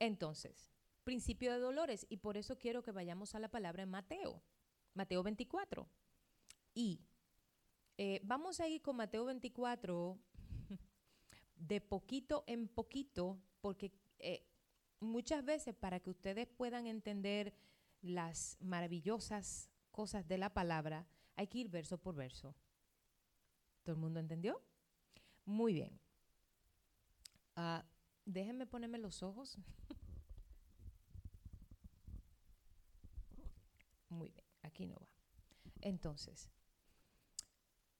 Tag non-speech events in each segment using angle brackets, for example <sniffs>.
Entonces, principio de dolores, y por eso quiero que vayamos a la palabra en Mateo, Mateo 24. Y eh, vamos a ir con Mateo 24 <laughs> de poquito en poquito, porque eh, muchas veces para que ustedes puedan entender las maravillosas cosas de la palabra, hay que ir verso por verso. ¿Todo el mundo entendió? Muy bien. Ah, déjenme ponerme los ojos. Muy bien, aquí no va. Entonces,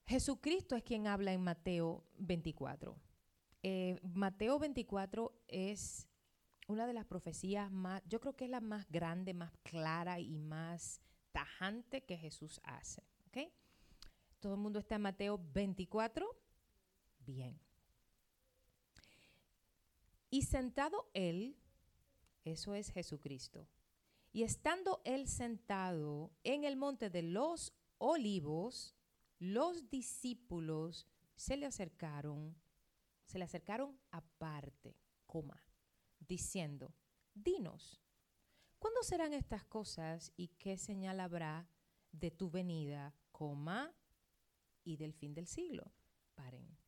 Jesucristo es quien habla en Mateo 24. Eh, Mateo 24 es una de las profecías más, yo creo que es la más grande, más clara y más tajante que Jesús hace. ¿ok? ¿Todo el mundo está en Mateo 24? Bien. Y sentado él, eso es Jesucristo, y estando él sentado en el monte de los olivos, los discípulos se le acercaron, se le acercaron aparte, coma, diciendo, dinos, ¿cuándo serán estas cosas y qué señal habrá de tu venida, coma, y del fin del siglo? Paren.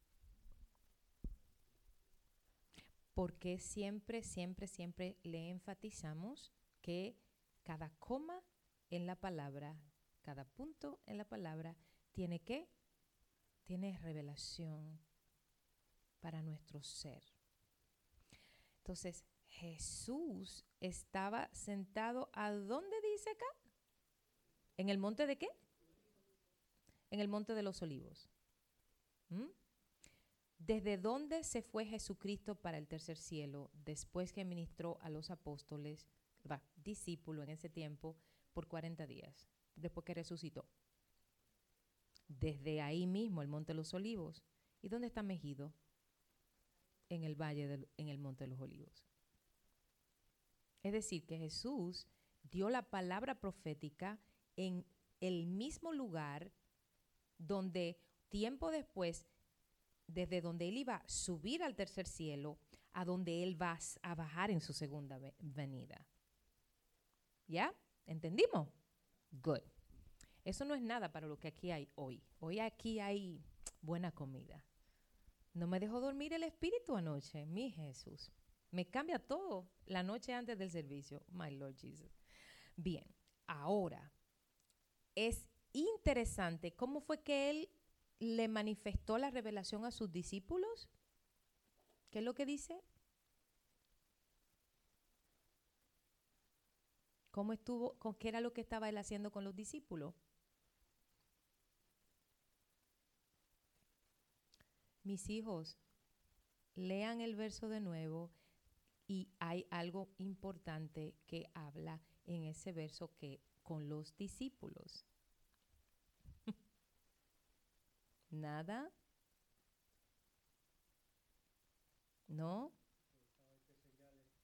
Porque siempre, siempre, siempre le enfatizamos que cada coma en la palabra, cada punto en la palabra, tiene que, tiene revelación para nuestro ser. Entonces, Jesús estaba sentado, ¿a dónde dice acá? ¿En el monte de qué? En el monte de los olivos. ¿Mm? ¿Desde dónde se fue Jesucristo para el tercer cielo después que ministró a los apóstoles, discípulos en ese tiempo, por 40 días, después que resucitó? Desde ahí mismo, el monte de los olivos. ¿Y dónde está Mejido? En el valle, en el monte de los olivos. Es decir, que Jesús dio la palabra profética en el mismo lugar donde tiempo después, desde donde él iba a subir al tercer cielo, a donde él va a bajar en su segunda venida. ¿Ya? ¿Entendimos? Good. Eso no es nada para lo que aquí hay hoy. Hoy aquí hay buena comida. No me dejó dormir el espíritu anoche, mi Jesús. Me cambia todo la noche antes del servicio, my Lord Jesus. Bien, ahora es interesante cómo fue que él le manifestó la revelación a sus discípulos. ¿Qué es lo que dice? ¿Cómo estuvo, con qué era lo que estaba él haciendo con los discípulos? Mis hijos, lean el verso de nuevo y hay algo importante que habla en ese verso que con los discípulos. ¿Nada? ¿No?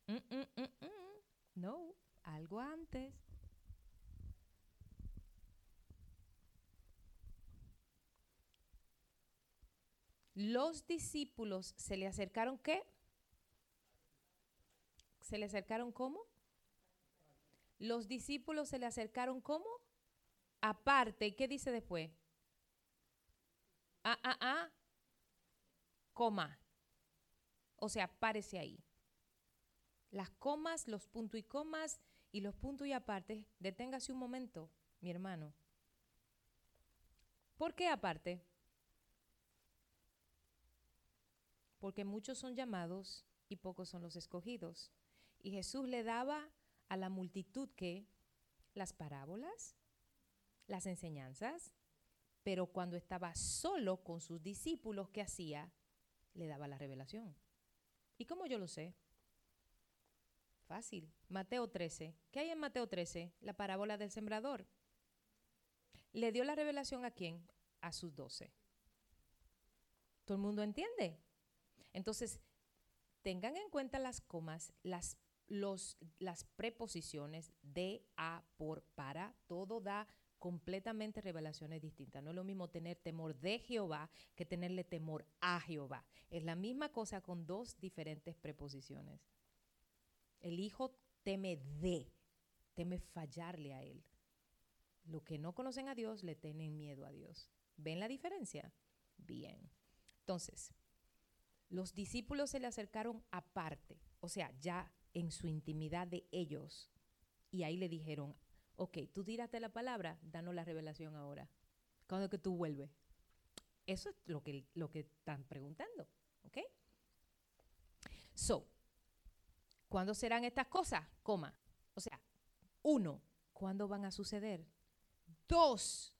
Mm, mm, mm, no, algo antes. Los discípulos se le acercaron qué? ¿Se le acercaron cómo? Los discípulos se le acercaron cómo? Aparte, ¿qué dice después? Ah, ah, ah, coma. O sea, párese ahí. Las comas, los puntos y comas y los puntos y aparte, deténgase un momento, mi hermano. ¿Por qué aparte? Porque muchos son llamados y pocos son los escogidos. Y Jesús le daba a la multitud que las parábolas, las enseñanzas, pero cuando estaba solo con sus discípulos, ¿qué hacía? Le daba la revelación. ¿Y cómo yo lo sé? Fácil. Mateo 13. ¿Qué hay en Mateo 13? La parábola del sembrador. ¿Le dio la revelación a quién? A sus doce. ¿Todo el mundo entiende? Entonces, tengan en cuenta las comas, las los, las preposiciones de, a, por, para, todo da completamente revelaciones distintas. No es lo mismo tener temor de Jehová que tenerle temor a Jehová. Es la misma cosa con dos diferentes preposiciones. El hijo teme de, teme fallarle a él. Los que no conocen a Dios le tienen miedo a Dios. ¿Ven la diferencia? Bien. Entonces, los discípulos se le acercaron aparte, o sea, ya en su intimidad de ellos. Y ahí le dijeron, ok, tú tiraste la palabra, danos la revelación ahora. ¿Cuándo es que tú vuelves? Eso es lo que, lo que están preguntando, ¿ok? So, ¿cuándo serán estas cosas? Coma. O sea, uno, ¿cuándo van a suceder? Dos,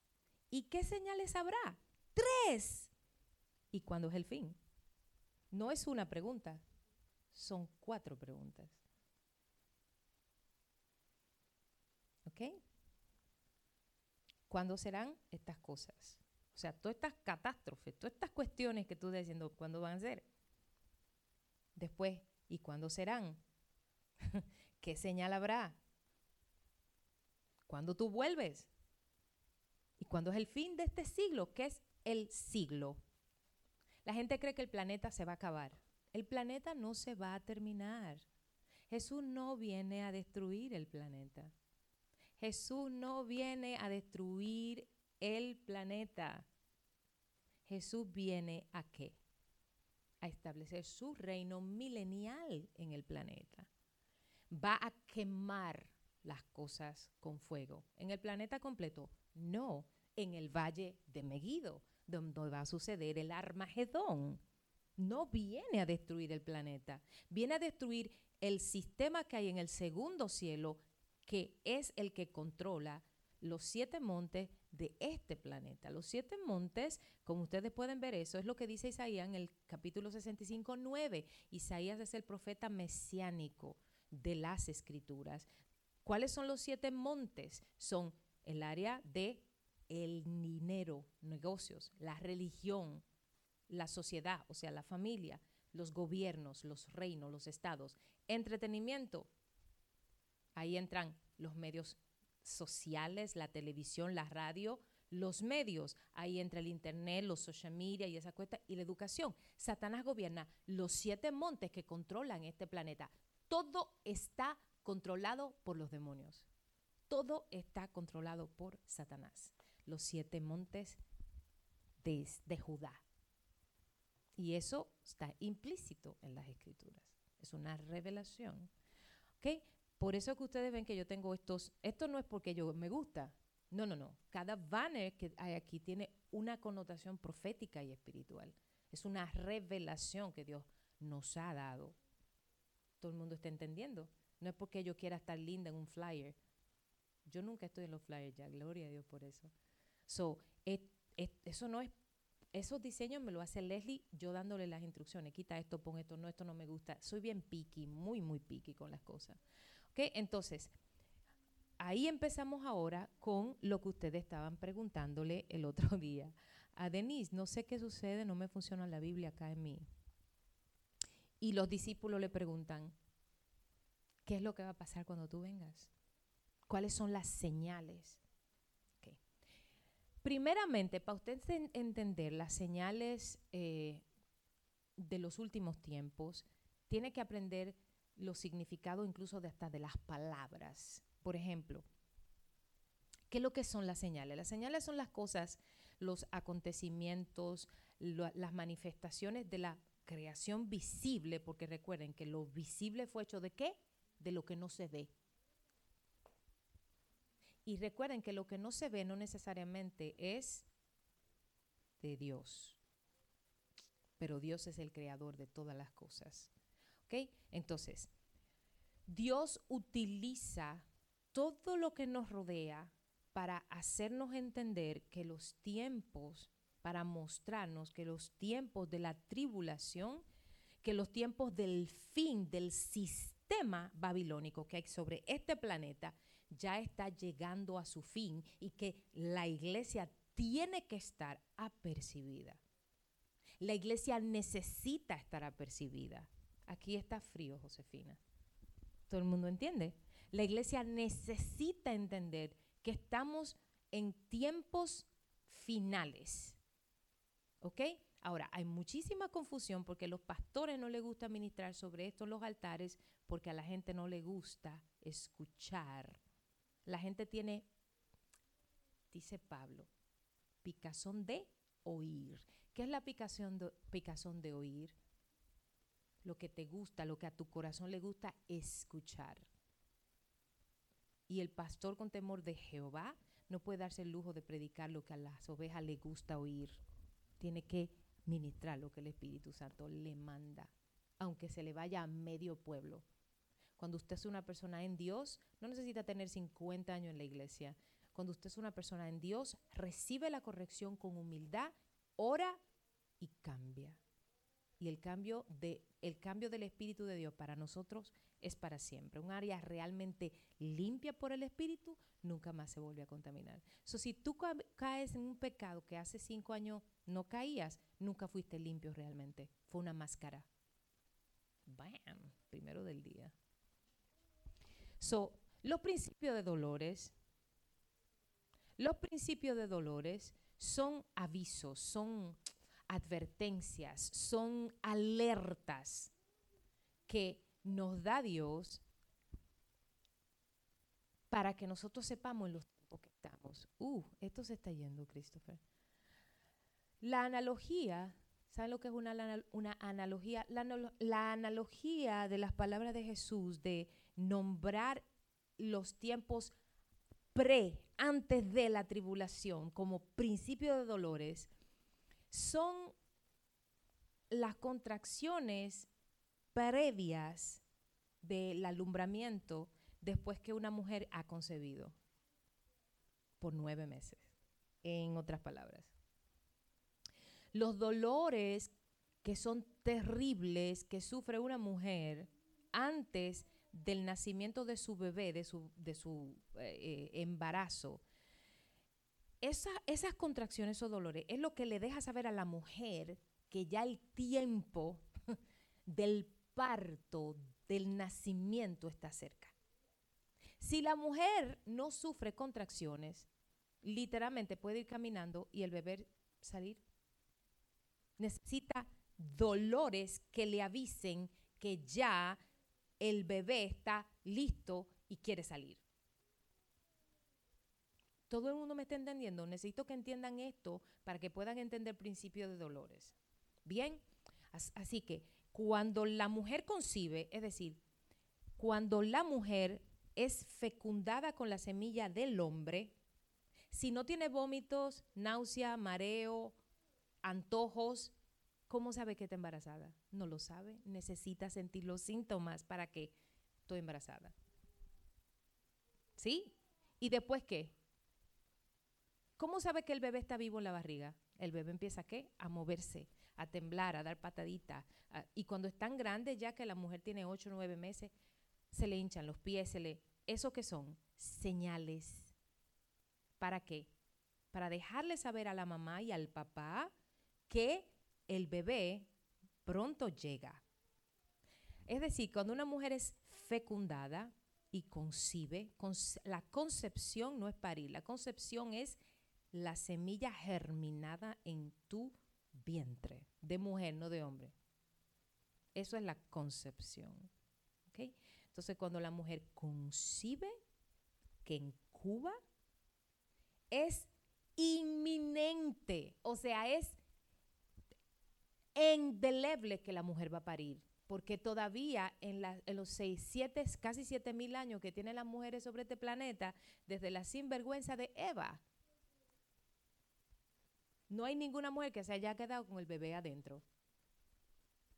¿y qué señales habrá? Tres, ¿y cuándo es el fin? No es una pregunta, son cuatro preguntas. ¿Cuándo serán estas cosas? O sea, todas estas catástrofes, todas estas cuestiones que tú estás diciendo, ¿cuándo van a ser? Después, ¿y cuándo serán? <laughs> ¿Qué señal habrá? ¿Cuándo tú vuelves? ¿Y cuándo es el fin de este siglo? ¿Qué es el siglo? La gente cree que el planeta se va a acabar. El planeta no se va a terminar. Jesús no viene a destruir el planeta. Jesús no viene a destruir el planeta. Jesús viene a qué? A establecer su reino milenial en el planeta. Va a quemar las cosas con fuego. ¿En el planeta completo? No, en el valle de Megiddo, donde va a suceder el Armagedón. No viene a destruir el planeta, viene a destruir el sistema que hay en el segundo cielo que es el que controla los siete montes de este planeta. Los siete montes, como ustedes pueden ver, eso es lo que dice Isaías en el capítulo 65, 9. Isaías es el profeta mesiánico de las escrituras. ¿Cuáles son los siete montes? Son el área de el dinero, negocios, la religión, la sociedad, o sea, la familia, los gobiernos, los reinos, los estados, entretenimiento, Ahí entran los medios sociales, la televisión, la radio, los medios. Ahí entra el internet, los social media y esa cuesta y la educación. Satanás gobierna los siete montes que controlan este planeta. Todo está controlado por los demonios. Todo está controlado por Satanás. Los siete montes de, Judá. Y eso está implícito en las escrituras. Es una revelación. ¿Okay? Por eso que ustedes ven que yo tengo estos, esto no es porque yo me gusta, no, no, no. Cada banner que hay aquí tiene una connotación profética y espiritual. Es una revelación que Dios nos ha dado. Todo el mundo está entendiendo. No es porque yo quiera estar linda en un flyer. Yo nunca estoy en los flyers ya, gloria a Dios por eso. So, eso no es, esos diseños me lo hace Leslie, yo dándole las instrucciones. Quita esto, pon esto, no, esto no me gusta. Soy bien picky, muy, muy picky con las cosas. Entonces, ahí empezamos ahora con lo que ustedes estaban preguntándole el otro <laughs> día. A Denise, no sé qué sucede, no me funciona la Biblia acá en mí. Y los discípulos le preguntan, ¿qué es lo que va a pasar cuando tú vengas? ¿Cuáles son las señales? Primeramente, para usted entender las señales eh, de los últimos tiempos, tiene que aprender los significados incluso de hasta de las palabras. Por ejemplo, ¿qué es lo que son las señales? Las señales son las cosas, los acontecimientos, las manifestaciones de la creación visible, porque recuerden que lo visible fue hecho de qué? De lo que no se ve. Y recuerden que lo que no se ve no necesariamente es de Dios, pero Dios es el creador de todas las cosas. Entonces, Dios utiliza todo lo que nos rodea para hacernos entender que los tiempos, para mostrarnos que los tiempos de la tribulación, que los tiempos del fin del sistema babilónico que hay sobre este planeta ya está llegando a su fin y que la iglesia tiene que estar apercibida. La iglesia necesita estar apercibida. Aquí está frío, Josefina. ¿Todo el mundo entiende? La iglesia necesita entender que estamos en tiempos finales. ¿Ok? Ahora, hay muchísima confusión porque los pastores no les gusta ministrar sobre esto en los altares porque a la gente no le gusta escuchar. La gente tiene, dice Pablo, picazón de oír. ¿Qué es la picazón de, picazón de oír? Lo que te gusta, lo que a tu corazón le gusta escuchar. Y el pastor con temor de Jehová no puede darse el lujo de predicar lo que a las ovejas le gusta oír. Tiene que ministrar lo que el Espíritu Santo le manda, aunque se le vaya a medio pueblo. Cuando usted es una persona en Dios, no necesita tener 50 años en la iglesia. Cuando usted es una persona en Dios, recibe la corrección con humildad, ora y cambia. Y el cambio, de, el cambio del Espíritu de Dios para nosotros es para siempre. Un área realmente limpia por el Espíritu nunca más se vuelve a contaminar. So, si tú caes en un pecado que hace cinco años no caías, nunca fuiste limpio realmente. Fue una máscara. Bam, primero del día. So, los principios de dolores, los principios de dolores son avisos, son advertencias, son alertas que nos da Dios para que nosotros sepamos en los tiempos que estamos. Uh, esto se está yendo, Christopher. La analogía, ¿saben lo que es una, una analogía? La, la analogía de las palabras de Jesús de nombrar los tiempos pre, antes de la tribulación, como principio de dolores, son las contracciones previas del alumbramiento después que una mujer ha concebido por nueve meses, en otras palabras. Los dolores que son terribles que sufre una mujer antes del nacimiento de su bebé, de su, de su eh, eh, esas contracciones o dolores es lo que le deja saber a la mujer que ya el tiempo <laughs> del parto, del nacimiento está cerca. Si la mujer no sufre contracciones, literalmente puede ir caminando y el bebé salir. Necesita dolores que le avisen que ya el bebé está listo y quiere salir. Todo el mundo me está entendiendo. Necesito que entiendan esto para que puedan entender el principio de dolores. Bien, así que cuando la mujer concibe, es decir, cuando la mujer es fecundada con la semilla del hombre, si no tiene vómitos, náusea, mareo, antojos, ¿cómo sabe que está embarazada? No lo sabe, necesita sentir los síntomas para que estoy embarazada. ¿Sí? ¿Y después qué? ¿Cómo sabe que el bebé está vivo en la barriga? El bebé empieza qué? A moverse, a temblar, a dar pataditas. y cuando es tan grande, ya que la mujer tiene 8 o 9 meses, se le hinchan los pies, se le... ¿Eso qué son? Señales. ¿Para qué? Para dejarle saber a la mamá y al papá que el bebé pronto llega. Es decir, cuando una mujer es fecundada y concibe, la concepción no es parir, la concepción es la semilla germinada en tu vientre, de mujer, no de hombre. Eso es la concepción. Entonces, cuando la mujer concibe, que incuba, es inminente, o sea, es indeleble que la mujer va a parir, porque todavía en, los seis, siete, casi siete mil años que tienen las mujeres sobre este planeta, desde la sinvergüenza de Eva, no hay ninguna mujer que se haya quedado con el bebé adentro.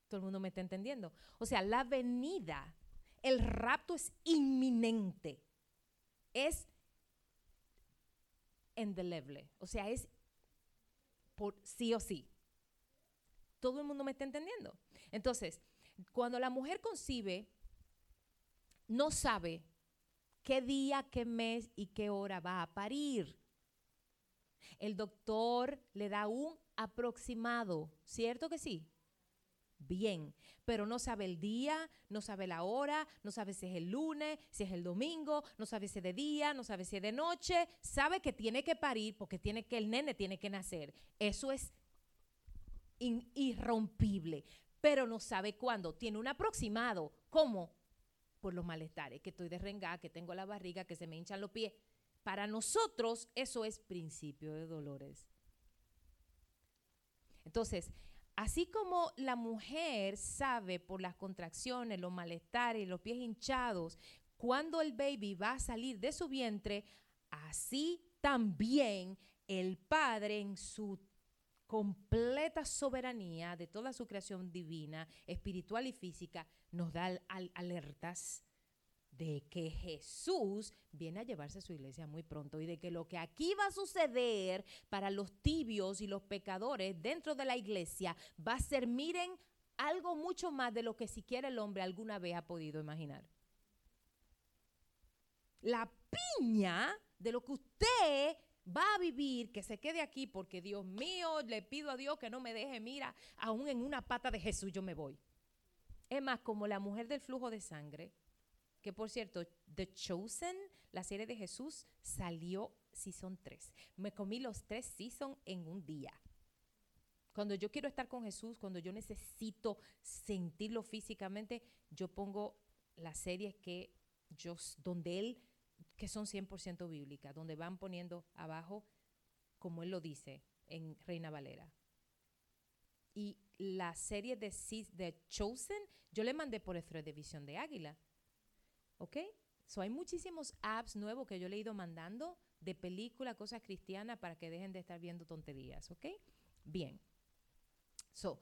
Todo el mundo me está entendiendo. O sea, la venida, el rapto es inminente. Es indeleble. O sea, es por sí o sí. Todo el mundo me está entendiendo. Entonces, cuando la mujer concibe, no sabe qué día, qué mes y qué hora va a parir. El doctor le da un aproximado, ¿cierto que sí? Bien, pero no sabe el día, no sabe la hora, no sabe si es el lunes, si es el domingo, no sabe si es de día, no sabe si es de noche, sabe que tiene que parir porque tiene que el nene tiene que nacer. Eso es irrompible, pero no sabe cuándo. Tiene un aproximado. ¿Cómo? Por los malestares, que estoy derrengada, que tengo la barriga, que se me hinchan los pies. Para nosotros eso es principio de dolores. Entonces, así como la mujer sabe por las contracciones, los malestares, los pies hinchados, cuando el baby va a salir de su vientre, así también el Padre en su completa soberanía de toda su creación divina, espiritual y física, nos da alertas de que Jesús viene a llevarse a su iglesia muy pronto y de que lo que aquí va a suceder para los tibios y los pecadores dentro de la iglesia va a ser, miren, algo mucho más de lo que siquiera el hombre alguna vez ha podido imaginar. La piña de lo que usted va a vivir, que se quede aquí, porque Dios mío, le pido a Dios que no me deje, mira, aún en una pata de Jesús yo me voy. Es más, como la mujer del flujo de sangre, que por cierto, The Chosen, la serie de Jesús, salió season 3. Me comí los tres seasons en un día. Cuando yo quiero estar con Jesús, cuando yo necesito sentirlo físicamente, yo pongo las series que yo, donde Él que son 100% bíblicas, donde van poniendo abajo, como él lo dice, en Reina Valera. Y la serie de, de Chosen, yo le mandé por el thread de Visión de Águila. ¿Ok? So hay muchísimos apps nuevos que yo le he ido mandando de películas, cosas cristianas, para que dejen de estar viendo tonterías. ¿Ok? Bien. So,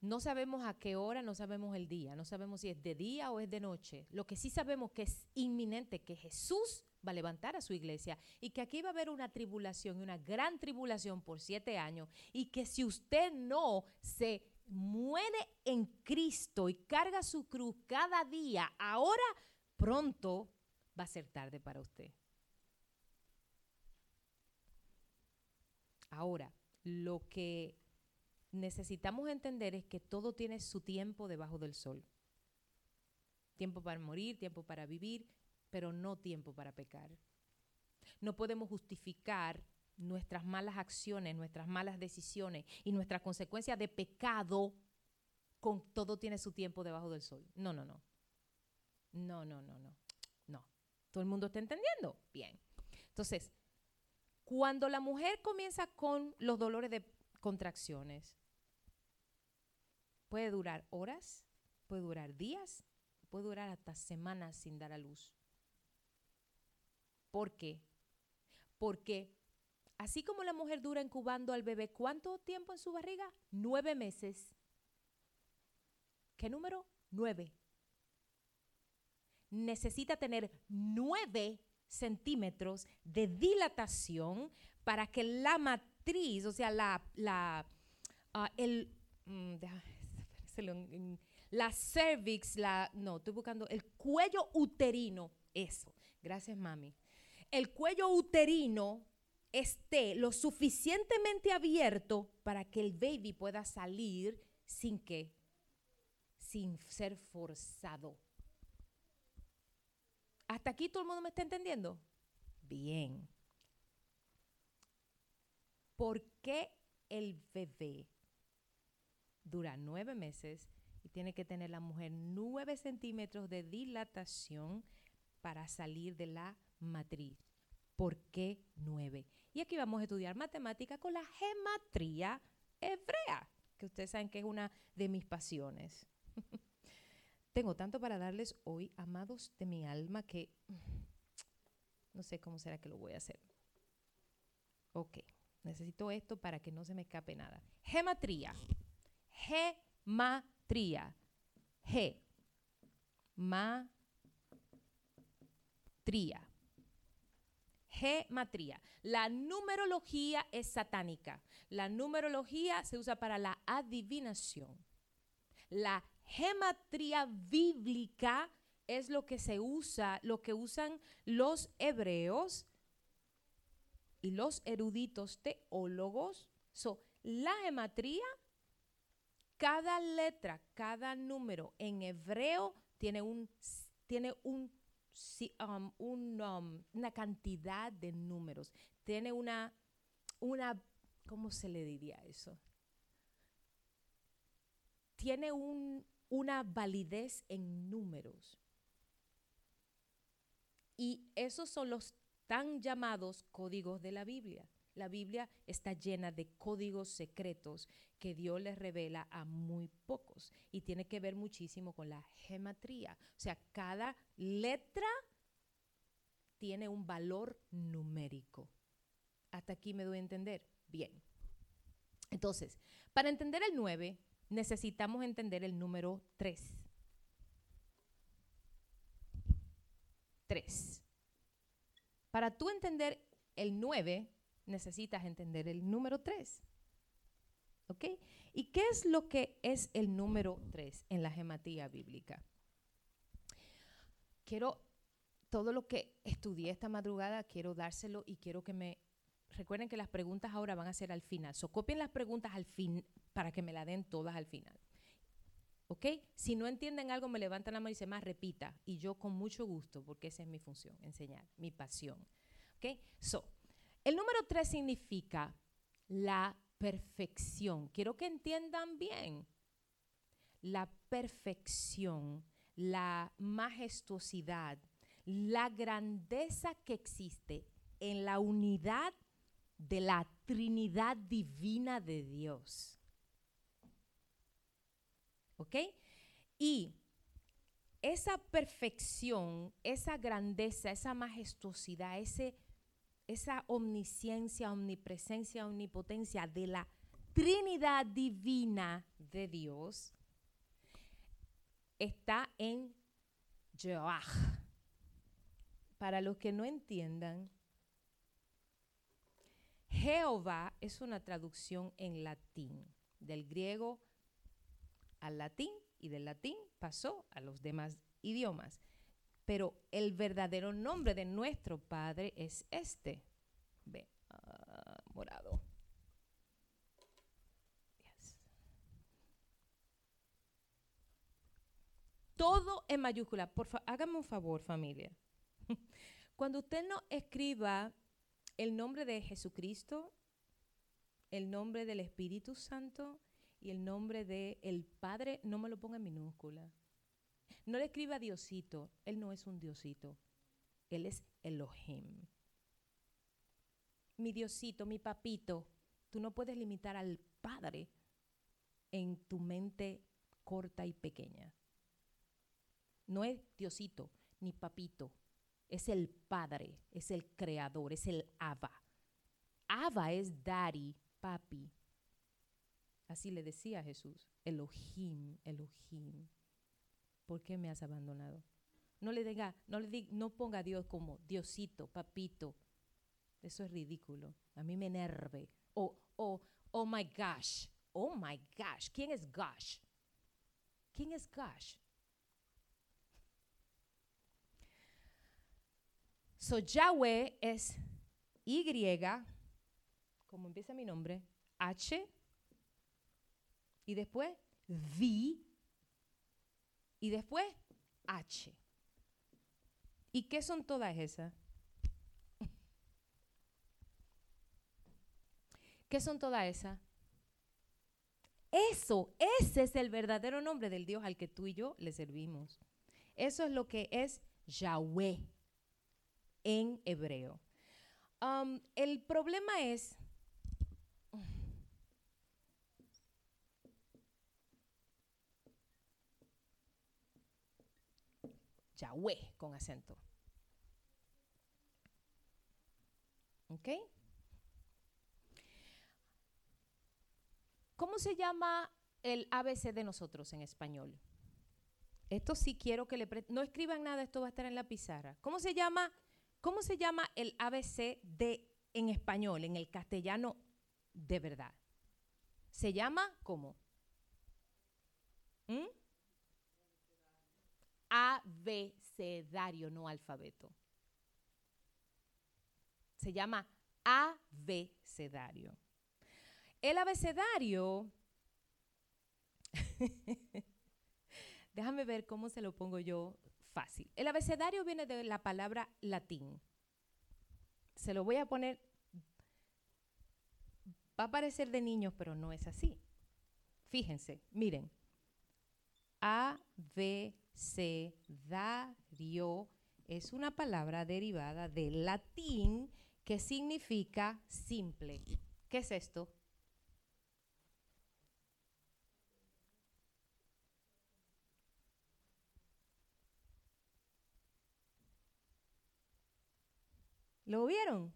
no sabemos a qué hora, no sabemos el día, no sabemos si es de día o es de noche. Lo que sí sabemos que es inminente, que Jesús va a levantar a su iglesia y que aquí va a haber una tribulación, una gran tribulación por siete años y que si usted no se muere en Cristo y carga su cruz cada día, ahora pronto va a ser tarde para usted. Ahora, lo que necesitamos entender es que todo tiene su tiempo debajo del sol. Tiempo para morir, tiempo para vivir, pero no tiempo para pecar. No podemos justificar nuestras malas acciones, nuestras malas decisiones y nuestras consecuencias de pecado con todo tiene su tiempo debajo del sol. No, no, no. No, no, no, no. No. ¿Todo el mundo está entendiendo? Bien. Entonces, cuando la mujer comienza con los dolores de contracciones, Puede durar horas, puede durar días, puede durar hasta semanas sin dar a luz. ¿Por qué? Porque así como la mujer dura incubando al bebé, ¿cuánto tiempo en su barriga? Nueve meses. ¿Qué número? Nueve. Necesita tener nueve centímetros de dilatación para que la matriz, o sea, la, la, ah, el, mm, la cervix, la, no, estoy buscando el cuello uterino, eso, gracias mami. El cuello uterino esté lo suficientemente abierto para que el baby pueda salir sin que, sin ser forzado. ¿Hasta aquí todo el mundo me está entendiendo? Bien. ¿Por qué el bebé dura nueve meses y tiene que tener la mujer nueve centímetros de dilatación para salir de la matriz. ¿Por qué nueve? Y aquí vamos a estudiar matemática con la gematría hebrea, que ustedes saben que es una de mis pasiones. <laughs> Tengo tanto para darles hoy, amados de mi alma, que <sniffs> no sé cómo será que lo voy a hacer. Ok, necesito esto para que no se me escape nada. Gematría gematría. G. Ma. Tría. Gematría. La numerología es satánica. La numerología se usa para la adivinación. La gematría bíblica es lo que se usa, lo que usan los hebreos y los eruditos teólogos. So, la gematría cada letra, cada número en hebreo tiene un tiene un, Um, um, una cantidad de números, tiene una, una, ¿cómo se le diría eso? Tiene un, una validez en números. Y esos son los tan llamados códigos de la Biblia. La Biblia está llena de códigos secretos que Dios les revela a muy pocos y tiene que ver muchísimo con la gematría. O sea, cada letra tiene un valor numérico. Hasta aquí me doy a entender. Bien. Entonces, para entender el 9, necesitamos entender el número 3. 3. Para tú entender el 9, necesitas entender el número 3. ¿Ok? ¿Y qué es lo que es el número 3 en la gematría bíblica? Quiero, todo lo que estudié esta madrugada, quiero dárselo y quiero que me... Recuerden que las preguntas ahora van a ser al final. So, copien las preguntas al fin para que me la den todas al final. ¿Ok? Si no entienden algo, me levantan la mano y dicen más, repita. Y yo con mucho gusto, porque esa es mi función, enseñar, mi pasión. ¿Ok? So, el número tres significa la perfección. Quiero que entiendan bien. La perfección, la majestuosidad, la grandeza que existe en la unidad de la Trinidad divina de Dios. ¿Ok? Y esa perfección, esa grandeza, esa majestuosidad, ese esa omnisciencia, omnipresencia, omnipotencia de la Trinidad divina de Dios está en Jehová. Para los que no entiendan, Jehová es una traducción en latín, del griego al latín y del latín pasó a los demás idiomas. Pero el verdadero nombre de nuestro Padre es este. Ve, ah, morado. Todo en mayúscula. Por favor, hágame un favor, familia. <laughs> Cuando usted no escriba el nombre de Jesucristo, el nombre del Espíritu Santo y el nombre del el Padre, no me lo ponga en minúscula. No le escriba Diosito, Él no es un Diosito, Él es Elohim. Mi Diosito, mi papito, tú no puedes limitar al Padre en tu mente corta y pequeña. No es Diosito ni papito, es el Padre, es el Creador, es el Abba. Abba es Daddy, papi. Así le decía Jesús, Elohim, Elohim. ¿Por qué me has abandonado? No le diga, no le diga, no ponga a Dios como Diosito, papito. Eso es ridículo. A mí me enerve. O, oh, oh my gosh. Oh my gosh. ¿Quién es gosh? ¿Quién es gosh? So Yahweh es Y, como empieza mi nombre, H, y después V, y después H. ¿Y qué son todas esas? <laughs> ¿Qué son todas esas? Eso, ese es el verdadero nombre del Dios al que tú y yo le servimos. Eso es lo que es Yahweh en hebreo. Um, el problema es Yahweh con acento. ¿Ok? ¿Cómo se llama el ABC de nosotros en español? Esto sí quiero que le no escriban nada, esto va a estar en la pizarra. ¿Cómo se llama? ¿Cómo se llama el ABC de en español, en el castellano de verdad? Se llama ¿cómo? ¿Mm? Abecedario, no alfabeto. Se llama abecedario. El abecedario, <laughs> déjame ver cómo se lo pongo yo fácil. El abecedario viene de la palabra latín. Se lo voy a poner, va a parecer de niños, pero no es así. Fíjense, miren, Abecedario es una palabra derivada del latín que significa simple. ¿Qué es esto? ¿Lo vieron?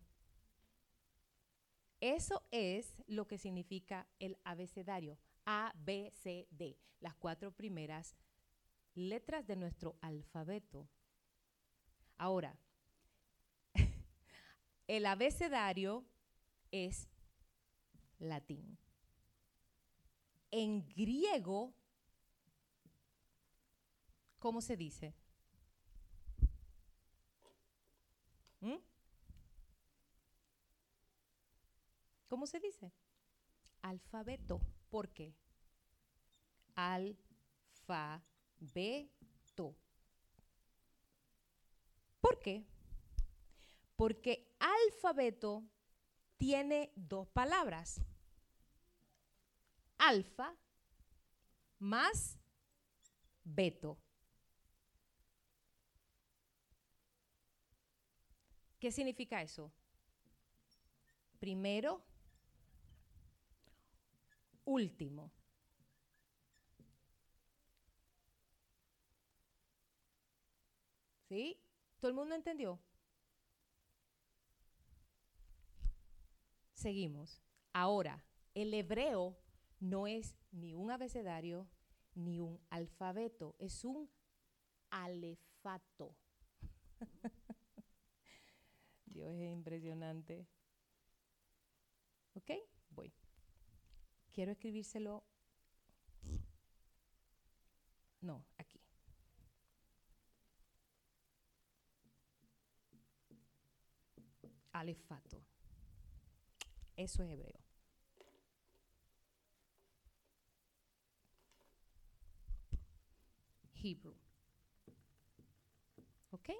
Eso es lo que significa el abecedario. A, B, C, D. Las cuatro primeras letras de nuestro alfabeto. Ahora, <laughs> el abecedario es latín. En griego, ¿cómo se dice? ¿Mm? ¿Cómo se dice? Alfabeto. ¿Por qué? Alfabeto. ¿Por qué? Porque alfabeto tiene dos palabras. Alfa más beto. ¿Qué significa eso? Primero, último. ¿Sí? ¿Todo el mundo entendió? Seguimos. Ahora, el hebreo no es ni un abecedario ni un alfabeto, es un alefato. <laughs> Dios es impresionante. ¿Ok? Voy. Quiero escribírselo. No, aquí. Alefato. Eso es hebreo. Hebrew. ¿Ok?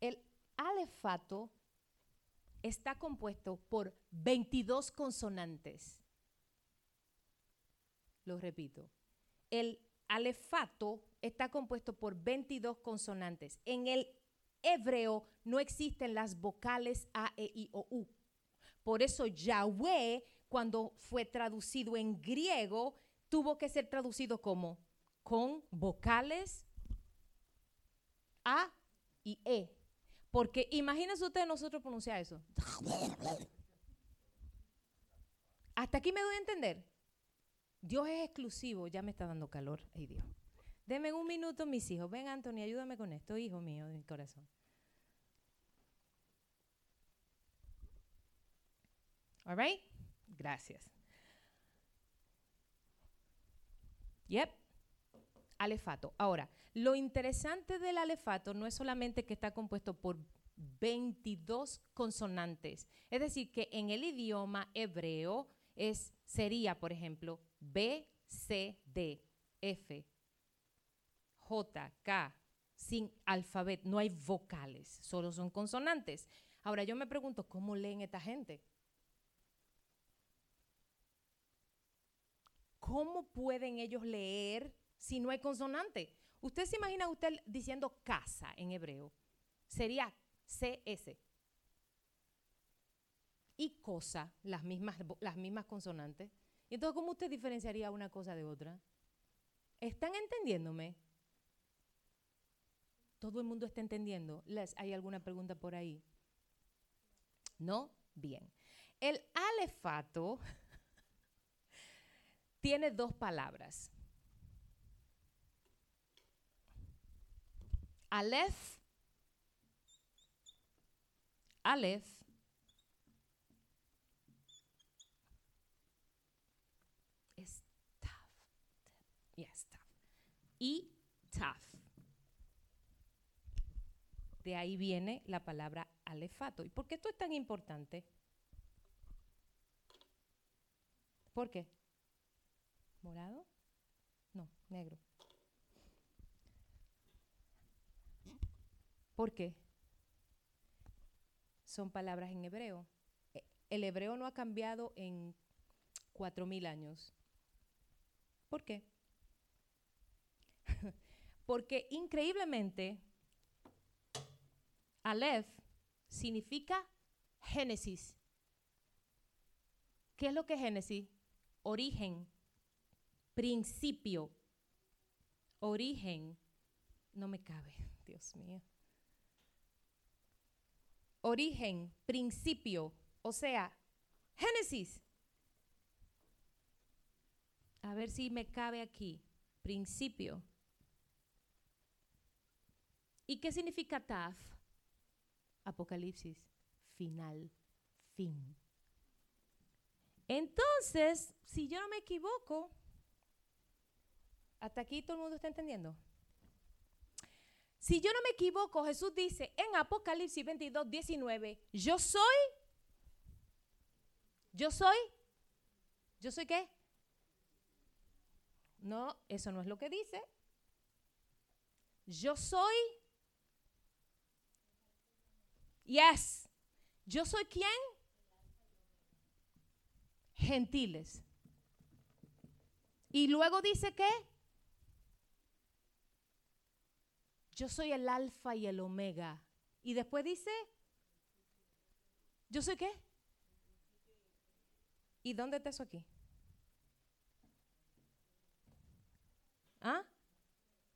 El alefato está compuesto por 22 consonantes. Lo repito. El alefato está compuesto por 22 consonantes. En el hebreo no existen las vocales A, E, I, O, U. Por eso Yahweh, cuando fue traducido en griego, tuvo que ser traducido como con vocales A y E. Porque imagínense ustedes nosotros pronunciar eso. Hasta aquí me doy a entender. Dios es exclusivo, ya me está dando calor. Ay Dios. Denme un minuto, mis hijos. Ven, Anthony, ayúdame con esto, hijo mío de mi corazón. All right? Gracias. Yep. Alefato. Ahora, lo interesante del alefato no es solamente que está compuesto por 22 consonantes. Es decir, que en el idioma hebreo es, sería, por ejemplo, B, C, D, F, J, K, sin alfabeto, no hay vocales, solo son consonantes. Ahora yo me pregunto, ¿cómo leen esta gente? ¿Cómo pueden ellos leer si no hay consonante? Usted se imagina usted diciendo casa en hebreo. Sería CS. Y cosa, las mismas, las mismas consonantes. Y entonces, ¿cómo usted diferenciaría una cosa de otra? ¿Están entendiéndome? ¿Todo el mundo está entendiendo? Les, ¿Hay alguna pregunta por ahí? ¿No? Bien. El alefato tiene dos palabras. Aleph, Aleph es taf. Yes, taf. Y taf. De ahí viene la palabra alefato. ¿Y por qué esto es tan importante? ¿Por qué? ¿Morado? No, negro. ¿Por qué? Son palabras en hebreo. E, el hebreo no ha cambiado en cuatro mil años. ¿Por qué? <laughs> Porque increíblemente, Aleph significa Génesis. ¿Qué es lo que es Génesis? Origen, principio, origen. No me cabe, <laughs> Dios mío. Origen, principio, o sea, Génesis. A ver si me cabe aquí. Principio. ¿Y qué significa Taf? Apocalipsis. Final. Fin. Entonces, si yo no me equivoco, hasta aquí todo el mundo está entendiendo. Si yo no me equivoco, Jesús dice en Apocalipsis 22, 19, yo soy, yo soy, yo soy qué? No, eso no es lo que dice. Yo soy, yes, yo soy quién? Gentiles. Y luego dice que yo soy el alfa y el omega. Y después dice, ¿yo soy qué? ¿Y dónde está eso aquí? ¿Ah?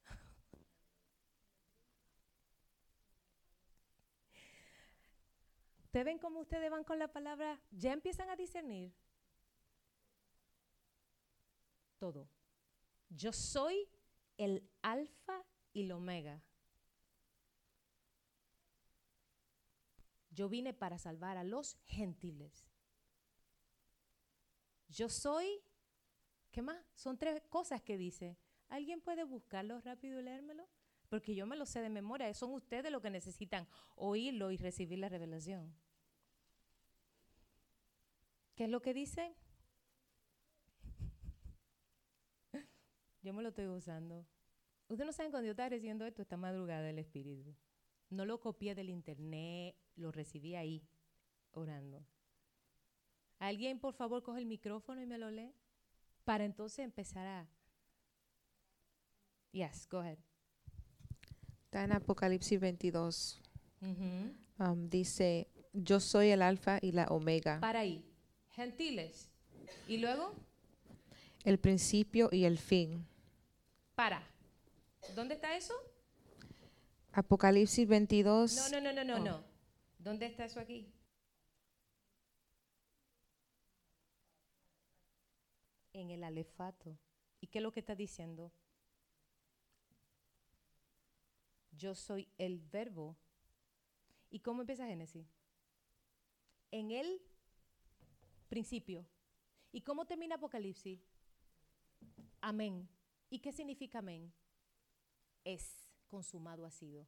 <laughs> ¿Ustedes ven cómo ustedes van con la palabra? Ya empiezan a discernir todo. Yo soy el alfa y el omega. Yo vine para salvar a los gentiles. Yo soy, ¿qué más? Son tres cosas que dice. ¿Alguien puede buscarlo rápido y leérmelo? Porque yo me lo sé de memoria. Son ustedes los que necesitan oírlo y recibir la revelación. ¿Qué es lo que dice? <laughs> Yo me lo estoy usando. Ustedes no saben cuando yo estaba recibiendo esto esta madrugada del Espíritu. No lo copié del internet, lo recibí ahí, orando. ¿Alguien, por favor, coge el micrófono y me lo lee? Para entonces empezar a... Yes, go ahead. Está en Apocalipsis 22. Um, dice, yo soy el alfa y la omega, Para ahí. Gentiles. Y luego, el principio y el fin. para. ¿Dónde está eso? Apocalipsis 22. No, no, no, no, no, Oh. no. ¿Dónde está eso aquí? En el alefato. ¿Y qué es lo que está diciendo? Yo soy el verbo. ¿Y cómo empieza Génesis? En el principio. ¿Y cómo termina Apocalipsis? Amén. ¿Y qué significa amén? Es consumado ha sido.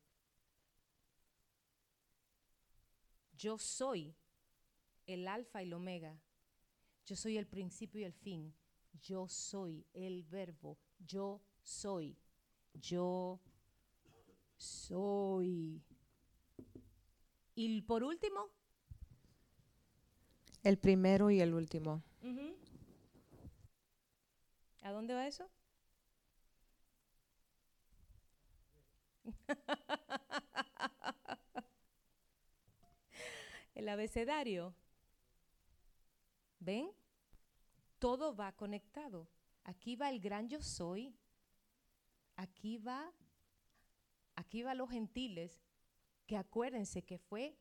Yo soy el alfa y el omega. Yo soy el principio y el fin. Yo soy el verbo. Yo soy. Yo soy. Y por último, El primero y el último. ujú. ¿a dónde va eso? <laughs> el abecedario. ¿Ven? Todo va conectado. Aquí va el gran yo soy. Aquí va, aquí va los gentiles, que acuérdense que fue,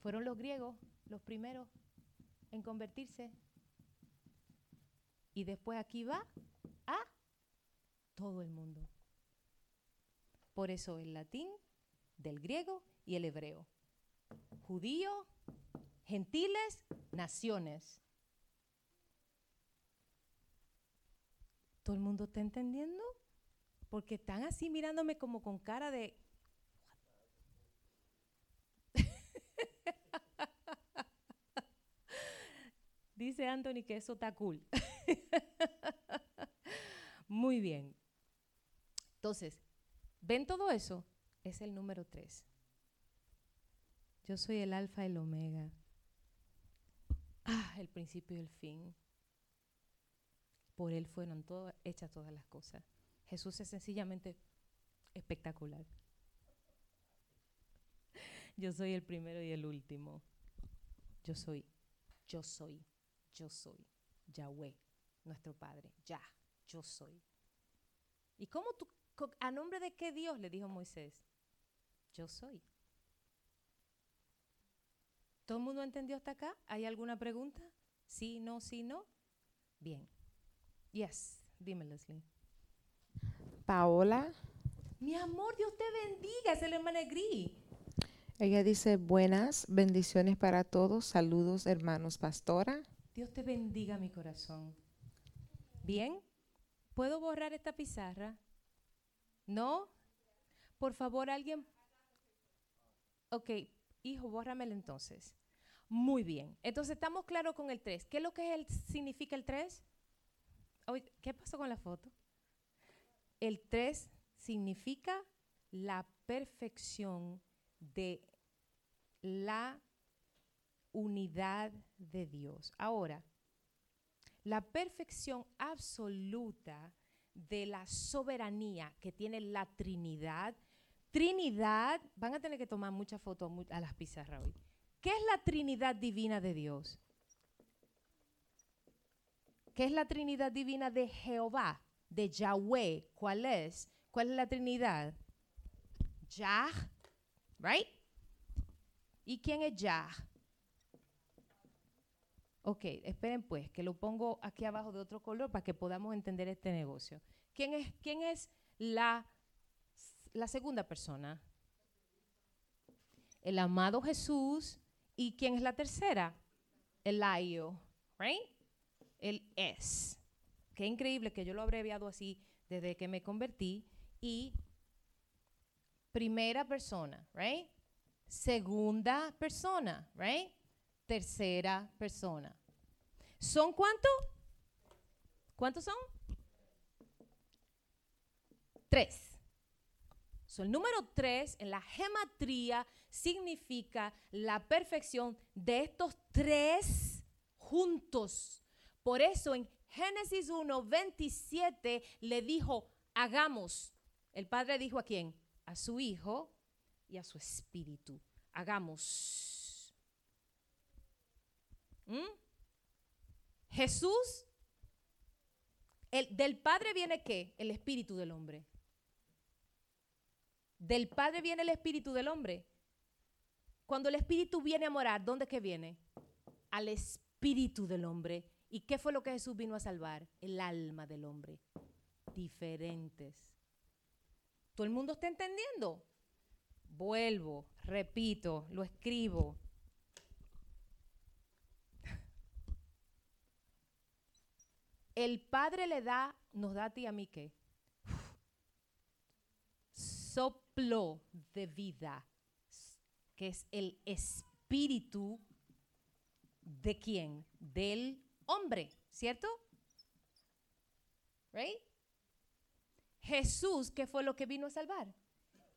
fueron los griegos los primeros en convertirse. Y después aquí va a todo el mundo. Por eso el latín del griego y el hebreo. Judío, gentiles, naciones. ¿Todo el mundo está entendiendo? Porque están así mirándome como con cara de... <laughs> Dice Anthony que eso está cool. <laughs> Muy bien. Entonces, ¿ven todo eso? Es el número tres. Yo soy el alfa y el omega. Ah, el principio y el fin. Por él fueron hechas todas las cosas. Jesús es sencillamente Espectacular. <laughs> Yo soy el primero y el último. Yo soy, yo soy, yo soy. Yahweh, nuestro Padre. Ya, yo soy. ¿Y cómo tú, a nombre de qué Dios le dijo Moisés? Yo soy. ¿Todo el mundo entendió hasta acá? ¿Hay alguna pregunta? Sí, no, sí, no. Bien. Yes, dime Leslie. Paola. Mi amor, Dios te bendiga, es el hermano Gris. Ella dice buenas bendiciones para todos. Saludos, hermanos pastora. Dios te bendiga mi corazón. Bien, ¿puedo borrar esta pizarra? ¿No? Por favor, alguien. Ok, hijo, bórramelo entonces. Muy bien. Entonces, estamos claros con el 3. ¿Qué es lo que el, significa el 3? ¿Qué pasó con la foto? El 3 significa la perfección de la unidad de Dios. Ahora, la perfección absoluta de la soberanía que tiene la Trinidad. Trinidad, van a tener que tomar muchas fotos a las pizarras hoy. ¿Qué es la Trinidad divina de Dios? ¿Qué es la Trinidad divina de Jehová, de Yahweh? ¿Cuál es? ¿Cuál es la Trinidad? Yah, right? ¿Y quién es Yah? Ok, esperen pues, que lo pongo aquí abajo de otro color para que podamos entender este negocio. ¿Quién es, quién es la, la segunda persona? El amado Jesús. ¿Y quién es la tercera? El ayo, right? El es. Qué increíble que yo lo abreviado así desde que me convertí. Y primera persona, right? Segunda persona, right? tercera persona. ¿Son cuántos? ¿Cuántos son? Tres. el número tres en la gematría significa la perfección de estos tres juntos. Por eso en Génesis 1, 27 le dijo, hagamos. El padre dijo a quién? A su hijo y a su espíritu. Hagamos. ¿Mm? Jesús, el, del Padre viene qué? El espíritu del hombre. Del Padre viene el espíritu del hombre. Cuando el espíritu viene a morar, ¿dónde que viene? Al espíritu del hombre. ¿Y qué fue lo que Jesús vino a salvar? El alma del hombre. Diferentes. ¿Todo el mundo está entendiendo? Vuelvo, repito, lo escribo. El Padre le da, nos da a ti a mí qué? Soplo de vida, que es el espíritu de quién? Del hombre, ¿cierto? Right? Jesús, ¿qué fue lo que vino a salvar?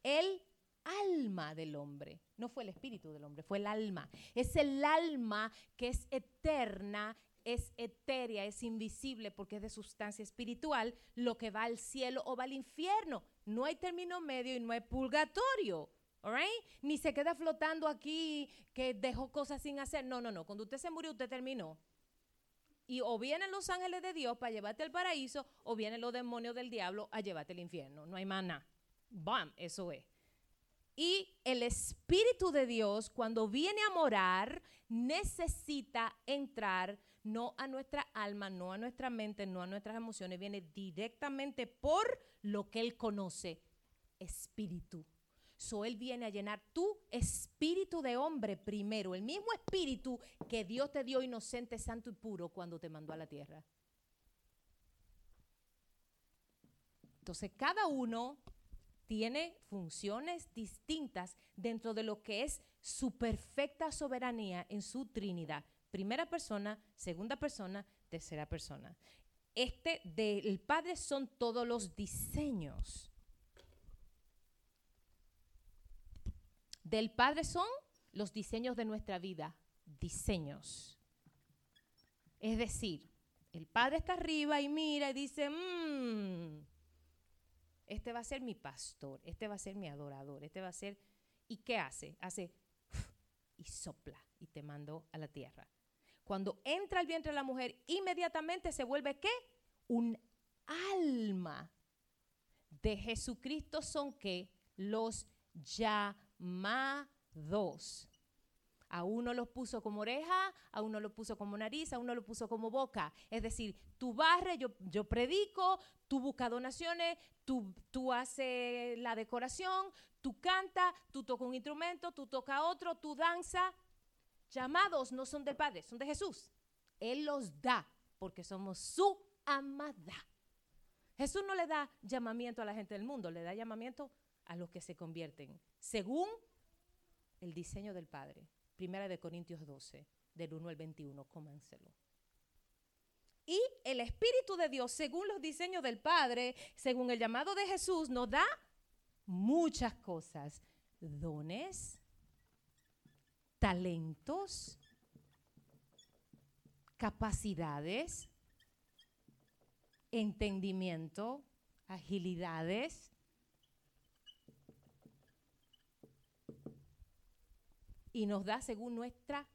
El alma del hombre. No fue el espíritu del hombre, fue el alma. Es el alma que es eterna es etérea, es invisible porque es de sustancia espiritual, lo que va al cielo o va al infierno. No hay término medio y no hay purgatorio. Ni se queda flotando aquí que dejó cosas sin hacer. No, no, no. Cuando usted se murió, usted terminó. Y o vienen los ángeles de Dios para llevarte al paraíso, o vienen los demonios del diablo a llevarte al infierno. No hay nada. Bam, eso es. Y el Espíritu de Dios, cuando viene a morar, necesita entrar no a nuestra alma, no a nuestra mente, no a nuestras emociones, viene directamente por lo que Él conoce, espíritu. So Él viene a llenar tu espíritu de hombre primero, el mismo espíritu que Dios te dio inocente, santo y puro cuando te mandó a la tierra. Entonces, cada uno tiene funciones distintas dentro de lo que es su perfecta soberanía en su Trinidad primera persona, segunda persona, tercera persona. Este del Padre son todos los diseños. Del Padre son los diseños de nuestra vida, diseños. Es decir, el Padre está arriba y mira y dice, mmm, Este va a ser mi pastor, este va a ser mi adorador, este va a ser... ¿Y qué hace? Hace y sopla y te mando a la tierra. Cuando entra al vientre de la mujer, inmediatamente se vuelve qué? Un alma de Jesucristo son que los llamados. A uno los puso como oreja, a uno lo puso como nariz, a uno lo puso como boca. Es decir, tú barres, yo, yo predico, tú buscas donaciones, tú, tú haces la decoración, tú cantas, tú tocas un instrumento, tú tocas otro, tú danza. Llamados no son del Padre, son de Jesús. Él los da porque somos su amada. Jesús no le da llamamiento a la gente del mundo, le da llamamiento a los que se convierten, según el diseño del Padre. Primera de Corintios 12, del 1 al 21, cómanselo. Y el Espíritu de Dios, según los diseños del Padre, según el llamado de Jesús, nos da muchas cosas. Dones, talentos, capacidades, entendimiento, agilidades. Y nos da según nuestra,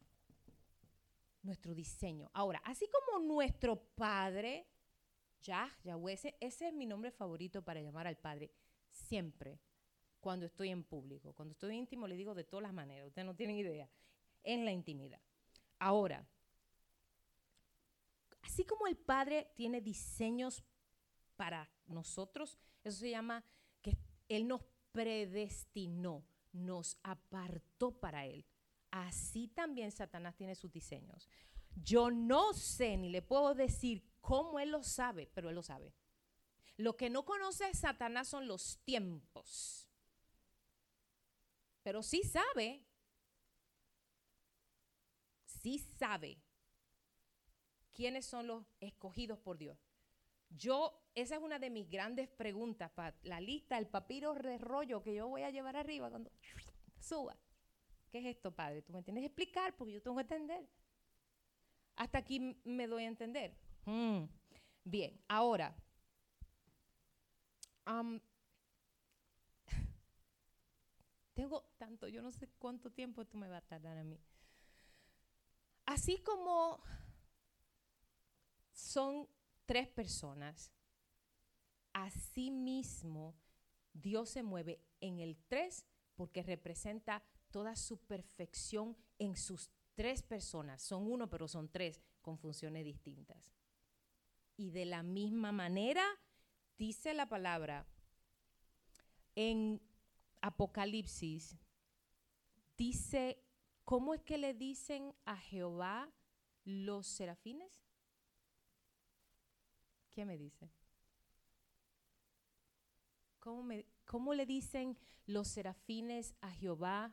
nuestro diseño. Ahora, así como nuestro Padre, ya, Yahweh, ese es mi nombre favorito para llamar al Padre, siempre, cuando estoy en público. Cuando estoy íntimo le digo de todas las maneras, ustedes no tienen idea, en la intimidad. Ahora, Así como el Padre tiene diseños para nosotros, eso se llama que Él nos predestinó, nos apartó para Él. Así también Satanás tiene sus diseños. Yo no sé ni le puedo decir cómo Él lo sabe, pero Él lo sabe. Lo que no conoce Satanás son los tiempos. Pero sí sabe, sí sabe ¿Quiénes son los escogidos por Dios? Yo, esa es una de mis grandes preguntas para la lista, el papiro de rollo que yo voy a llevar arriba cuando suba. ¿Qué es esto, Padre? Tú me tienes que explicar porque yo tengo que entender. Hasta aquí me doy a entender. Mm. Bien, ahora, tengo tanto, yo no sé cuánto tiempo esto me va a tardar a mí. Así como son tres personas. Asimismo, Dios se mueve en el tres porque representa toda su perfección en sus tres personas. Son uno, pero son tres con funciones distintas. Y de la misma manera, dice la palabra en Apocalipsis, dice, ¿cómo es que le dicen a Jehová los serafines? ¿Qué me dice? ¿Cómo, le dicen los serafines a Jehová?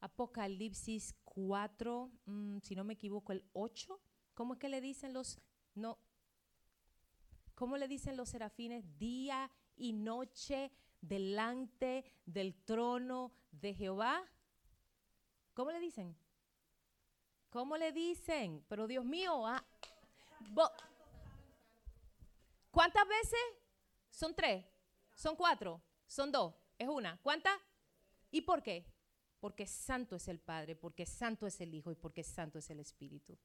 Apocalipsis 4, mm, si no me equivoco, el 8. ¿Cómo es que le dicen los, no, cómo le dicen los serafines día y noche delante del trono de Jehová? ¿Cómo le dicen? ¿Cómo le dicen? Pero Dios mío, ah, ¿Cuántas veces? Son tres, son cuatro, son dos, es una. ¿Cuántas? ¿Y por qué? Porque santo es el Padre, porque santo es el Hijo y porque santo es el Espíritu.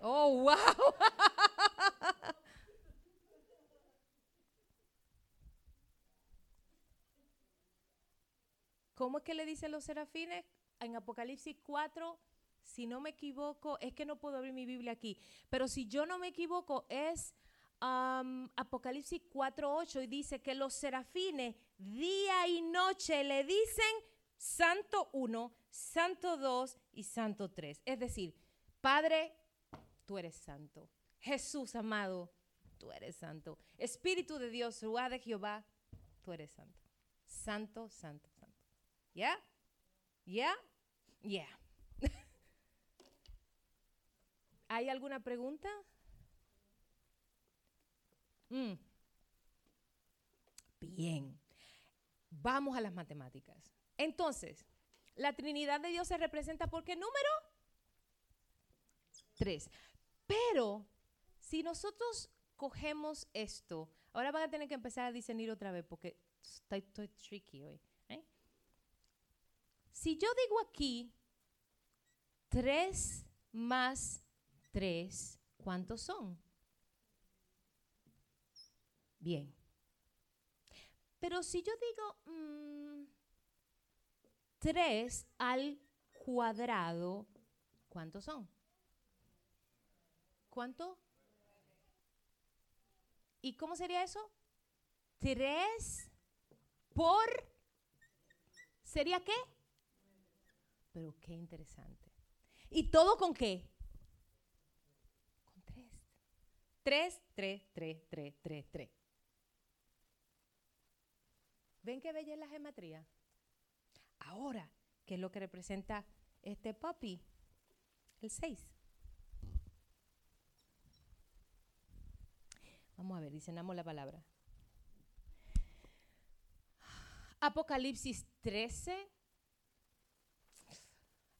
Oh, wow. <laughs> ¿Cómo es que le dicen los serafines? En Apocalipsis 4, si no me equivoco, es que no puedo abrir mi Biblia aquí, pero si yo no me equivoco, es Apocalipsis 4.8 y dice que los serafines día y noche le dicen Santo 1, Santo 2 y Santo 3. Es decir, Padre, tú eres santo. Jesús amado, tú eres santo. Espíritu de Dios, Ruá de Jehová, tú eres santo. Santo, santo, santo. ¿Ya? ¿Ya? ¿Ya? <laughs> ¿Hay alguna pregunta? Mm. Bien. Vamos a las matemáticas. Entonces, la Trinidad de Dios se representa por qué número? Tres. Pero si nosotros cogemos esto, ahora van a tener que empezar a discernir otra vez porque estoy, tricky hoy. ¿eh? Si yo digo aquí 3 más 3, ¿cuántos son? Bien. Pero si yo digo 3 mm, al cuadrado, ¿cuántos son? ¿Cuánto? ¿Y cómo sería eso? 3 por... ¿Sería qué? Pero qué interesante. ¿Y todo con qué? Con 3. 3, 3, 3, 3, 3, 3. ¿Ven qué bella es la geometría? Ahora, ¿qué es lo que representa este puppy? El 6. Vamos a ver, diseñamos la palabra. Apocalipsis 13.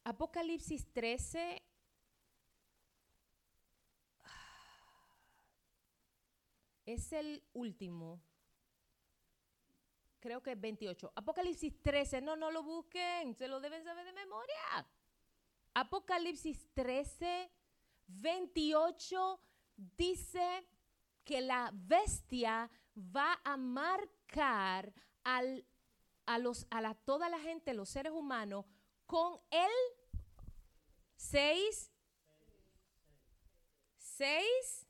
Apocalipsis 13. Es el último creo que es 28. Apocalipsis 13, no, no lo busquen, se lo deben saber de memoria. Apocalipsis 13, 28 dice que la bestia va a marcar al, a, los, a la, toda la gente, los seres humanos, con el 6, 6,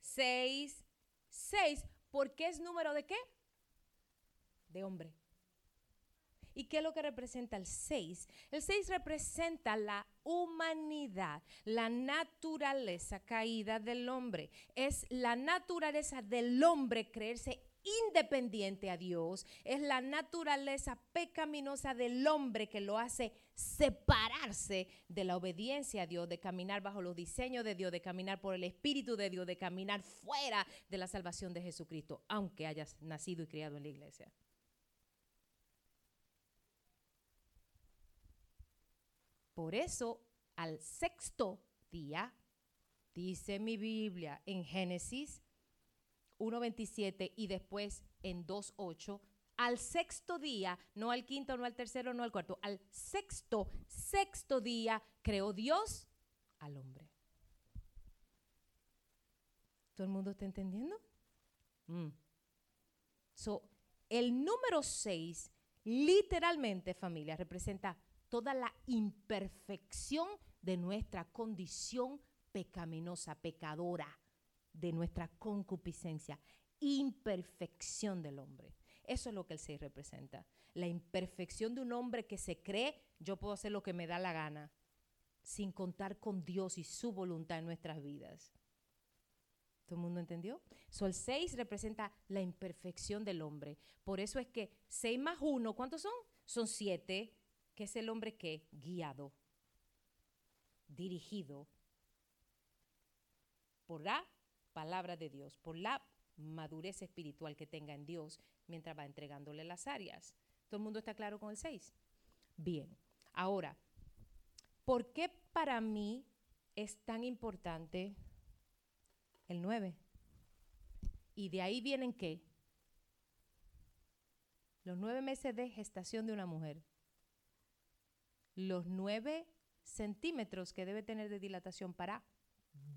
6, 6, porque es número de qué? de hombre. ¿Y qué es lo que representa el 6? El 6 representa la humanidad, la naturaleza caída del hombre. Es la naturaleza del hombre creerse independiente a Dios. Es la naturaleza pecaminosa del hombre que lo hace separarse de la obediencia a Dios, de caminar bajo los diseños de Dios, de caminar por el Espíritu de Dios, de caminar fuera de la salvación de Jesucristo, aunque hayas nacido y criado en la iglesia. Por eso, al sexto día, dice mi Biblia en Génesis 1.27 y después en 2.8, al sexto día, no al quinto, no al tercero, no al cuarto, al sexto, sexto día creó Dios al hombre. ¿Todo el mundo está entendiendo? Mm. So, el número 6, literalmente, familia, representa toda la imperfección de nuestra condición pecaminosa, pecadora, de nuestra concupiscencia, imperfección del hombre. Eso es lo que el 6 representa. La imperfección de un hombre que se cree, yo puedo hacer lo que me da la gana, sin contar con Dios y su voluntad en nuestras vidas. ¿Todo el mundo entendió? So, el 6 representa la imperfección del hombre. Por eso es que 6 más 1, ¿cuántos son? Son 7 que es el hombre que guiado, dirigido por la palabra de Dios, por la madurez espiritual que tenga en Dios mientras va entregándole las áreas. ¿Todo el mundo está claro con el 6? Bien, ahora, ¿por qué para mí es tan importante el 9? Y de ahí vienen qué? Los nueve meses de gestación de una mujer los nueve centímetros que debe tener de dilatación para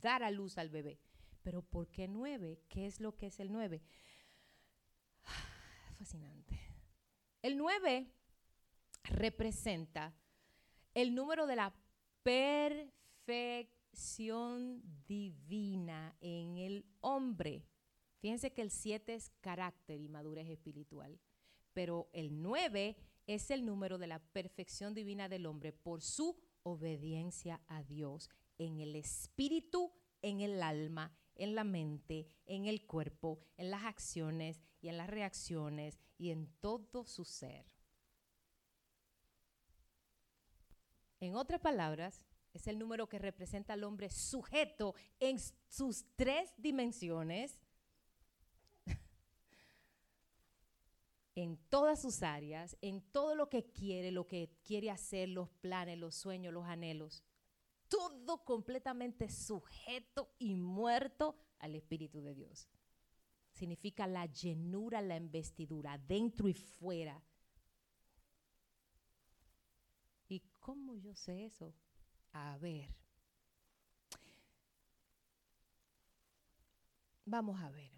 dar a luz al bebé. Pero ¿por qué nueve? ¿Qué es lo que es el nueve? Fascinante. El nueve representa el número de la perfección divina en el hombre. Fíjense que el siete es carácter y madurez espiritual, pero el nueve es el número de la perfección divina del hombre por su obediencia a Dios en el espíritu, en el alma, en la mente, en el cuerpo, en las acciones y en las reacciones y en todo su ser. En otras palabras, es el número que representa al hombre sujeto en sus tres dimensiones en todas sus áreas, en todo lo que quiere, lo que quiere hacer, los planes, los sueños, los anhelos. todo completamente sujeto y muerto al Espíritu de Dios. Significa la llenura, la investidura, dentro y fuera. ¿Y cómo yo sé eso? A ver. Vamos a ver.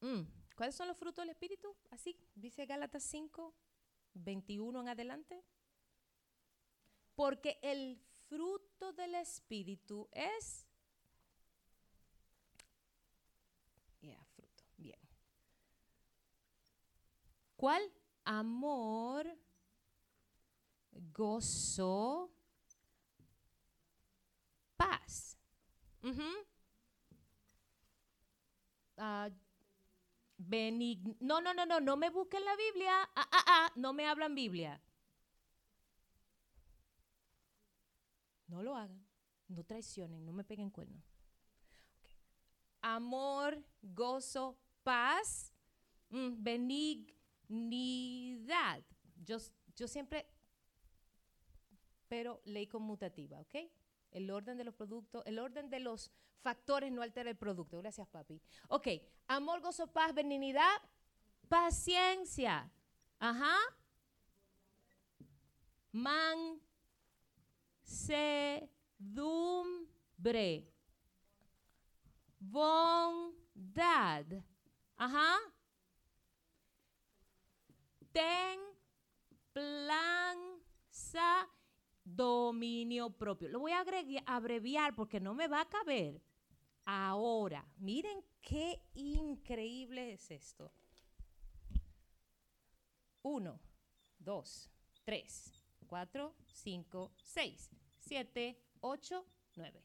Mm, ¿Cuáles son los frutos del Espíritu? Así, dice Gálatas 5, 21 en adelante. Porque el fruto del Espíritu es... Ya, fruto. Bien. ¿Cuál? Amor, gozo, paz. No, no, no, no, no me busquen la Biblia. Ah, ah, ah, no me hablan Biblia. No lo hagan. No traicionen, no me peguen cuernos. Amor, gozo, paz, mm, benignidad. Yo, yo siempre, pero ley conmutativa, ¿ok? El orden de los productos, el orden de los factores no altera el producto. Gracias, papi. Ok, amor, gozo, paz, benignidad, paciencia. Ajá. Man, sedumbre. Bondad. Ajá. Templanza dominio propio. Lo voy a abreviar porque no me va a caber. Ahora, miren qué increíble es esto. Uno, dos, tres, cuatro, cinco, seis, siete, ocho, nueve.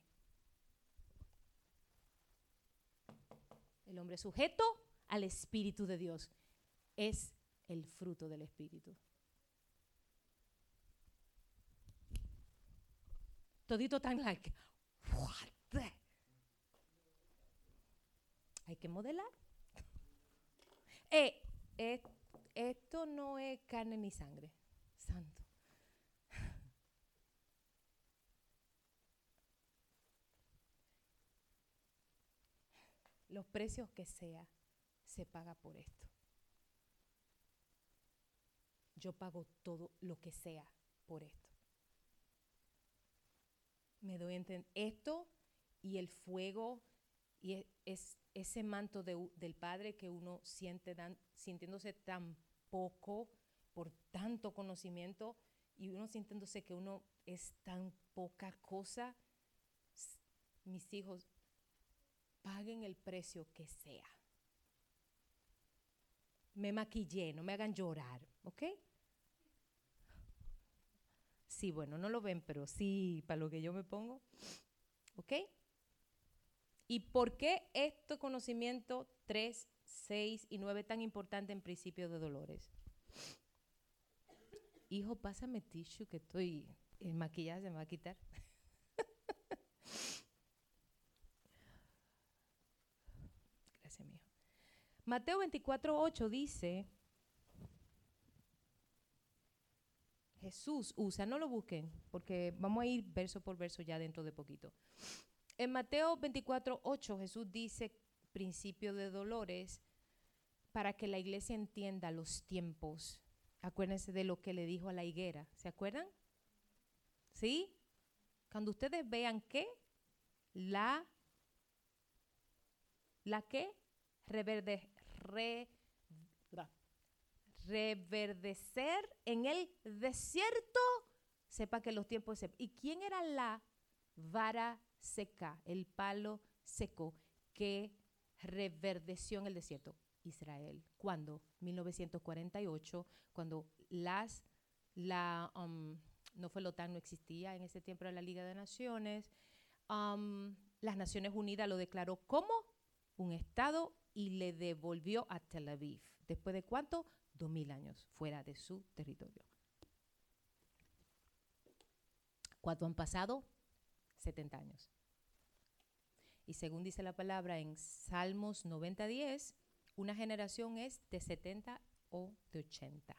El hombre sujeto al Espíritu de Dios es el fruto del Espíritu. Todito tan like, what? Hay que modelar. <laughs> Eh, eh, esto no es carne ni sangre, santo. <laughs> Los precios que sea, se paga por esto. Yo pago todo lo que sea por esto me doy entender, esto y el fuego y e, es, ese manto del Padre que uno siente sintiéndose tan poco por tanto conocimiento y uno sintiéndose que uno es tan poca cosa, mis hijos, paguen el precio que sea. Me maquillé, no me hagan llorar, ¿ok? Sí, bueno, no lo ven, pero sí, para lo que yo me pongo. ¿Ok? ¿Y por qué este conocimiento 3, 6 y 9 tan importante en principio de dolores? Hijo, pásame tissue que estoy, el maquillaje se me va a quitar. <laughs> Gracias, mi hijo. Mateo 24, 8 dice, Jesús usa, no lo busquen, porque vamos a ir verso por verso ya dentro de poquito. En Mateo 24, 8 Jesús dice principio de dolores para que la iglesia entienda los tiempos. Acuérdense de lo que le dijo a la higuera, ¿se acuerdan? ¿Sí? Cuando ustedes vean que la, la que reverde, re, reverdecer en el desierto, sepa que los tiempos. ¿Y quién era la vara seca, el palo seco que reverdeció en el desierto? Israel. ¿Cuándo? 1948, cuando las, la, um, no fue la OTAN, no existía en ese tiempo, la Liga de Naciones. Um, las Naciones Unidas lo declaró como un Estado y le devolvió a Tel Aviv. ¿Después de cuánto? Dos mil años fuera de su territorio. ¿Cuánto han pasado? 70 años. Y según dice la palabra en Salmos 90-10, una generación es de 70 o de 80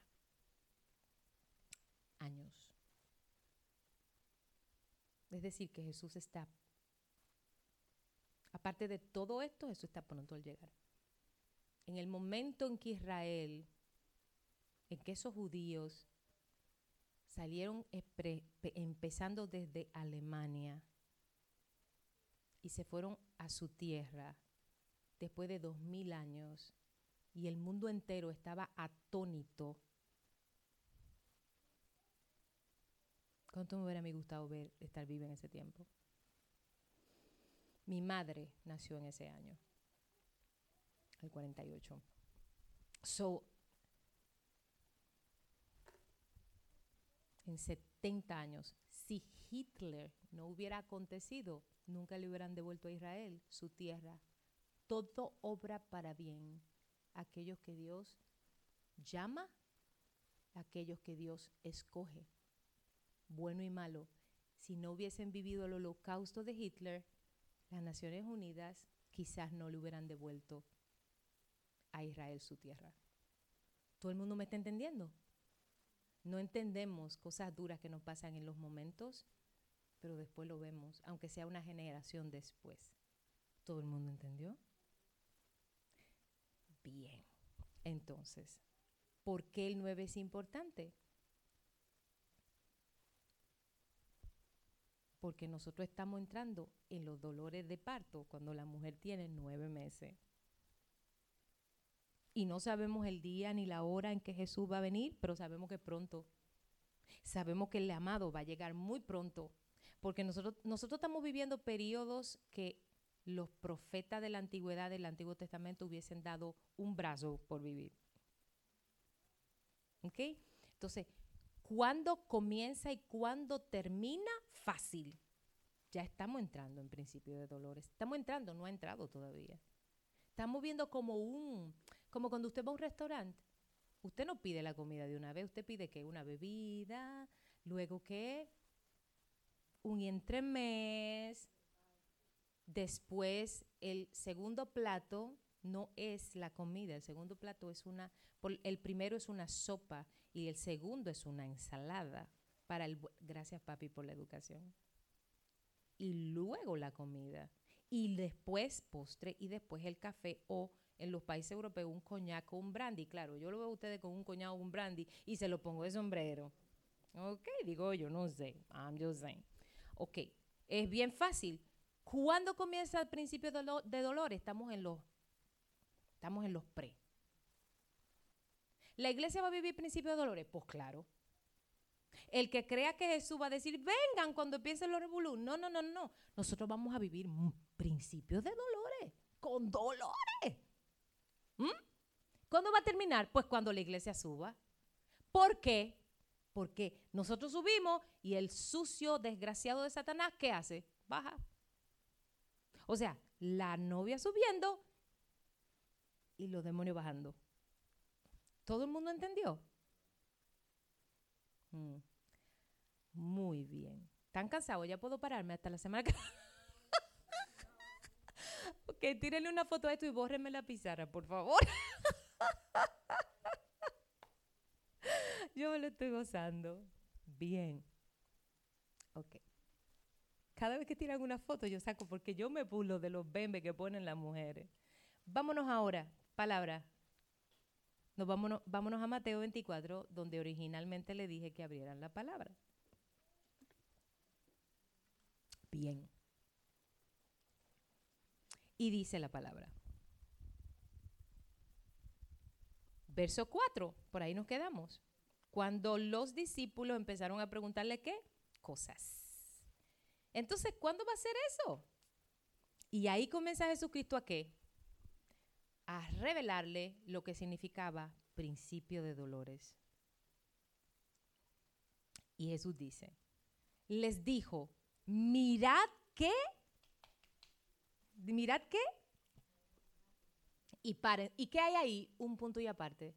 años. Es decir, que Jesús está, aparte de todo esto, Jesús está pronto al llegar. En el momento en que Israel, en que esos judíos salieron empezando desde Alemania y se fueron a su tierra después de dos mil años y el mundo entero estaba atónito. ¿Cuánto me hubiera gustado ver estar viva en ese tiempo? Mi madre nació en ese año, el 48. So, en 70 años, si Hitler no hubiera acontecido, nunca le hubieran devuelto a Israel su tierra. Todo obra para bien. Aquellos que Dios llama, aquellos que Dios escoge, bueno y malo. Si no hubiesen vivido el holocausto de Hitler, las Naciones Unidas quizás no le hubieran devuelto a Israel su tierra. ¿Todo el mundo me está entendiendo? No entendemos cosas duras que nos pasan en los momentos, pero después lo vemos, aunque sea una generación después. ¿Todo el mundo entendió? Bien. Entonces, ¿por qué el 9 es importante? Porque nosotros estamos entrando en los dolores de parto cuando la mujer tiene nueve meses y no sabemos el día ni la hora en que Jesús va a venir, pero sabemos que pronto. Sabemos que el amado va a llegar muy pronto, porque nosotros, nosotros estamos viviendo periodos que los profetas de la antigüedad del Antiguo Testamento hubiesen dado un brazo por vivir. ¿Ok? Entonces, ¿cuándo comienza y cuándo termina? Fácil. Ya estamos entrando en principio de dolores. Estamos entrando, no ha entrado todavía. Estamos viendo como un, como cuando usted va a un restaurante, usted no pide la comida de una vez, usted pide que una bebida, luego que un entremés, después el segundo plato no es la comida, el segundo plato es una, el primero es una sopa y el segundo es una ensalada. Para gracias papi por la educación. Y luego la comida. Y después postre y después el café o en los países europeos un coñac o un brandy. Claro, yo lo veo a ustedes con un coñac o un brandy y se lo pongo de sombrero. Ok, digo yo, no sé. I'm just saying. Ok, es bien fácil. ¿Cuándo comienza el principio de, de dolor? Estamos en los, estamos en los pre. ¿La iglesia va a vivir principio de dolores? Pues claro. El que crea que Jesús va a decir, vengan cuando empiecen los revolú. No, no, no, no. Nosotros vamos a vivir principios de dolores, con dolores. ¿Mm? ¿Cuándo va a terminar? Pues cuando la iglesia suba. ¿Por qué? Porque nosotros subimos y el sucio desgraciado de Satanás, ¿qué hace? Baja. O sea, la novia subiendo y los demonios bajando. ¿Todo el mundo entendió? Mm. Muy bien. ¿Están cansados? Ya puedo pararme hasta la semana que <laughs> Ok, tírenle una foto a esto y bórrenme la pizarra, por favor. <laughs> Yo me lo estoy gozando. Bien. Ok. Cada vez que tiran una foto yo saco porque yo me pulo de los bembes que ponen las mujeres. Vámonos ahora. Palabra. Nos vámonos, vámonos a Mateo 24, donde originalmente le dije que abrieran la palabra. Bien. Y dice la palabra. Verso 4, por ahí nos quedamos. Cuando los discípulos empezaron a preguntarle qué cosas. Entonces, ¿cuándo va a ser eso? Y ahí comienza Jesucristo a qué? A revelarle lo que significaba principio de dolores. Y Jesús dice, les dijo, mirad qué mirad qué. Y paren. ¿Y qué hay ahí? Un punto y aparte.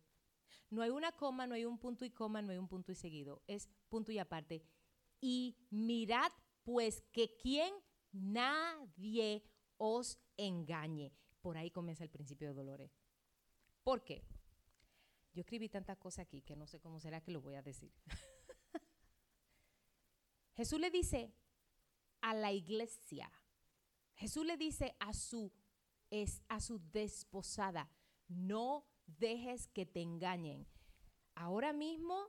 No hay una coma, no hay un punto y coma, no hay un punto y seguido. Es punto y aparte. Y mirad pues que quien nadie os engañe. Por ahí comienza el principio de dolores. ¿Por qué? Yo escribí tantas cosas aquí que no sé cómo será que lo voy a decir. <laughs> Jesús le dice, a la iglesia. Jesús le dice a su, a su desposada, no dejes que te engañen. Ahora mismo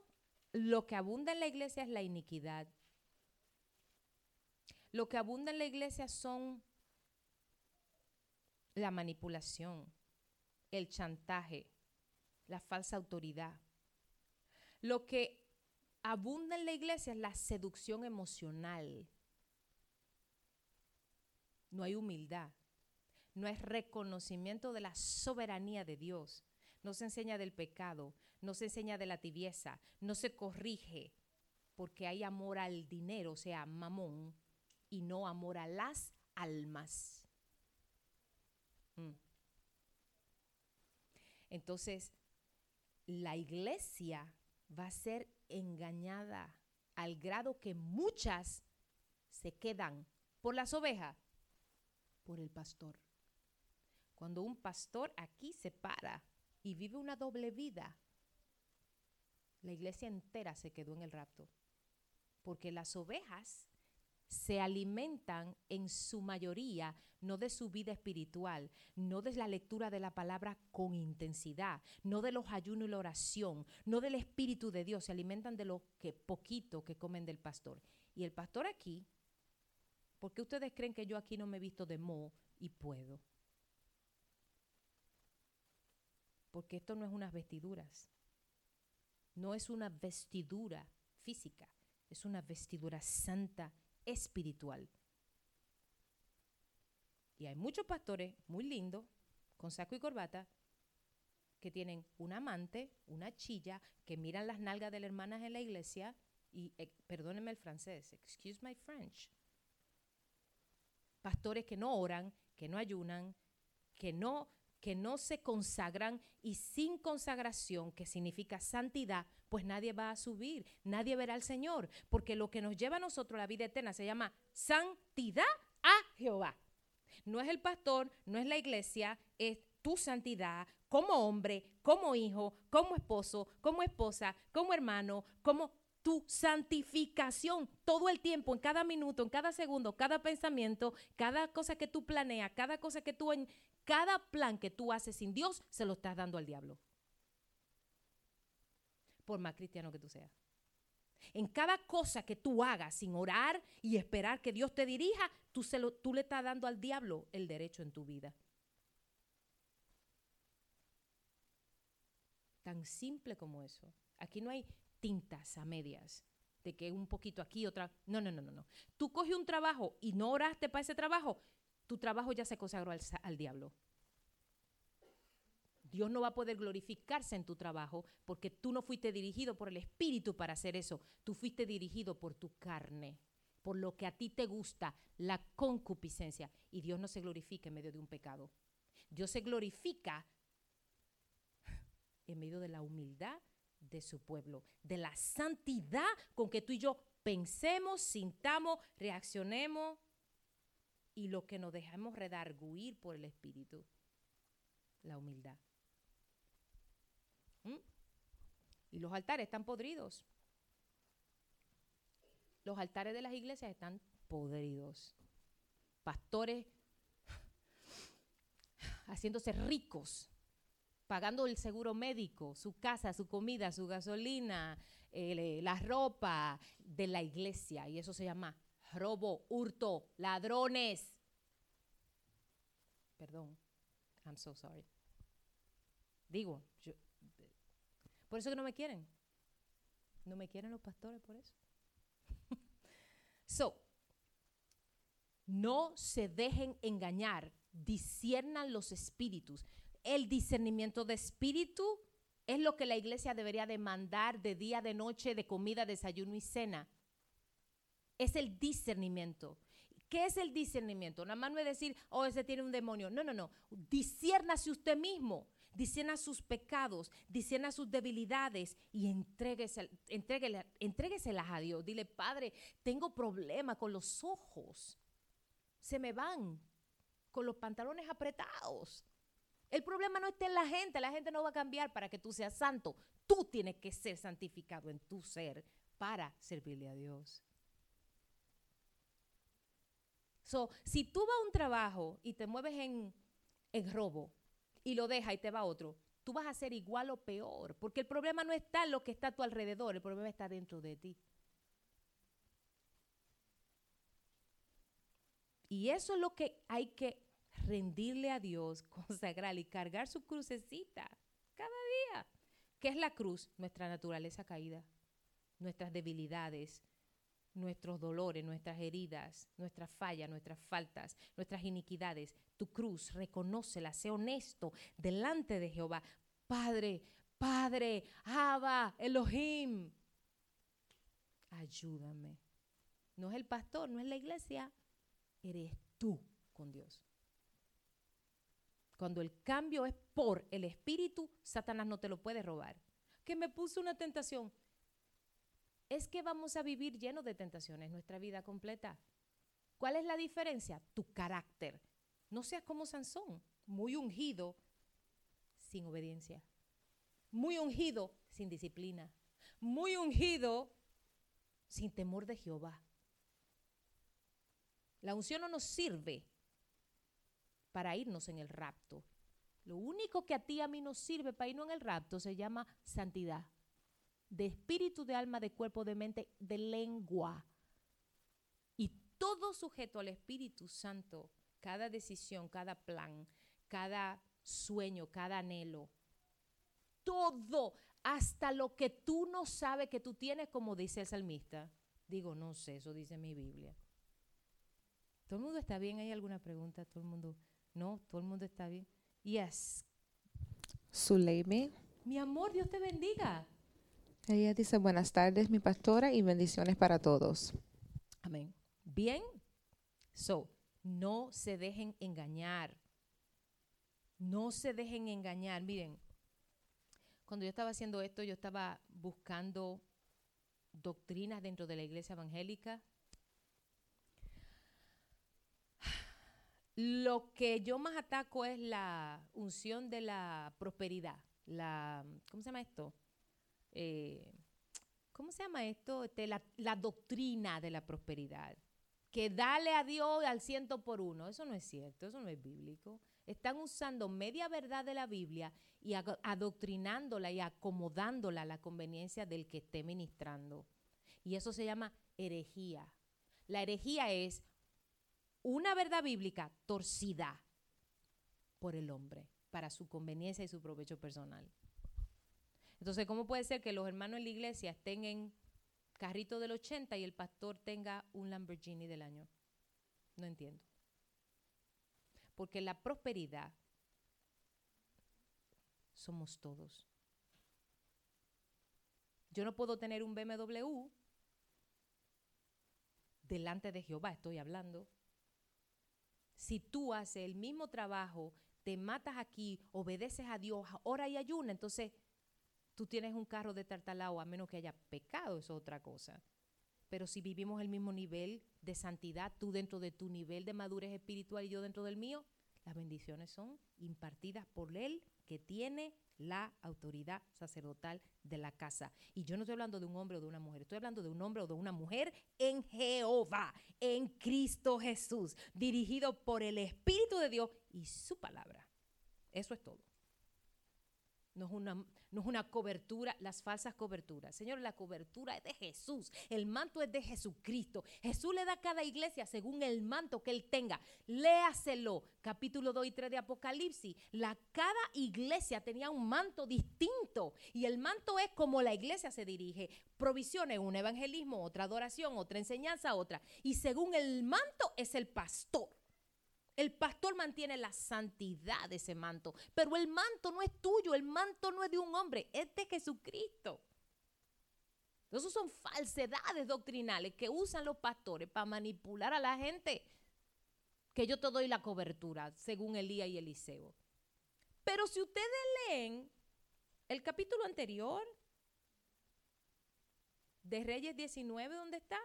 lo que abunda en la iglesia es la iniquidad. Lo que abunda en la iglesia son la manipulación, el chantaje, la falsa autoridad. Lo que abunda en la iglesia es la seducción emocional. No hay humildad, no hay reconocimiento de la soberanía de Dios. No se enseña del pecado, no se enseña de la tibieza, no se corrige porque hay amor al dinero, o sea, mamón, y no amor a las almas. Mm. Entonces, la iglesia va a ser engañada al grado que muchas se quedan por las ovejas, por el pastor. Cuando un pastor aquí se para y vive una doble vida, la iglesia entera se quedó en el rapto. Porque las ovejas se alimentan en su mayoría no de su vida espiritual, no de la lectura de la palabra con intensidad, no de los ayunos y la oración, no del Espíritu de Dios, se alimentan de lo que poquito que comen del pastor. Y el pastor aquí, ¿por qué ustedes creen que yo aquí no me he visto de mo y puedo? Porque esto no es unas vestiduras, no es una vestidura física, es una vestidura santa espiritual. Y hay muchos pastores muy lindos, con saco y corbata, que tienen un amante, una chilla, que miran las nalgas de las hermanas en la iglesia y, eh, perdónenme el francés, excuse my French. Pastores que no oran, que no ayunan, que no, que no se consagran y sin consagración, que significa santidad, pues nadie va a subir, nadie verá al Señor, porque lo que nos lleva a nosotros la vida eterna se llama santidad a Jehová. No es el pastor, no es la iglesia, es tu santidad como hombre, como hijo, como esposo, como esposa, como hermano, como tu santificación todo el tiempo, en cada minuto, en cada segundo, cada pensamiento, cada cosa que tú planeas, cada cosa que tú, cada plan que tú haces sin Dios, se lo estás dando al diablo por más cristiano que tú seas. En cada cosa que tú hagas sin orar y esperar que Dios te dirija, tú, se lo, tú le estás dando al diablo el derecho en tu vida. Tan simple como eso. Aquí no hay tintas a medias, de que un poquito aquí, otra. No, no, no, no, no. Tú coges un trabajo y no oraste para ese trabajo, tu trabajo ya se consagró al, al diablo. Dios no va a poder glorificarse en tu trabajo porque tú no fuiste dirigido por el Espíritu para hacer eso. Tú fuiste dirigido por tu carne, por lo que a ti te gusta, la concupiscencia. Y Dios no se glorifica en medio de un pecado. Dios se glorifica en medio de la humildad de su pueblo, de la santidad con que tú y yo pensemos, sintamos, reaccionemos y lo que nos dejamos redarguir por el Espíritu, la humildad. ¿Mm? Y los altares están podridos. Los altares de las iglesias están podridos. Pastores <sighs> haciéndose ricos, pagando el seguro médico, su casa, su comida, su gasolina, la ropa de la iglesia. Y eso se llama robo, hurto, ladrones. Perdón, I'm so sorry. Digo, por eso que no me quieren. No me quieren los pastores por eso. <laughs> so, no se dejen engañar, disciernan los espíritus. El discernimiento de espíritu es lo que la iglesia debería demandar de día, de noche, de comida, desayuno y cena. Es el discernimiento. ¿Qué es el discernimiento? Nada más no es decir, oh, ese tiene un demonio. No, no, no. Disciernase usted mismo a sus pecados, a sus debilidades y entrégueselas a Dios. Dile, Padre, tengo problema con los ojos. Se me van con los pantalones apretados. El problema no está en la gente, la gente no va a cambiar para que tú seas santo. Tú tienes que ser santificado en tu ser para servirle a Dios. So, si tú vas a un trabajo y te mueves en, en robo y lo dejas y te va otro, tú vas a ser igual o peor, porque el problema no está en lo que está a tu alrededor, el problema está dentro de ti. Y eso es lo que hay que rendirle a Dios, <laughs> consagrarle y cargar su crucecita cada día. ¿Qué es la cruz? Nuestra naturaleza caída, nuestras debilidades, nuestros dolores, nuestras heridas, nuestras fallas, nuestras faltas, nuestras iniquidades. Tu cruz, reconócela, sé honesto delante de Jehová. Padre, Padre, Abba, Elohim, ayúdame. No es el pastor, no es la iglesia, eres tú con Dios. Cuando el cambio es por el Espíritu, Satanás no te lo puede robar. Que me puso una tentación. Es que vamos a vivir llenos de tentaciones nuestra vida completa. ¿Cuál es la diferencia? Tu carácter. No seas como Sansón, muy ungido sin obediencia. Muy ungido sin disciplina. Muy ungido sin temor de Jehová. La unción no nos sirve para irnos en el rapto. Lo único que a ti a mí nos sirve para irnos en el rapto se llama santidad. De espíritu, de alma, de cuerpo, de mente, de lengua. Y todo sujeto al Espíritu Santo, cada decisión, cada plan, cada sueño, cada anhelo, todo, hasta lo que tú no sabes que tú tienes, como dice el salmista. Digo, no sé, eso dice mi Biblia. ¿Todo el mundo está bien? ¿Hay alguna pregunta? ¿Todo el mundo? No, todo el mundo está bien. Yes. Suleime. Mi amor, Dios te bendiga. Ella dice, buenas tardes, mi pastora, y bendiciones para todos. Amén. Bien. So, no se dejen engañar. No se dejen engañar. Miren, cuando yo estaba haciendo esto, yo estaba buscando doctrinas dentro de la iglesia evangélica Lo que yo más ataco es la unción de la prosperidad. La, ¿Cómo se llama esto? Eh, ¿Cómo se llama esto? Este, la, la, doctrina de la prosperidad. Que dale a Dios al ciento por uno. Eso no es cierto, eso no es bíblico. Están usando media verdad de la Biblia y adoctrinándola y acomodándola a la conveniencia del que esté ministrando. Y eso se llama herejía. La herejía es una verdad bíblica torcida por el hombre para su conveniencia y su provecho personal. Entonces, ¿cómo puede ser que los hermanos en la iglesia estén en carrito del 80 y el pastor tenga un Lamborghini del año? No entiendo. Porque la prosperidad somos todos. Yo no puedo tener un BMW delante de Jehová, estoy hablando, si tú haces el mismo trabajo, te matas aquí, obedeces a Dios, ora y ayuna, entonces tú tienes un carro de tartalao, a menos que haya pecado, eso es otra cosa. Pero si vivimos el mismo nivel de santidad, tú dentro de tu nivel de madurez espiritual y yo dentro del mío, las bendiciones son impartidas por Él que tiene la autoridad sacerdotal de la casa. Y yo no estoy hablando de un hombre o de una mujer, estoy hablando de un hombre o de una mujer en Jehová, en Cristo Jesús, dirigido por el Espíritu de Dios y su palabra. Eso es todo. No es una, no es una cobertura, las falsas coberturas. Señor, la cobertura es de Jesús. El manto es de Jesucristo. Jesús le da a cada iglesia según el manto que él tenga. Léaselo. Capítulo 2 y 3 de Apocalipsis. La, cada iglesia tenía un manto distinto. Y el manto es como la iglesia se dirige. Provisiones, un evangelismo, otra adoración, otra enseñanza, otra. Y según el manto es el pastor. El pastor mantiene la santidad de ese manto, pero el manto no es tuyo, el manto no es de un hombre, es de Jesucristo. Esos son falsedades doctrinales que usan los pastores para manipular a la gente. Que yo te doy la cobertura, según Elías y Eliseo. Pero si ustedes leen el capítulo anterior de Reyes 19, ¿dónde está?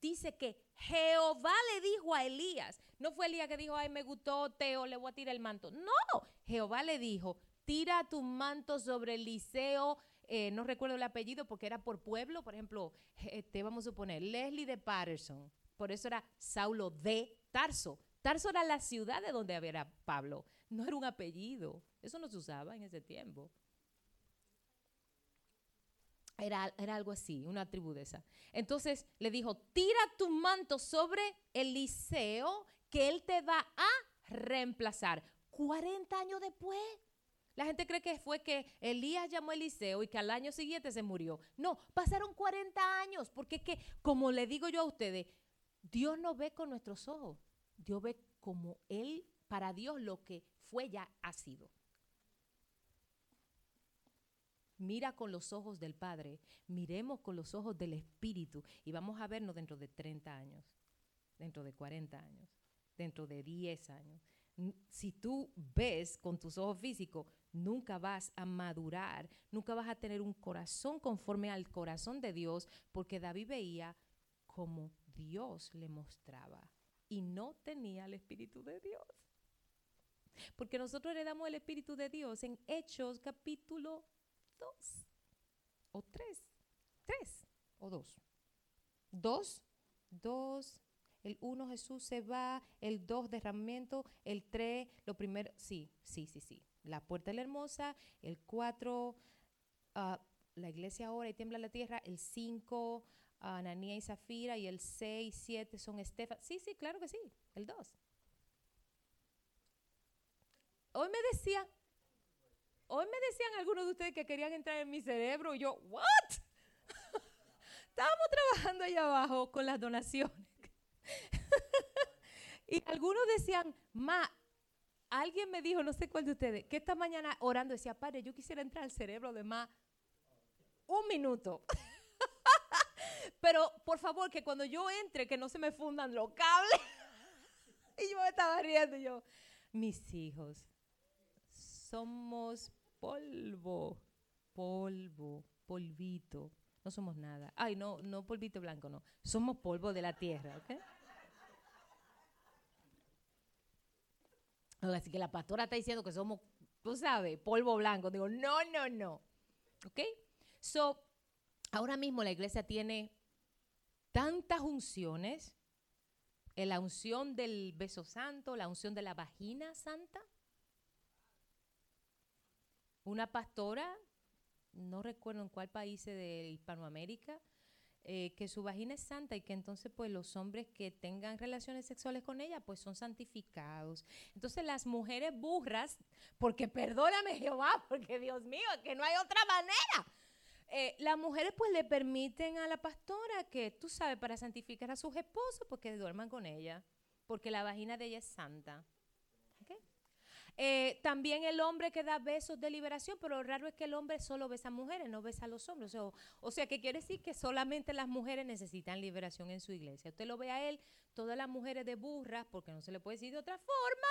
Dice que Jehová le dijo a Elías, no fue Elías que dijo, ay, me gustó Teo, le voy a tirar el manto. No, Jehová le dijo, tira tu manto sobre Eliseo, eh, no recuerdo el apellido porque era por pueblo, por ejemplo, te vamos a suponer, Leslie de Patterson. Por eso era Saulo de Tarso. Tarso era la ciudad de donde había Pablo. No era un apellido. Eso no se usaba en ese tiempo. Era, era, algo así, una tribu de esa. Entonces le dijo, tira tu manto sobre Eliseo, que él te va a reemplazar. 40 años después. La gente cree que fue que Elías llamó a Eliseo y que al año siguiente se murió. No, pasaron 40 años, porque es que, como le digo yo a ustedes, Dios no ve con nuestros ojos. Dios ve como Él, para Dios, lo que fue ya ha sido. Mira con los ojos del Padre, miremos con los ojos del Espíritu y vamos a vernos dentro de 30 años, dentro de 40 años, dentro de 10 años. Si tú ves con tus ojos físicos, nunca vas a madurar, nunca vas a tener un corazón conforme al corazón de Dios, porque David veía como Dios le mostraba y no tenía el Espíritu de Dios. Porque nosotros heredamos el Espíritu de Dios en Hechos capítulo 2 o 3. 3 o 2. 2, 2, el 1 Jesús se va, el 2 derramamiento, el 3 lo primero, sí, sí, sí, sí. La puerta de la hermosa, el 4 ah, la iglesia ahora y tiembla la tierra, el 5 Ananía y Zafira y el 6, 7 son Estefan. Sí, sí, claro que sí, el 2. Hoy me decían, hoy me decían algunos de ustedes que querían entrar en mi cerebro y yo, ¿what? <laughs> Estábamos trabajando allá abajo con las donaciones. <laughs> y algunos decían, ma, alguien me dijo, no sé cuál de ustedes, que esta mañana orando decía, padre, yo quisiera entrar al cerebro de ma un minuto. <laughs> Pero por favor, que cuando yo entre, que no se me fundan los cables. y yo me estaba riendo yo. Mis hijos, somos polvo, polvo, polvito. No somos nada. Ay, no, no polvito blanco, no. Somos polvo de la tierra, ¿ok? Así que la pastora está diciendo que somos, tú sabes, polvo blanco. Digo, no, no, no. ¿Ok? So, ahora mismo la iglesia tiene tantas unciones, la unción del beso santo, la unción de la vagina santa. Una pastora, no recuerdo en cuál país de Hispanoamérica, eh, que su vagina es santa y que entonces pues los hombres que tengan relaciones sexuales con ella pues son santificados. Entonces las mujeres burras, porque perdóname Jehová, <laughs> porque Dios mío, que no hay otra manera eh, las mujeres pues le permiten a la pastora que, tú sabes, para santificar a sus esposos, porque pues, duerman con ella, porque la vagina de ella es santa. Eh, también el hombre que da besos de liberación, pero lo raro es que el hombre solo besa a mujeres, no besa a los hombres. O, sea, que quiere decir que solamente las mujeres necesitan liberación en su iglesia. Usted lo ve a él, todas las mujeres de burras, porque no se le puede decir de otra forma,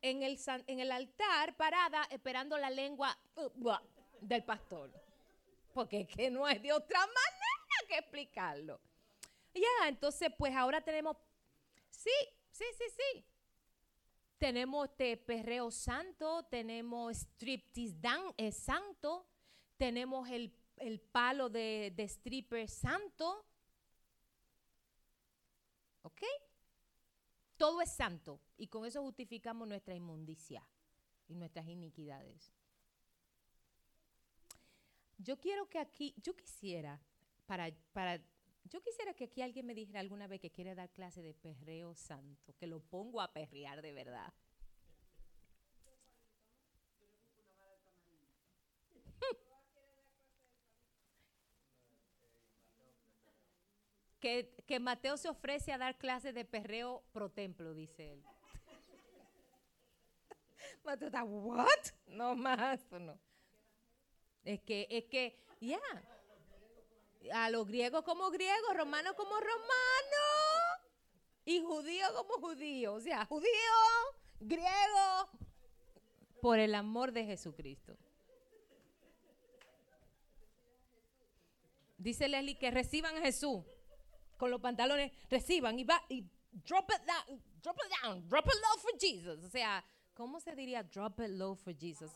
en el, en el altar parada esperando la lengua uh, del pastor. Porque es que no hay de otra manera que explicarlo. Ya, entonces pues ahora tenemos, sí, sí, sí, sí. Tenemos este perreo santo, tenemos striptease dan, eh, santo, tenemos el, el palo de, de stripper santo. ¿Ok? Todo es santo y con eso justificamos nuestra inmundicia y nuestras iniquidades. Yo quiero que aquí, yo quisiera, para, para, yo quisiera que aquí alguien me dijera alguna vez que quiere dar clase de perreo santo, que lo pongo a perrear de verdad. <laughs> que, Mateo se ofrece a dar clases de perreo pro templo, dice él. <laughs> Mateo está, ¿what? No más, no. Es que, es que, ya. A los griegos como griegos, romanos como romanos, y judíos como judíos. O sea, judío, griego, por el amor de Jesucristo. Dice Leslie que reciban a Jesús con los pantalones, reciban y va y drop it down, drop it down, drop it low for Jesus. O sea, ¿cómo se diría drop it low for Jesus?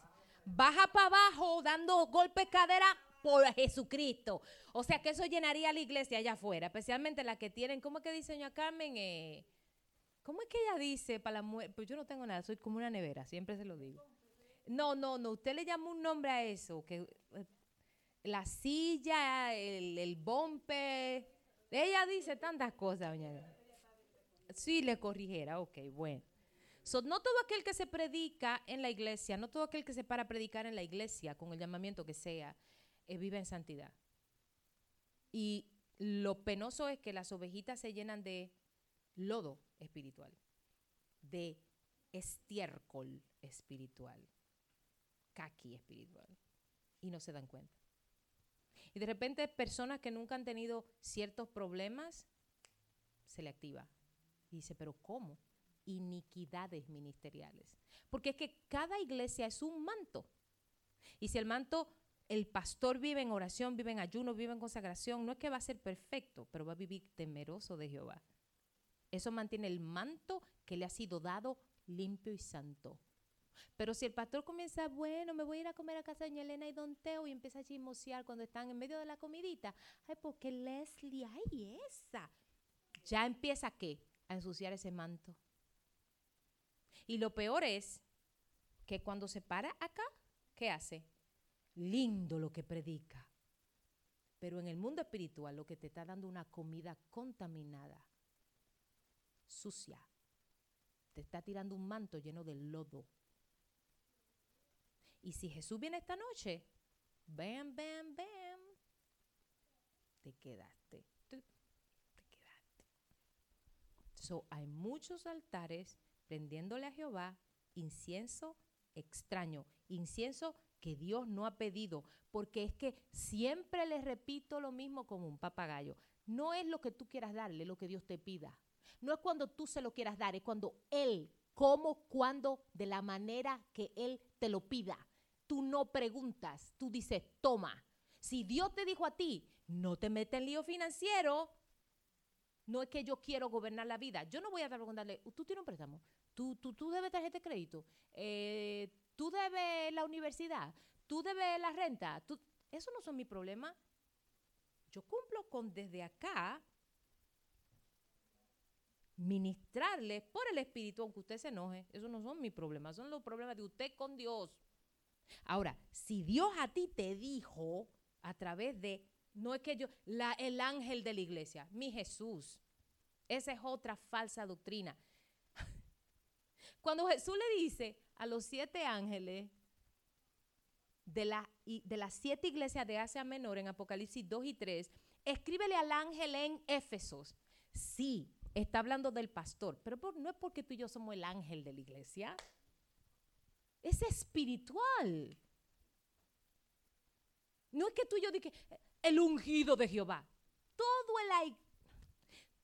Baja para abajo dando golpes cadera por Jesucristo. O sea que eso llenaría la iglesia allá afuera, especialmente la que tienen, ¿cómo es que dice doña Carmen? Eh, ¿Cómo es que ella dice para la mujer? Pues yo no tengo nada, soy como una nevera, siempre se lo digo. No, no, no, usted le llama un nombre a eso, que eh, la silla, el, el bumper. Ella dice tantas cosas, doña. Sí, le corrigiera, ok, bueno. no todo aquel que se predica en la iglesia, no todo aquel que se para a predicar en la iglesia, con el llamamiento que sea, eh, vive en santidad. Y lo penoso es que las ovejitas se llenan de lodo espiritual, de estiércol espiritual, caqui espiritual, y no se dan cuenta. Y de repente personas que nunca han tenido ciertos problemas, se le activa. Y dice, pero ¿cómo? Iniquidades ministeriales. Porque es que cada iglesia es un manto. Y si el manto, el pastor vive en oración, vive en ayuno, vive en consagración, no es que va a ser perfecto, pero va a vivir temeroso de Jehová. Eso mantiene el manto que le ha sido dado limpio y santo. Pero si el pastor comienza, bueno, me voy a ir a comer a casa de doña Elena y don Teo y empieza a chismosear cuando están en medio de la comidita, ay, porque Leslie, ay, esa. Ya empieza qué? A ensuciar ese manto. Y lo peor es que cuando se para acá, ¿qué hace? Lindo lo que predica. Pero en el mundo espiritual lo que te está dando una comida contaminada sucia. Te está tirando un manto lleno de lodo. Y si Jesús viene esta noche, bam, bam, bam, te quedaste. Te, quedaste. So, hay muchos altares prendiéndole a Jehová incienso extraño, incienso que Dios no ha pedido, porque es que siempre le repito lo mismo como un papagayo. No es lo que tú quieras darle, lo que Dios te pida. No es cuando tú se lo quieras dar, es cuando Él, cómo, cuándo, de la manera que Él te lo pida. Tú no preguntas, tú dices, toma. Si Dios te dijo a ti, no te metas en lío financiero, no es que yo quiero gobernar la vida. Yo no voy a preguntarle, tú tienes un préstamo, tú, tú, tú debes tarjeta de crédito, eh, tú debes la universidad, tú debes la renta. Tú, eso no son mi problema. Yo cumplo con desde acá ministrarle por el Espíritu, aunque usted se enoje. Eso no son mis problemas, son los problemas de usted con Dios. Ahora, si Dios a ti te dijo a través de, no es que yo, la, el ángel de la iglesia, mi Jesús, esa es otra falsa doctrina. Cuando Jesús le dice a los siete ángeles de, la, de las siete iglesias de Asia Menor en Apocalipsis 2 y 3, escríbele al ángel en Éfesos. Sí, está hablando del pastor, pero no es porque tú y yo somos el ángel de la iglesia. Es espiritual. No es que tú y yo dije, el ungido de Jehová. Todo el,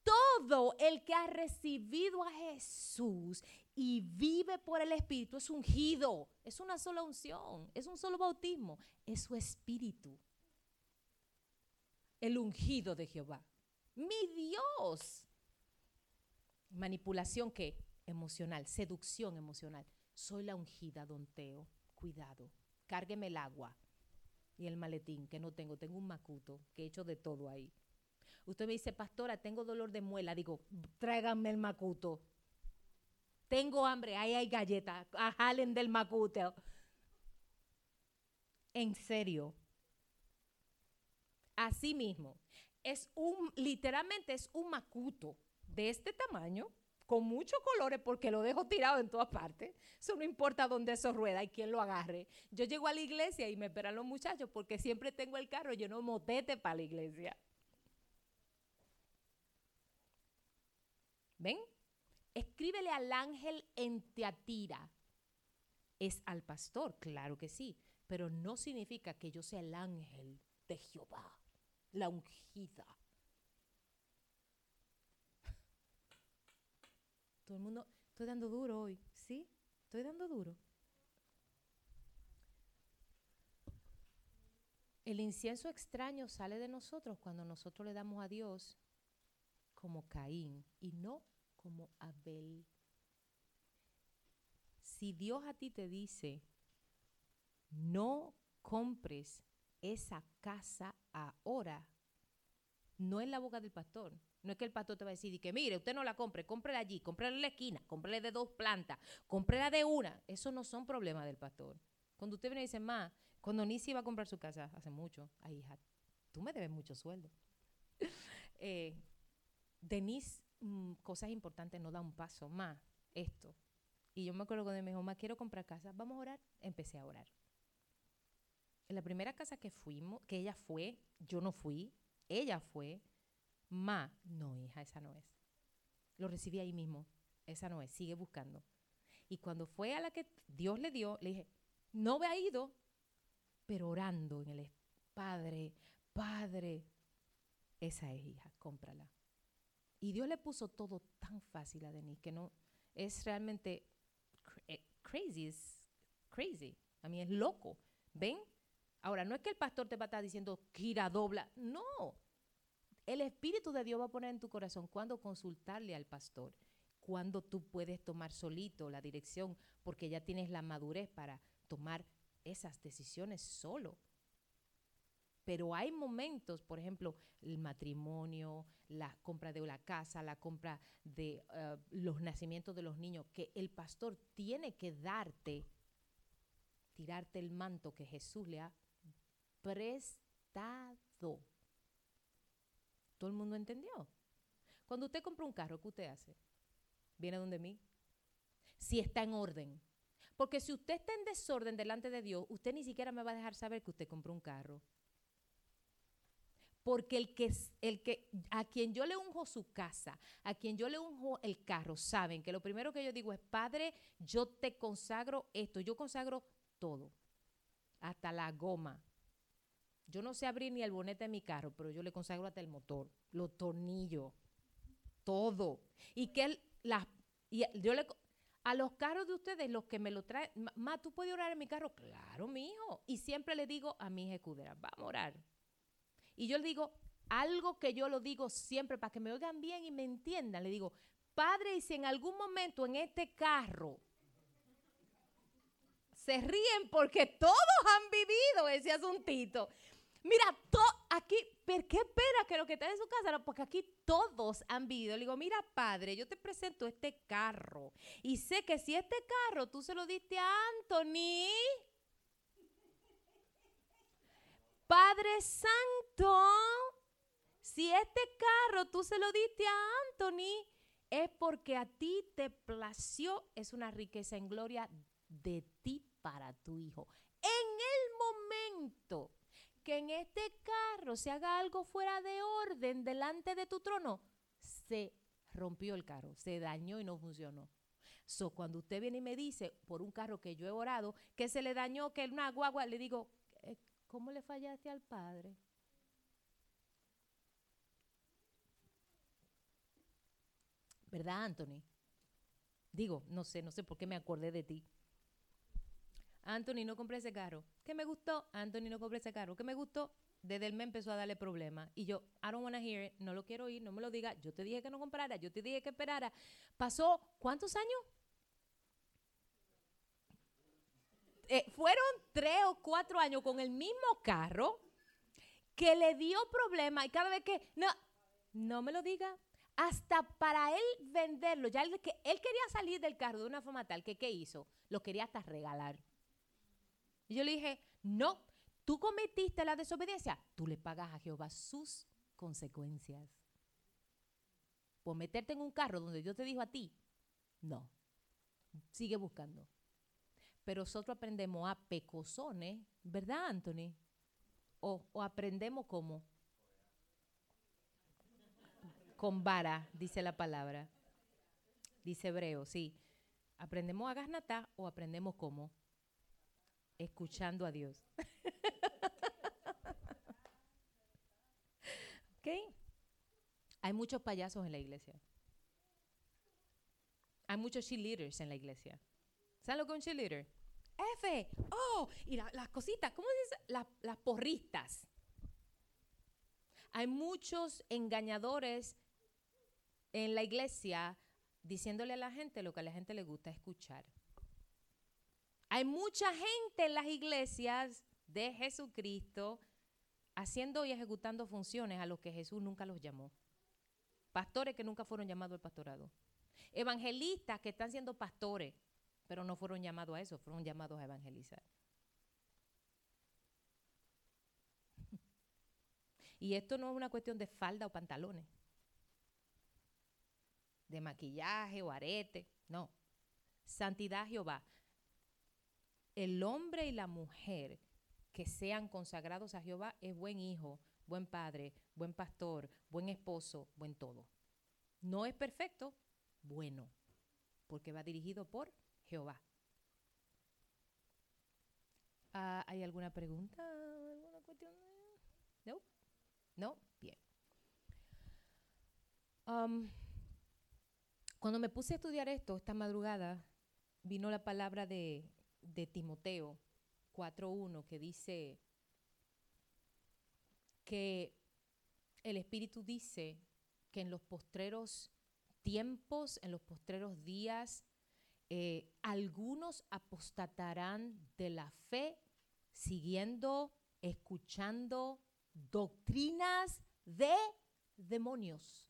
todo el que ha recibido a Jesús y vive por el Espíritu es ungido. Es una sola unción, es un solo bautismo, es su Espíritu. El ungido de Jehová. Mi Dios. Manipulación que emocional, seducción emocional. Soy la ungida, don Teo. Cuidado. Cárgueme el agua y el maletín que no tengo. Tengo un macuto que he hecho de todo ahí. Usted me dice, pastora, tengo dolor de muela. Digo, tráiganme el macuto. Tengo hambre, ahí hay galletas. Jalen del macuto. En serio. Así mismo. Es un, literalmente es un macuto de este tamaño, con muchos colores, porque lo dejo tirado en todas partes. Eso no importa dónde eso rueda y quién lo agarre. Yo llego a la iglesia y me esperan los muchachos porque siempre tengo el carro yo no motete para la iglesia. ¿Ven? Escríbele al ángel en Teatira. Es al pastor, claro que sí, pero no significa que yo sea el ángel de Jehová, la ungida. <laughs> Todo el mundo, estoy dando duro hoy, ¿sí? Estoy dando duro. El incienso extraño sale de nosotros cuando nosotros le damos a Dios como Caín y no como Abel. Si Dios a ti te dice, no compres esa casa ahora. No es la boca del pastor. No es que el pastor te va a decir que mire, usted no la compre, cómprela allí, cómprela en la esquina, cómprela de dos plantas, cómprela de una. Eso no son problemas del pastor. Cuando usted viene y dice, ma, cuando Nisi iba a comprar su casa hace mucho, ay hija, tú me debes mucho sueldo. <laughs> eh, Denise, mm, cosas importantes, no da un paso, más esto. Y yo me acuerdo cuando me dijo, ma, quiero comprar casa, vamos a orar. Empecé a orar. En la primera casa que fuimos, que ella fue, yo no fui, ella fue, Ma, no, hija, esa no es. Lo recibí ahí mismo. Esa no es, sigue buscando. Y cuando fue a la que Dios le dio, le dije, no me ha ido, pero orando en el Padre, Padre, esa es hija, cómprala. Y Dios le puso todo tan fácil a Denise que no, es realmente eh, crazy, es crazy. A mí es loco. ¿Ven? Ahora, no es que el pastor te va a estar diciendo, gira, dobla. No, el Espíritu de Dios va a poner en tu corazón cuando consultarle al pastor, cuando tú puedes tomar solito la dirección, porque ya tienes la madurez para tomar esas decisiones solo. Pero hay momentos, por ejemplo, el matrimonio, la compra de la casa, la compra de eh, los nacimientos de los niños, que el pastor tiene que darte, tirarte el manto que Jesús le ha prestado. ¿Todo el mundo entendió? Cuando usted compra un carro, ¿qué usted hace? Viene donde mí. Si está en orden. Porque si usted está en desorden delante de Dios, usted ni siquiera me va a dejar saber que usted compró un carro. Porque el que, el que, a quien yo le unjo su casa, a quien yo le unjo el carro, saben que lo primero que yo digo es, Padre, yo te consagro esto, yo consagro todo, hasta la goma, yo no sé abrir ni el bonete de mi carro, pero yo le consagro hasta el motor, los tornillos, todo. Y que él, las, y yo le, a los carros de ustedes, los que me lo traen, ma, ¿tú puedes orar en mi carro? Claro, mi hijo. Y siempre le digo a mis escuderas, vamos a orar. Y yo le digo, algo que yo lo digo siempre para que me oigan bien y me entiendan, le digo, Padre, y si en algún momento en este carro se ríen porque todos han vivido ese asuntito. Mira, aquí, ¿por qué espera que lo que está en su casa? porque aquí todos han vivido. Le digo, mira, padre, yo te presento este carro. Y sé que si este carro tú se lo diste a Anthony, Padre Santo, si este carro tú se lo diste a Anthony, es porque a ti te plació, es una riqueza en gloria de ti para tu hijo. En el momento que en este carro se haga algo fuera de orden delante de tu trono, se rompió el carro, se dañó y no funcionó. So, cuando usted viene y me dice por un carro que yo he orado, que se le dañó, que una guagua, le digo, ¿cómo le fallaste al padre? ¿Verdad, Anthony? Digo, no sé, no sé por qué me acordé de ti. Anthony, no compré ese carro. ¿Qué me gustó? Anthony, no compré ese carro. ¿Qué me gustó? Desde él me empezó a darle problemas. Y yo, I don't want to hear it, no lo quiero oír, no me lo diga. Yo te dije que no comprara, yo te dije que esperara. Pasó, ¿cuántos años? Eh, fueron tres o cuatro años con el mismo carro que le dio problemas y cada vez que, no, no me lo diga, hasta para él venderlo, ya él, él quería salir del carro de una forma tal que, ¿qué hizo? Lo quería hasta regalar. Y yo le dije, no, tú cometiste la desobediencia, tú le pagas a Jehová sus consecuencias. Por meterte en un carro donde Dios te dijo a ti, no, sigue buscando. Pero nosotros aprendemos a pecosones, ¿verdad, Anthony? O, o aprendemos como con vara, dice la palabra. Dice hebreo, sí. ¿Aprendemos a gasnatá o aprendemos cómo? escuchando a Dios. <laughs> ¿Ok? Hay muchos payasos en la iglesia. Hay muchos cheerleaders en la iglesia. ¿Saben lo que? F, oh, y las cositas, ¿cómo se dice? las porristas. Hay muchos engañadores en la iglesia diciéndole a la gente lo que a la gente le gusta escuchar. Hay mucha gente en las iglesias de Jesucristo haciendo y ejecutando funciones a los que Jesús nunca los llamó. Pastores que nunca fueron llamados al pastorado. Evangelistas que están siendo pastores, pero no fueron llamados a eso, fueron llamados a evangelizar. <laughs> Y esto no es una cuestión de falda o pantalones, de maquillaje o arete, no. Santidad Jehová. El hombre y la mujer que sean consagrados a Jehová es buen hijo, buen padre, buen pastor, buen esposo, buen todo. No es perfecto, bueno, porque va dirigido por Jehová. Ah, ¿Hay alguna pregunta? ¿Alguna cuestión? ¿No? ¿No? Bien. Cuando me puse a estudiar esto esta madrugada, vino la palabra de, de Timoteo 4.1 que dice que el Espíritu dice que en los postreros tiempos, en los postreros días, eh, algunos apostatarán de la fe siguiendo, escuchando doctrinas de demonios.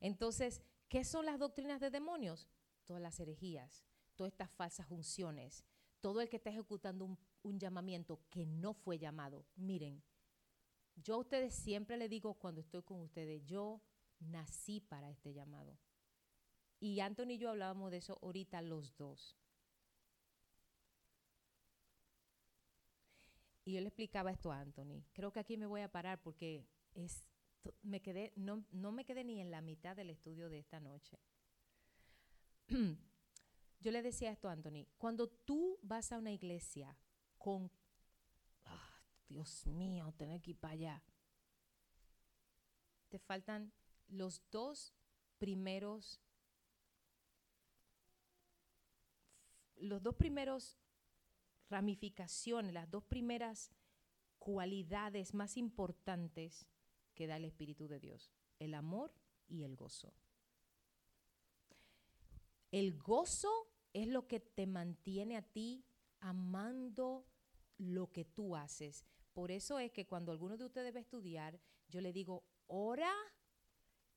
Entonces, ¿qué son las doctrinas de demonios? Todas las herejías, todas estas falsas unciones, todo el que está ejecutando un, un llamamiento que no fue llamado. Miren, yo a ustedes siempre le digo cuando estoy con ustedes, yo nací para este llamado. Y Anthony y yo hablábamos de eso ahorita los dos. Y yo le explicaba esto a Anthony. Creo que aquí me voy a parar porque es, me quedé, no, no me quedé ni en la mitad del estudio de esta noche. <clears throat> yo le decía esto a Anthony. Cuando tú vas a una iglesia con, ah, Dios mío, tener que ir para allá, te faltan los dos primeros, los dos primeros ramificaciones, las dos primeras cualidades más importantes que da el Espíritu de Dios, el amor y el gozo. El gozo es lo que te mantiene a ti amando lo que tú haces. Por eso es que cuando alguno de ustedes va a estudiar, yo le digo, ora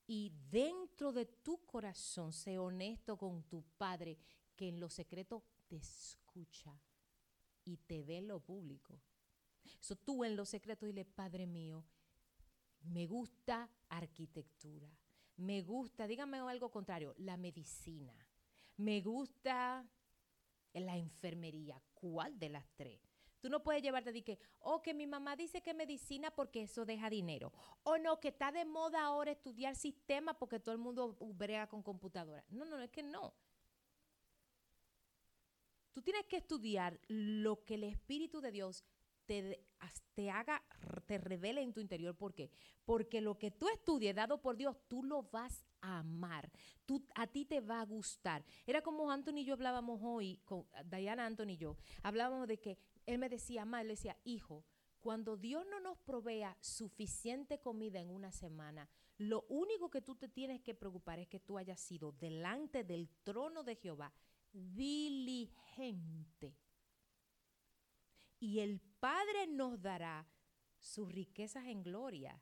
y dentro de tu corazón sé honesto con tu Padre, que en lo secreto te escucha y te ve lo público. Eso tú en lo secreto dile, Padre mío, me gusta arquitectura, me gusta, dígame algo contrario, la medicina, me gusta la enfermería. ¿Cuál de las tres? Tú no puedes llevarte de que, oh, que mi mamá dice que medicina porque eso deja dinero. O no, que está de moda ahora estudiar sistemas porque todo el mundo brega con computadora. No, no, es que no. Tú tienes que estudiar lo que el Espíritu de Dios te, te, haga, te revele en tu interior. ¿Por qué? Porque lo que tú estudies dado por Dios, tú lo vas a amar. Tú, a ti te va a gustar. Era como Anthony y yo hablábamos hoy, con Diana Anthony y yo, hablábamos de que él me decía, mamá, él decía, hijo, cuando Dios no nos provea suficiente comida en una semana, lo único que tú te tienes que preocupar es que tú hayas sido delante del trono de Jehová diligente. Y el Padre nos dará sus riquezas en gloria,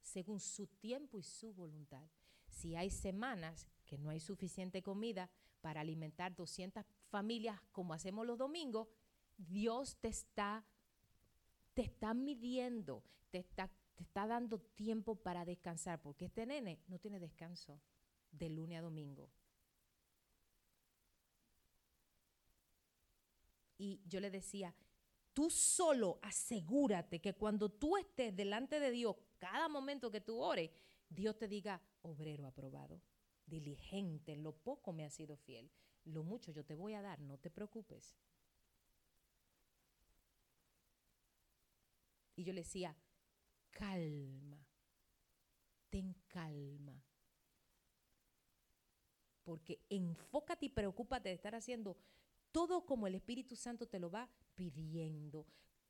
según su tiempo y su voluntad. Si hay semanas que no hay suficiente comida para alimentar 200 familias como hacemos los domingos, Dios te está, te está midiendo, te está, te está dando tiempo para descansar, porque este nene no tiene descanso de lunes a domingo. Y yo le decía, tú solo asegúrate que cuando tú estés delante de Dios, cada momento que tú ores, Dios te diga, obrero aprobado, diligente, lo poco me ha sido fiel, lo mucho yo te voy a dar, no te preocupes. Y yo le decía, calma, ten calma. Porque enfócate y preocúpate de estar haciendo todo como el Espíritu Santo te lo va pidiendo,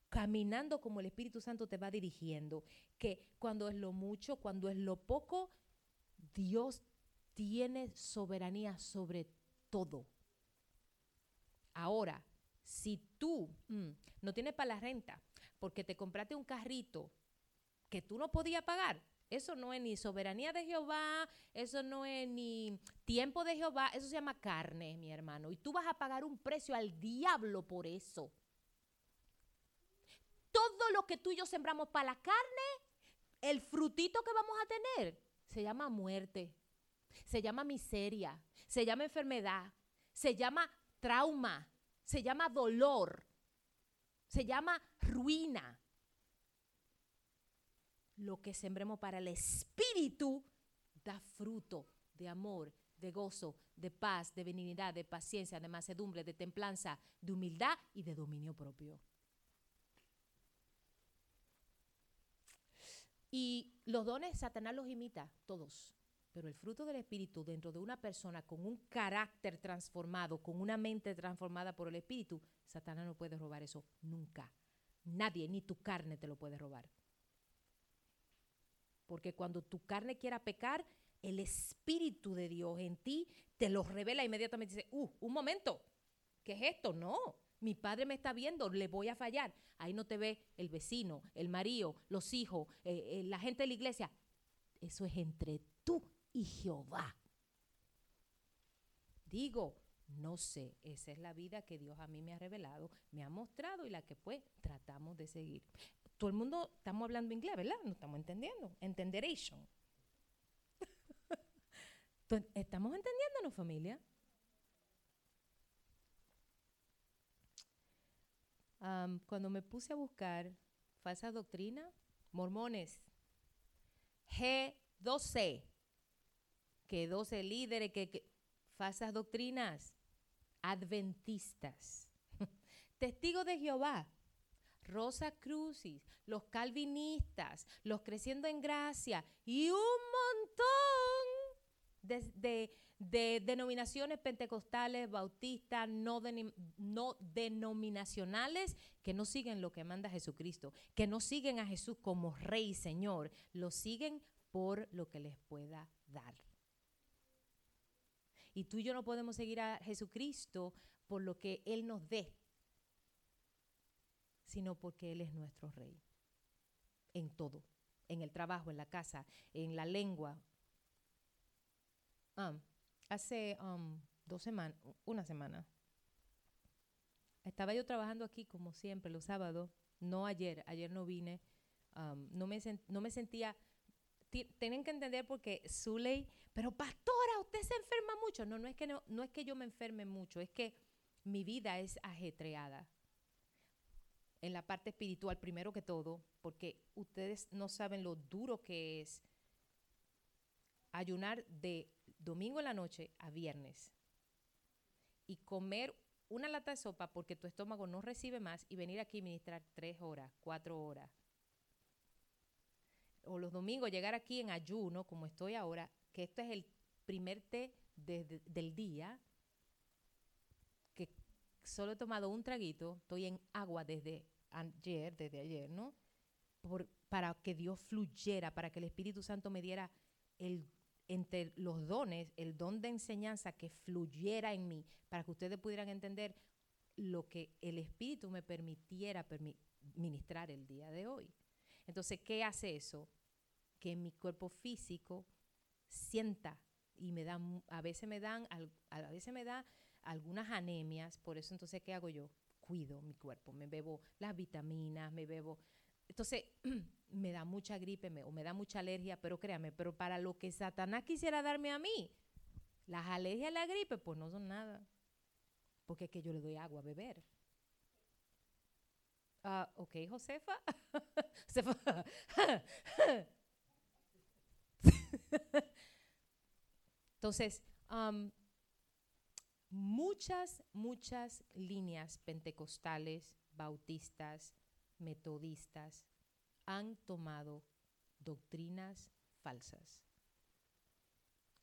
caminando como el Espíritu Santo te va dirigiendo, que cuando es lo mucho, cuando es lo poco, Dios tiene soberanía sobre todo. Ahora, si tú mm, no tienes para la renta, porque te compraste un carrito que tú no podías pagar, eso no es ni soberanía de Jehová, eso no es ni tiempo de Jehová, eso se llama carne, mi hermano. Y tú vas a pagar un precio al diablo por eso. Todo lo que tú y yo sembramos para la carne, el frutito que vamos a tener, se llama muerte, se llama miseria, se llama enfermedad, se llama trauma, se llama dolor, se llama ruina lo que sembremos para el espíritu da fruto de amor, de gozo, de paz, de benignidad, de paciencia, de macedumbre, de templanza, de humildad y de dominio propio. Y los dones Satanás los imita, todos. Pero el fruto del Espíritu dentro de una persona con un carácter transformado, con una mente transformada por el Espíritu, Satanás no puede robar eso nunca. Nadie, ni tu carne te lo puede robar. Porque cuando tu carne quiera pecar, el Espíritu de Dios en ti te lo revela inmediatamente. Dice, uh, un momento, ¿qué es esto? No, mi padre me está viendo, le voy a fallar. Ahí no te ve el vecino, el marido, los hijos, eh, eh, la gente de la iglesia. Eso es entre tú y Jehová. Digo, no sé, esa es la vida que Dios a mí me ha revelado, me ha mostrado y la que pues tratamos de seguir todo el mundo estamos hablando inglés, ¿verdad? No estamos entendiendo. Entenderation. <laughs> ¿Estamos entendiéndonos, familia? cuando me puse a buscar falsa doctrina, mormones, G12, que 12 líderes, que falsas doctrinas, adventistas, <laughs> testigos de Jehová, Rosa Crucis, los calvinistas, los creciendo en gracia y un montón de, denominaciones pentecostales, bautistas, no, no denominacionales que no siguen lo que manda Jesucristo, que no siguen a Jesús como Rey y Señor, lo siguen por lo que les pueda dar. Y tú y yo no podemos seguir a Jesucristo por lo que Él nos dé, sino porque Él es nuestro Rey. En todo, en el trabajo, en la casa, en la lengua. Ah, hace um, dos semanas, una semana, estaba yo trabajando aquí como siempre los sábados, no ayer, ayer no vine, um, no, me no me sentía, tienen que entender porque Zuley, pero pastora, usted se enferma mucho. No, no es que no, no es que yo me enferme mucho, es que mi vida es ajetreada en la parte espiritual primero que todo, porque ustedes no saben lo duro que es ayunar de domingo en la noche a viernes y comer una lata de sopa porque tu estómago no recibe más y venir aquí y ministrar tres horas, cuatro horas. O los domingos llegar aquí en ayuno, como estoy ahora, que esto es el primer té del día, solo he tomado un traguito, estoy en agua desde ayer, desde ayer, ¿no? para que Dios fluyera, para que el Espíritu Santo me diera el, entre los dones, el don de enseñanza que fluyera en mí, para que ustedes pudieran entender lo que el Espíritu me permitiera ministrar el día de hoy. Entonces, ¿qué hace eso? Que mi cuerpo físico sienta y me da, a veces me dan, a veces me da algunas anemias, por eso entonces, ¿qué hago yo? Cuido mi cuerpo, me bebo las vitaminas, me bebo... Entonces, <clears throat> me da mucha gripe o me da mucha alergia, pero créame, pero para lo que Satanás quisiera darme a mí, las alergias y la gripe, pues no son nada. Porque es que yo le doy agua a beber. Ah, ok, Josefa. <laughs> Josefa. <laughs> Entonces, um, muchas, muchas líneas pentecostales, bautistas, metodistas han tomado doctrinas falsas.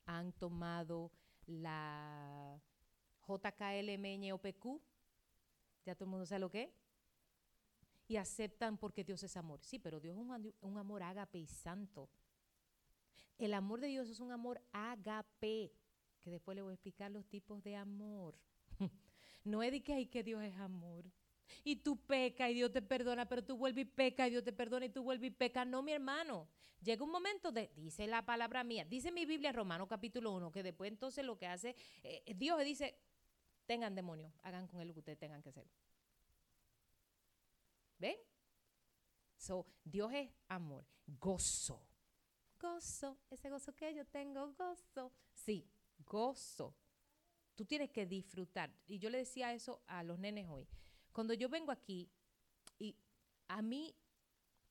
Han tomado la JKLMNOPQ, ya todo el mundo sabe lo que y aceptan porque Dios es amor. Sí, pero Dios es un, un amor ágape y santo. El amor de Dios es un amor ágape que después le voy a explicar los tipos de amor. <laughs> no es de que, hay que Dios es amor. Y tú peca y Dios te perdona, pero tú vuelves y peca y Dios te perdona y tú vuelves y peca. No, mi hermano. Llega un momento de, dice la palabra mía, dice mi Biblia Romano capítulo 1, que después entonces lo que hace, eh, Dios dice, tengan demonio, hagan con él lo que ustedes tengan que hacer. ¿Ven? So, Dios es amor, gozo. Gozo, ese gozo que yo tengo, gozo. Sí, gozo. Tú tienes que disfrutar. Y yo le decía eso a los nenes hoy. Cuando yo vengo aquí, y a mí,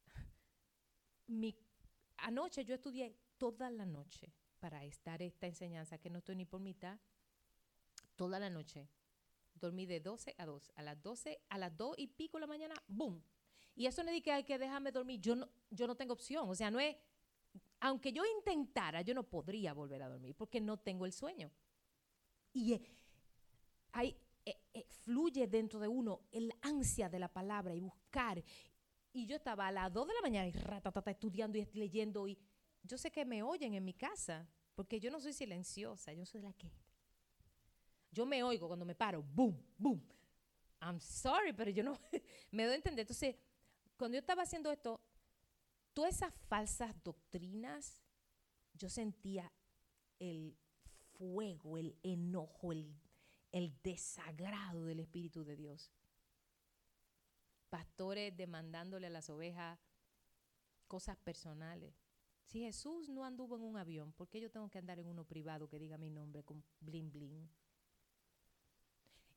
<laughs> mi, anoche yo estudié toda la noche para estar esta enseñanza, que no estoy ni por mitad, toda la noche. Dormí de 12 a 2. A las 12, a las 2 y pico de la mañana, ¡boom! Y eso no es que hay que dejarme dormir. Yo no, yo no tengo opción. O sea, no es. Aunque yo intentara, yo no podría volver a dormir porque no tengo el sueño. Y eh, hay, eh, eh, fluye dentro de uno el ansia de la palabra y buscar. Y yo estaba a las 2 de la mañana y ratatata, estudiando y leyendo. Y yo sé que me oyen en mi casa porque yo no soy silenciosa, yo soy la que. Yo me oigo cuando me paro, boom, boom. I'm sorry, pero yo no <laughs> me doy a entender. Entonces, cuando yo estaba haciendo esto, todas esas falsas doctrinas, yo sentía el fuego, el enojo, el, el desagrado del Espíritu de Dios. Pastores demandándole a las ovejas cosas personales. Si Jesús no anduvo en un avión, ¿por qué yo tengo que andar en uno privado que diga mi nombre con bling bling?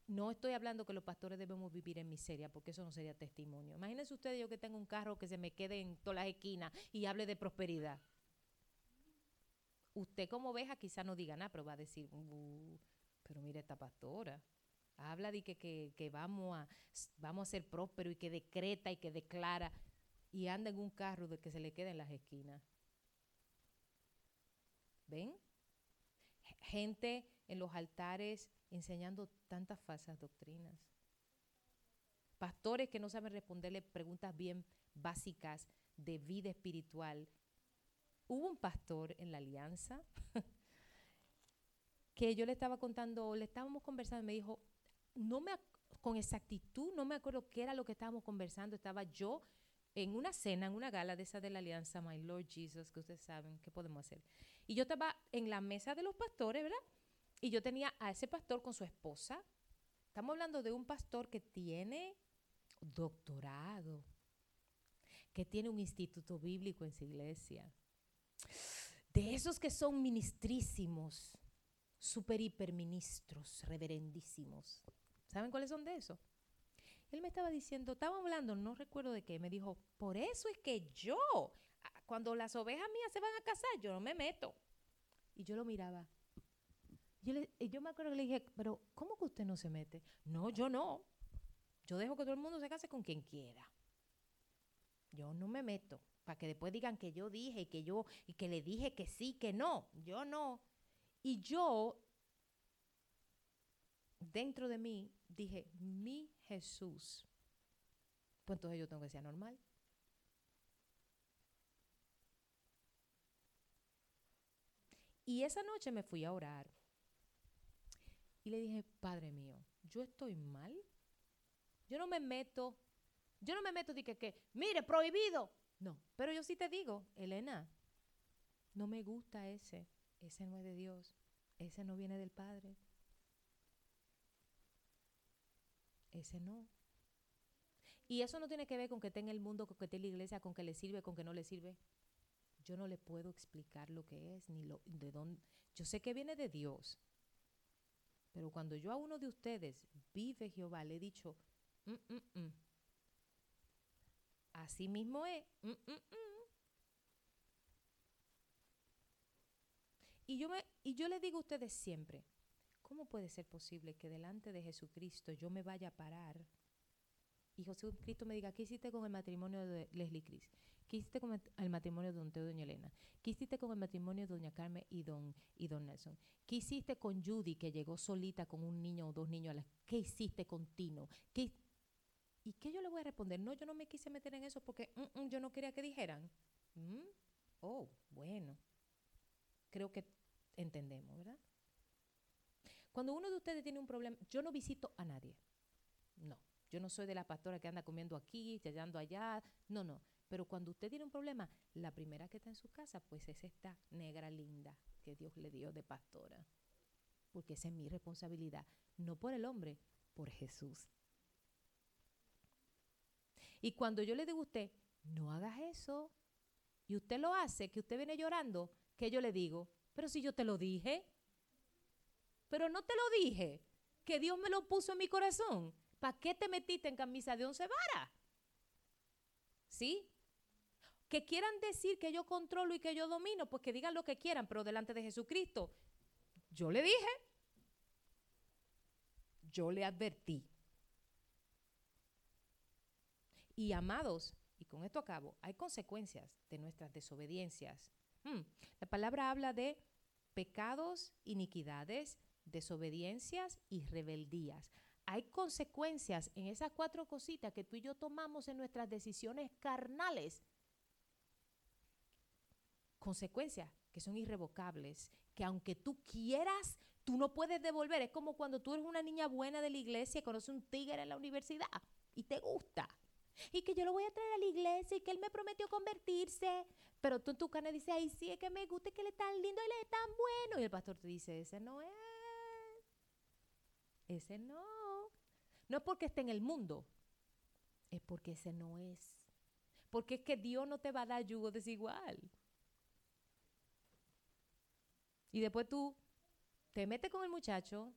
No estoy hablando que los pastores debemos vivir en miseria, porque eso no sería testimonio. Imagínense ustedes yo que tengo un carro que se me quede en todas las esquinas y hable de prosperidad. Usted como oveja quizá no diga nada, pero va a decir, uh, pero mire esta pastora. Habla de que, que, vamos, a, vamos a ser prósperos y que decreta y que declara y anda en un carro de que se le quede en las esquinas. ¿Ven? Gente en los altares enseñando tantas falsas doctrinas. Pastores que no saben responderle preguntas bien básicas de vida espiritual. Hubo un pastor en la alianza <laughs> que yo le estaba contando, le estábamos conversando, me dijo, no me con exactitud, no me acuerdo qué era lo que estábamos conversando, estaba yo en una cena, en una gala de esa de la alianza, My Lord Jesus, que ustedes saben, ¿qué podemos hacer? Y yo estaba en la mesa de los pastores, ¿verdad? Y yo tenía a ese pastor con su esposa. Estamos hablando de un pastor que tiene doctorado, que tiene un instituto bíblico en su iglesia. De esos que son ministrísimos, super hiperministros, reverendísimos. ¿Saben cuáles son de esos? Él me estaba diciendo, estaba hablando, no recuerdo de qué, me dijo, por eso es que yo, cuando las ovejas mías se van a casar, yo no me meto. Y yo lo miraba, yo, yo me acuerdo que le dije, pero ¿cómo que usted no se mete? No, yo no. Yo dejo que todo el mundo se case con quien quiera. Yo no me meto para que después digan que yo dije y que yo y que le dije que sí, que no. Yo no. Y yo dentro de mí dije, mi Jesús. Pues entonces yo tengo que ser normal. Y esa noche me fui a orar. Y le dije, Padre mío, yo estoy mal. Yo no me meto, yo no me meto de que, mire, prohibido. No, pero yo sí te digo, Elena, no me gusta ese. Ese no es de Dios. Ese no viene del Padre. Ese no. Y eso no tiene que ver con que esté en el mundo, con que esté en la iglesia, con que le sirve, con que no le sirve. Yo no le puedo explicar lo que es, ni lo, de dónde. Yo sé que viene de Dios, pero cuando yo a uno de ustedes, vive Jehová, le he dicho, mm, mm, mm". así mismo es. Y yo, me, y yo le digo a ustedes siempre, ¿cómo puede ser posible que delante de Jesucristo yo me vaya a parar y Jesucristo me diga, ¿qué hiciste con el matrimonio de Leslie Cris? ¿Qué hiciste con el matrimonio de don Teo y doña Elena? ¿Qué hiciste con el matrimonio de doña Carmen y don, y don Nelson? ¿Qué hiciste con Judy, que llegó solita con un niño o dos niños? A la, ¿Qué hiciste con Tino? ¿Qué, ¿Y qué yo le voy a responder? No, yo no me quise meter en eso porque mm, mm, yo no quería que dijeran. Mm, oh, bueno. Creo que entendemos, ¿verdad? Cuando uno de ustedes tiene un problema, yo no visito a nadie. No. Yo no soy de la pastora que anda comiendo aquí, echando allá. No, no. Pero cuando usted tiene un problema, la primera que está en su casa, pues es esta negra linda que Dios le dio de pastora. Porque esa es mi responsabilidad. No por el hombre, por Jesús. Y cuando yo le digo a usted, no hagas eso, y usted lo hace, que usted viene llorando, que yo le digo, pero si yo te lo dije, pero no te lo dije, que Dios me lo puso en mi corazón. ¿Para qué te metiste en camisa de once varas? ¿Sí? Que quieran decir que yo controlo y que yo domino, pues que digan lo que quieran, pero delante de Jesucristo. Yo le dije, yo le advertí. Y amados, y con esto acabo, hay consecuencias de nuestras desobediencias. Hmm, la palabra habla de pecados, iniquidades, desobediencias y rebeldías. Hay consecuencias en esas cuatro cositas que tú y yo tomamos en nuestras decisiones carnales. Consecuencias que son irrevocables, que aunque tú quieras, tú no puedes devolver. Es como cuando tú eres una niña buena de la iglesia y conoces un tigre en la universidad y te gusta y que yo lo voy a traer a la iglesia y que él me prometió convertirse. Pero tú en tu carne dices, ay, sí, es que me gusta, que él es tan lindo, él es tan bueno. Y el pastor te dice, ese no es. Ese no. No es porque esté en el mundo, es porque ese no es. Porque es que Dios no te va a dar yugo desigual. Y después tú te metes con el muchacho,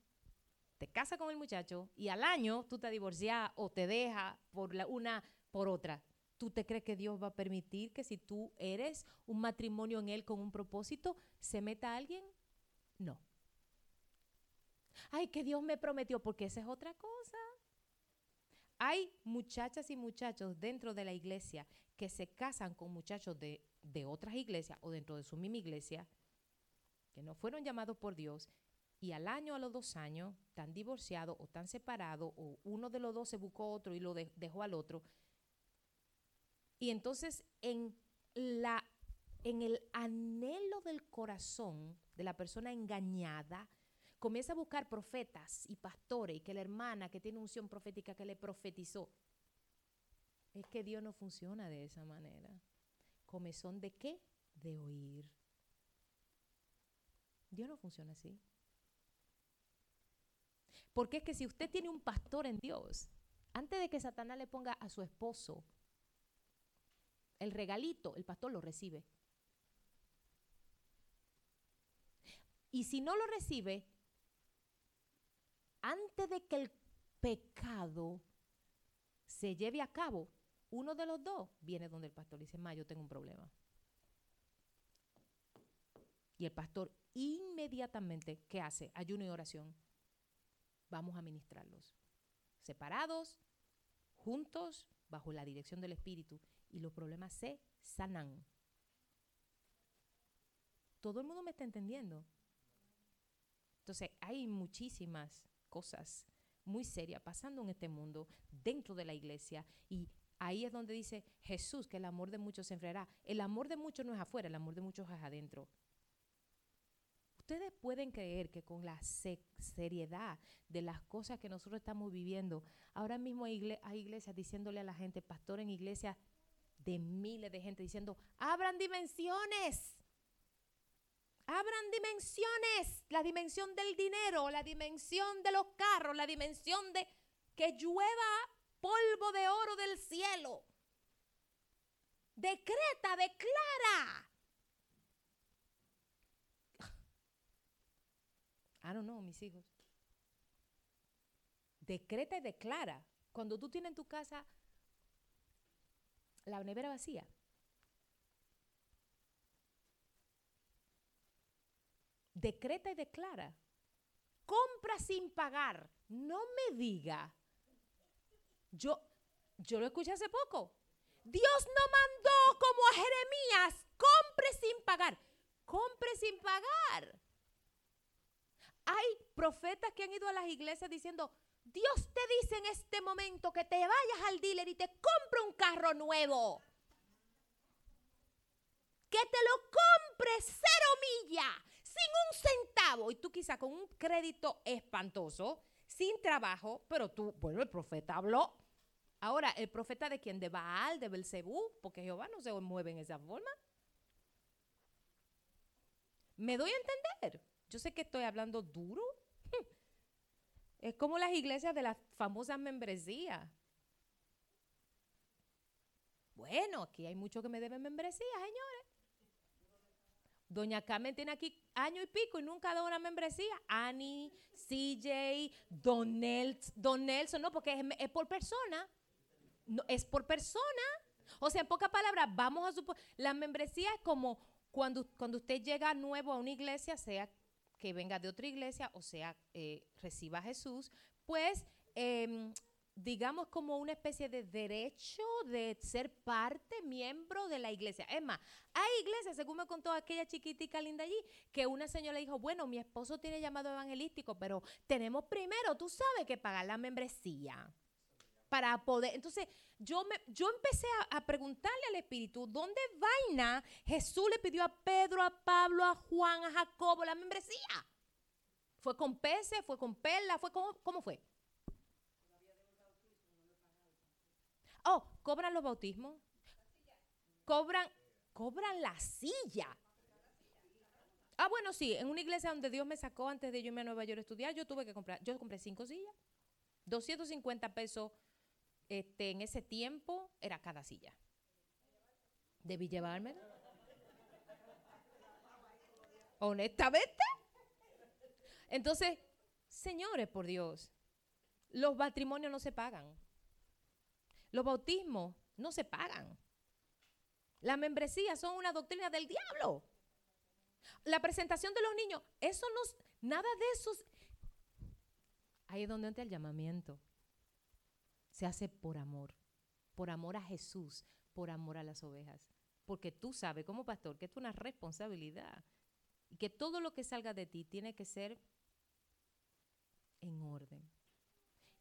te casas con el muchacho y al año tú te divorcias o te dejas por la, una por otra. ¿Tú te crees que Dios va a permitir que si tú eres un matrimonio en Él con un propósito, se meta alguien? No. Ay, que Dios me prometió, porque esa es otra cosa. Hay muchachas y muchachos dentro de la iglesia que se casan con muchachos de, de otras iglesias o dentro de su misma iglesia, que no fueron llamados por Dios y al año, a los dos años, están divorciados o están separados o uno de los dos se buscó otro y lo dejó al otro. Y entonces en, la, en el anhelo del corazón de la persona engañada, comienza a buscar profetas y pastores y que la hermana que tiene unción profética que le profetizó. Es que Dios no funciona de esa manera. ¿Comezón de qué? De oír. Dios no funciona así. Porque es que si usted tiene un pastor en Dios, antes de que Satanás le ponga a su esposo el regalito, el pastor lo recibe. Y si no lo recibe, antes de que el pecado se lleve a cabo, uno de los dos viene donde el pastor y dice, ma, yo tengo un problema. Y el pastor inmediatamente, ¿qué hace? Ayuno y oración vamos a ministrarlos. Separados, juntos, bajo la dirección del Espíritu, y los problemas se sanan. Todo el mundo me está entendiendo. Entonces, hay muchísimas cosas muy serias pasando en este mundo, dentro de la iglesia, y ahí es donde dice Jesús que el amor de muchos se enfriará. El amor de muchos no es afuera, el amor de muchos es adentro. Ustedes pueden creer que con la seriedad de las cosas que nosotros estamos viviendo, ahora mismo hay, iglesias diciéndole a la gente, pastor en iglesias de miles de gente diciendo, abran dimensiones, abran dimensiones, la dimensión del dinero, la dimensión de los carros, la dimensión de que llueva polvo de oro del cielo. Decreta, declara <sighs> I don't know, mis hijos. Decreta y declara. Cuando tú tienes en tu casa la nevera vacía. Decreta y declara. Compra sin pagar. No me diga. Yo, yo lo escuché hace poco. Dios no mandó como a Jeremías, compre sin pagar. Compre sin pagar. Hay profetas que han ido a las iglesias diciendo, Dios te dice en este momento que te vayas al dealer y te compre un carro nuevo. Que te lo compre cero millas, sin un centavo. Y tú quizá con un crédito espantoso, sin trabajo, pero tú, bueno, el profeta habló. Ahora, el profeta de quién? De Baal, de Belcebú, porque Jehová no se mueve en esa forma. ¿Me doy a entender? Yo sé que estoy hablando duro. <laughs> Es como las iglesias de las famosas membresías. Bueno, aquí hay muchos que me deben membresía, señores. Doña Carmen tiene aquí año y pico y nunca ha dado una membresía. Annie, CJ, Don, Nelson, no, porque es, por persona. Es por persona. O sea, en pocas palabras, vamos a suponer, la membresía es como cuando, cuando usted llega nuevo a una iglesia, sea que venga de otra iglesia o sea eh, reciba a Jesús, pues em, digamos, como una especie de derecho de ser parte, miembro de la iglesia. Es más, hay iglesias, según me contó aquella chiquitica linda allí, que una señora dijo, bueno, mi esposo tiene llamado evangelístico, pero tenemos primero, tú sabes, que pagar la membresía para poder. Entonces, yo, me, yo empecé a, preguntarle al Espíritu, ¿dónde vaina Jesús le pidió a Pedro, a Pablo, a Juan, a Jacobo la membresía? ¿Fue con peces? ¿Fue con perlas? ¿Fue cómo, cómo fue? Oh, cobran los bautismos. Cobran, cobran la silla. Ah, bueno, sí, en una iglesia donde Dios me sacó antes de yo irme a Nueva York a estudiar, yo tuve que comprar, yo compré cinco sillas. 250 pesos este, en ese tiempo era cada silla. Debí llevármela. Honestamente. Entonces, señores, por Dios, los matrimonios no se pagan. Los bautismos no se pagan. Las membresías son una doctrina del diablo. La presentación de los niños, eso no, nada de eso. Ahí es donde entra el llamamiento. Se hace por amor, por amor a Jesús, por amor a las ovejas. Porque tú sabes como pastor que es una responsabilidad y que todo lo que salga de ti tiene que ser en orden.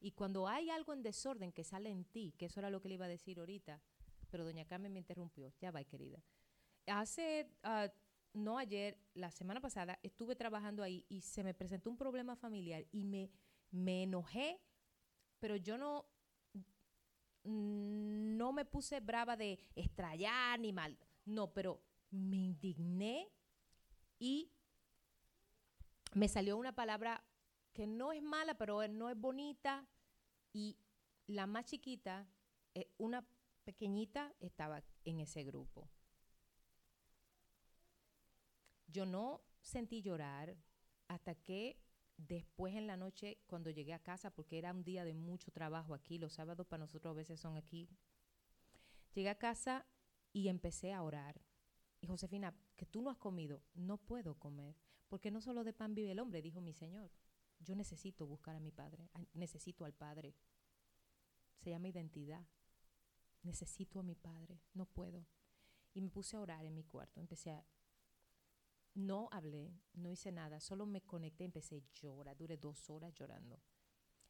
Y cuando hay algo en desorden que sale en ti, que eso era lo que le iba a decir ahorita, pero doña Carmen me interrumpió, ya va, querida. Hace, ah, no ayer, la semana pasada, estuve trabajando ahí y se me presentó un problema familiar y me, me enojé, pero yo no, no me puse brava de estrellar ni mal, no, pero me indigné y me salió una palabra que no es mala, pero no es bonita. Y la más chiquita, eh, una pequeñita, estaba en ese grupo. Yo no sentí llorar hasta que después en la noche, cuando llegué a casa, porque era un día de mucho trabajo aquí, los sábados para nosotros a veces son aquí, llegué a casa y empecé a orar. Y Josefina, que tú no has comido, no puedo comer, porque no solo de pan vive el hombre, dijo mi Señor. Yo necesito buscar a mi padre, necesito al padre. Se llama identidad. Necesito a mi padre, no puedo. Y me puse a orar en mi cuarto, empecé a... No hablé, no hice nada, solo me conecté, empecé a llorar, duré dos horas llorando.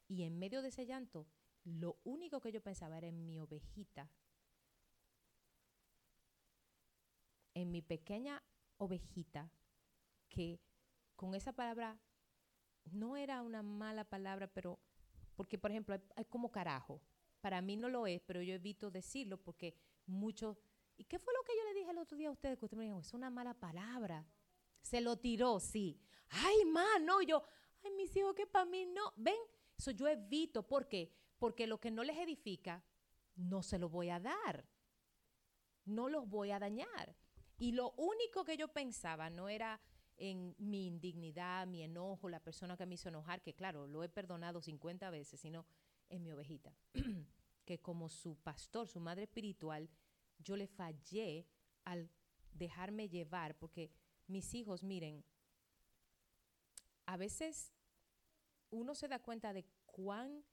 Y en medio de ese llanto, lo único que yo pensaba era en mi ovejita, en mi pequeña ovejita, que con esa palabra no era una mala palabra, pero porque, por ejemplo, hay, como carajo. Para mí no lo es, pero yo evito decirlo porque muchos... ¿Y qué fue lo que yo le dije el otro día a ustedes? Que ustedes me dijeron, es una mala palabra. Se lo tiró, sí. Ay, ma, no, yo, ay, mis hijos, que para mí no. Ven, eso yo evito. ¿Por qué? Porque lo que no les edifica, no se lo voy a dar. No los voy a dañar. Y lo único que yo pensaba no era en mi indignidad, mi enojo, la persona que me hizo enojar, que claro, lo he perdonado 50 veces, sino en mi ovejita, <clears throat> que como su pastor, su madre espiritual, yo le fallé al dejarme llevar, porque mis hijos, miren, a veces uno se da cuenta de cuán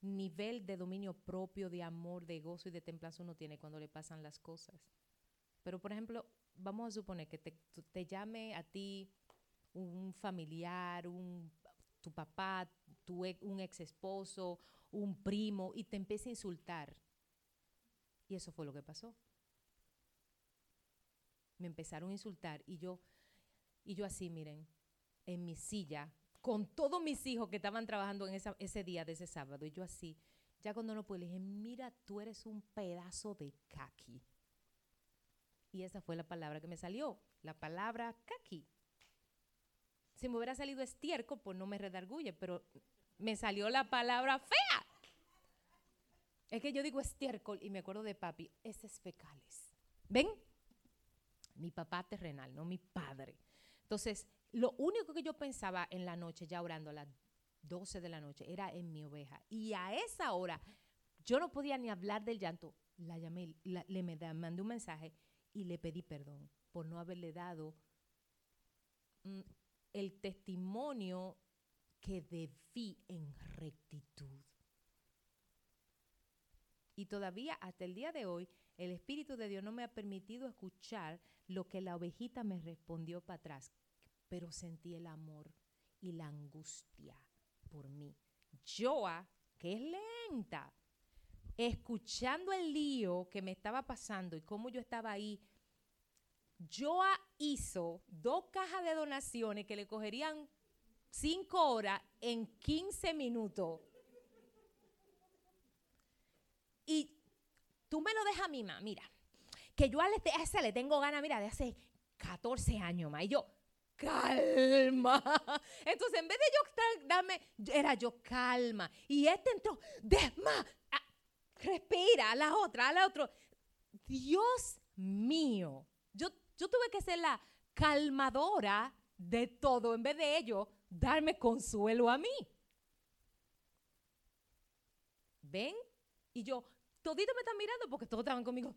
nivel de dominio propio, de amor, de gozo y de templanza uno tiene cuando le pasan las cosas. Pero, por ejemplo, vamos a suponer que te, llame a ti un familiar, un, tu papá, tu, un ex esposo, un primo, y te empieza a insultar. Y eso fue lo que pasó. Me empezaron a insultar y yo, y yo así, miren, en mi silla, con todos mis hijos que estaban trabajando en ese día de ese sábado, y yo así, Ya cuando no pude, le dije, mira, tú eres un pedazo de kaki. Y esa fue la palabra que me salió, la palabra kaki. Si me hubiera salido estiércol, pues no me redarguye, pero me salió la palabra fea. Es que yo digo estiércol y me acuerdo de papi, ese es fecales. ¿Ven? Mi papá terrenal, no mi padre. Entonces, lo único que yo pensaba en la noche, ya orando a las 12 de la noche, era en mi oveja. Y a esa hora, yo no podía ni hablar del llanto. La llamé, le mandé un mensaje y le pedí perdón por no haberle dado mm, el testimonio que debí en rectitud. Y todavía hasta el día de hoy, el Espíritu de Dios no me ha permitido escuchar lo que la ovejita me respondió para atrás, pero sentí el amor y la angustia por mí. Joa, que es lenta, escuchando el lío que me estaba pasando y cómo yo estaba ahí, Joa hizo dos cajas de donaciones que le cogerían cinco horas en 15 minutos. Y tú me lo dejas a mí, ma, mira, que yo a le tengo ganas, mira, de hace 14 años, ma, y yo, calma. <laughs> Entonces, en vez de yo darme, era yo calma. Y este entró, desma, ah, respira, a la otra, a la otra. Dios mío, yo, tuve que ser la calmadora de todo, en vez de ello, darme consuelo a mí. ¿Ven? Y yo, todito me están mirando porque todos estaban conmigo.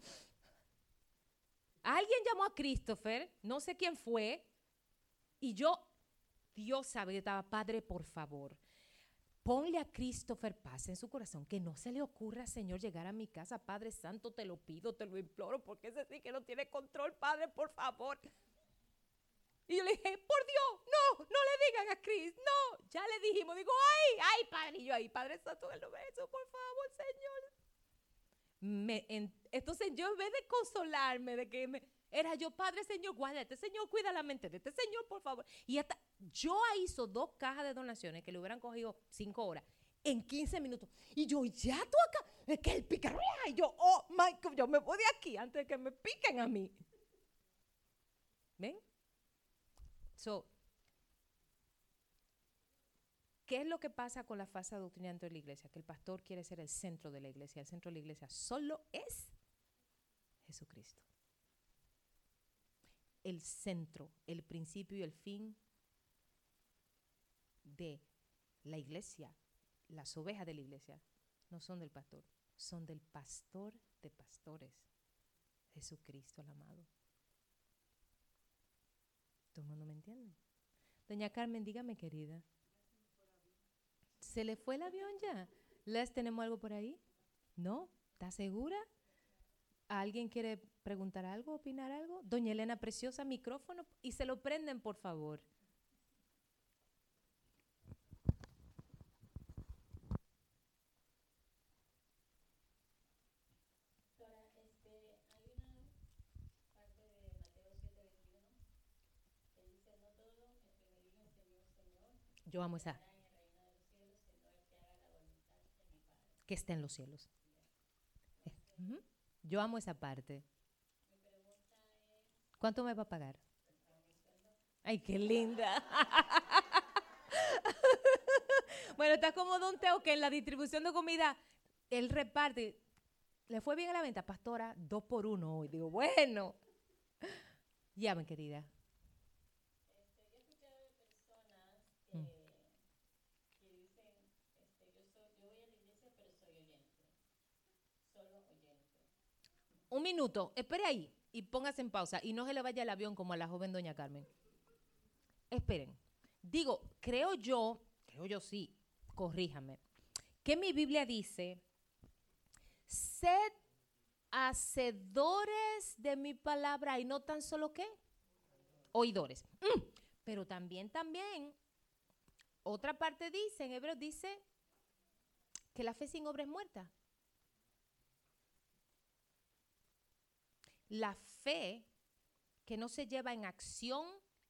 Alguien llamó a Christopher, no sé quién fue, y yo, Dios sabe, yo estaba, Padre, por favor, ponle a Christopher paz en su corazón, que no se le ocurra, Señor, llegar a mi casa, Padre Santo, te lo pido, te lo imploro, porque ese sí que no tiene control, Padre, por favor. Y yo le dije, por Dios, no, no le digan a Chris, no, ya le dijimos, digo, ay, ay, Padre, y yo ahí, Padre Santo, él lo beso, por favor, Señor. Entonces yo en vez de consolarme, de que me, era yo, Padre Señor, guárdate, Señor, cuida la mente de este Señor, por favor. Y hasta yo hizo dos cajas de donaciones que le hubieran cogido cinco horas en 15 minutos. Y yo, ya tú acá, es que el pica, y yo, oh my God, yo me voy de aquí antes de que me piquen a mí. ¿Ven? So, ¿Qué es lo que pasa con la fase adoctrinante de la iglesia? Que el pastor quiere ser el centro de la iglesia. El centro de la iglesia solo es Jesucristo. El centro, el principio y el fin de la iglesia, las ovejas de la iglesia, no son del pastor, son del pastor de pastores, Jesucristo el amado. ¿Todo el mundo me entiende? Doña Carmen, dígame, querida. ¿Se le fue el avión ya? ¿Les tenemos algo por ahí? ¿No? ¿Está segura? ¿Alguien quiere preguntar algo, opinar algo? Doña Elena Preciosa, micrófono y se lo prenden, por favor. Yo amo esa. Que está en los cielos. Eh, Yo amo esa parte. ¿Cuánto me va a pagar? Ay, qué linda. <laughs> bueno, está como Don Teo que en la distribución de comida, él reparte. ¿Le fue bien a la venta, pastora? Dos por uno hoy. Digo, bueno. Ya, mi querida. Un minuto, espere ahí y póngase en pausa y no se le vaya el avión como a la joven doña Carmen. Esperen. Digo, creo yo, creo yo sí, corríjame, que mi Biblia dice, sed hacedores de mi palabra y no tan solo qué, oidores. Mm, pero también, también, otra parte dice, en hebreo dice que la fe sin obra es muerta. La fe que no se lleva en acción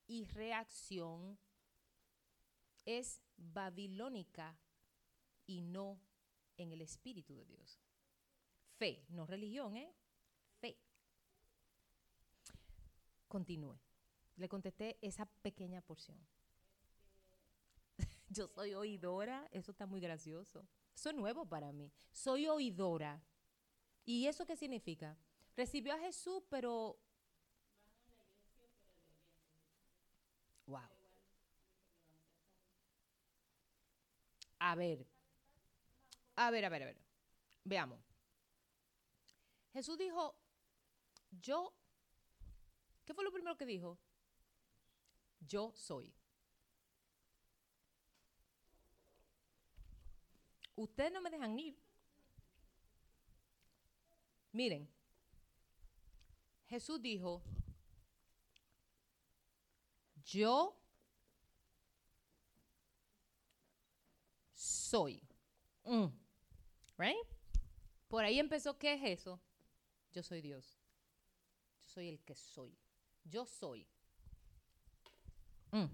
y reacción es babilónica y no en el Espíritu de Dios. Fe, no religión, ¿eh? Fe. Continúe. Le contesté esa pequeña porción. <laughs> Yo soy oidora, eso está muy gracioso. Eso es nuevo para mí. Soy oidora. ¿Y eso qué significa? Recibió a Jesús, pero... Wow. A ver. A ver, a ver, a ver. Veamos. Jesús dijo, yo... ¿Qué fue lo primero que dijo? Yo soy. Ustedes no me dejan ir. Miren, Jesús dijo, yo soy. Mm. Right? Por ahí empezó, ¿qué es eso? Yo soy Dios. Yo soy el que soy. Yo soy. Mm.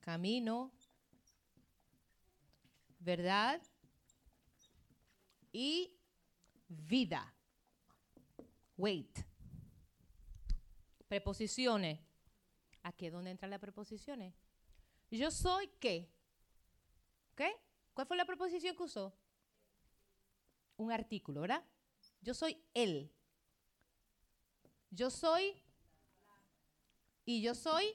Camino, verdad y vida. Wait. Preposiciones. ¿Aquí es donde entran las preposiciones? Yo soy qué. ¿Qué? ¿Cuál fue la preposición que usó? Un artículo, ¿verdad? Yo soy él. Yo soy y yo soy.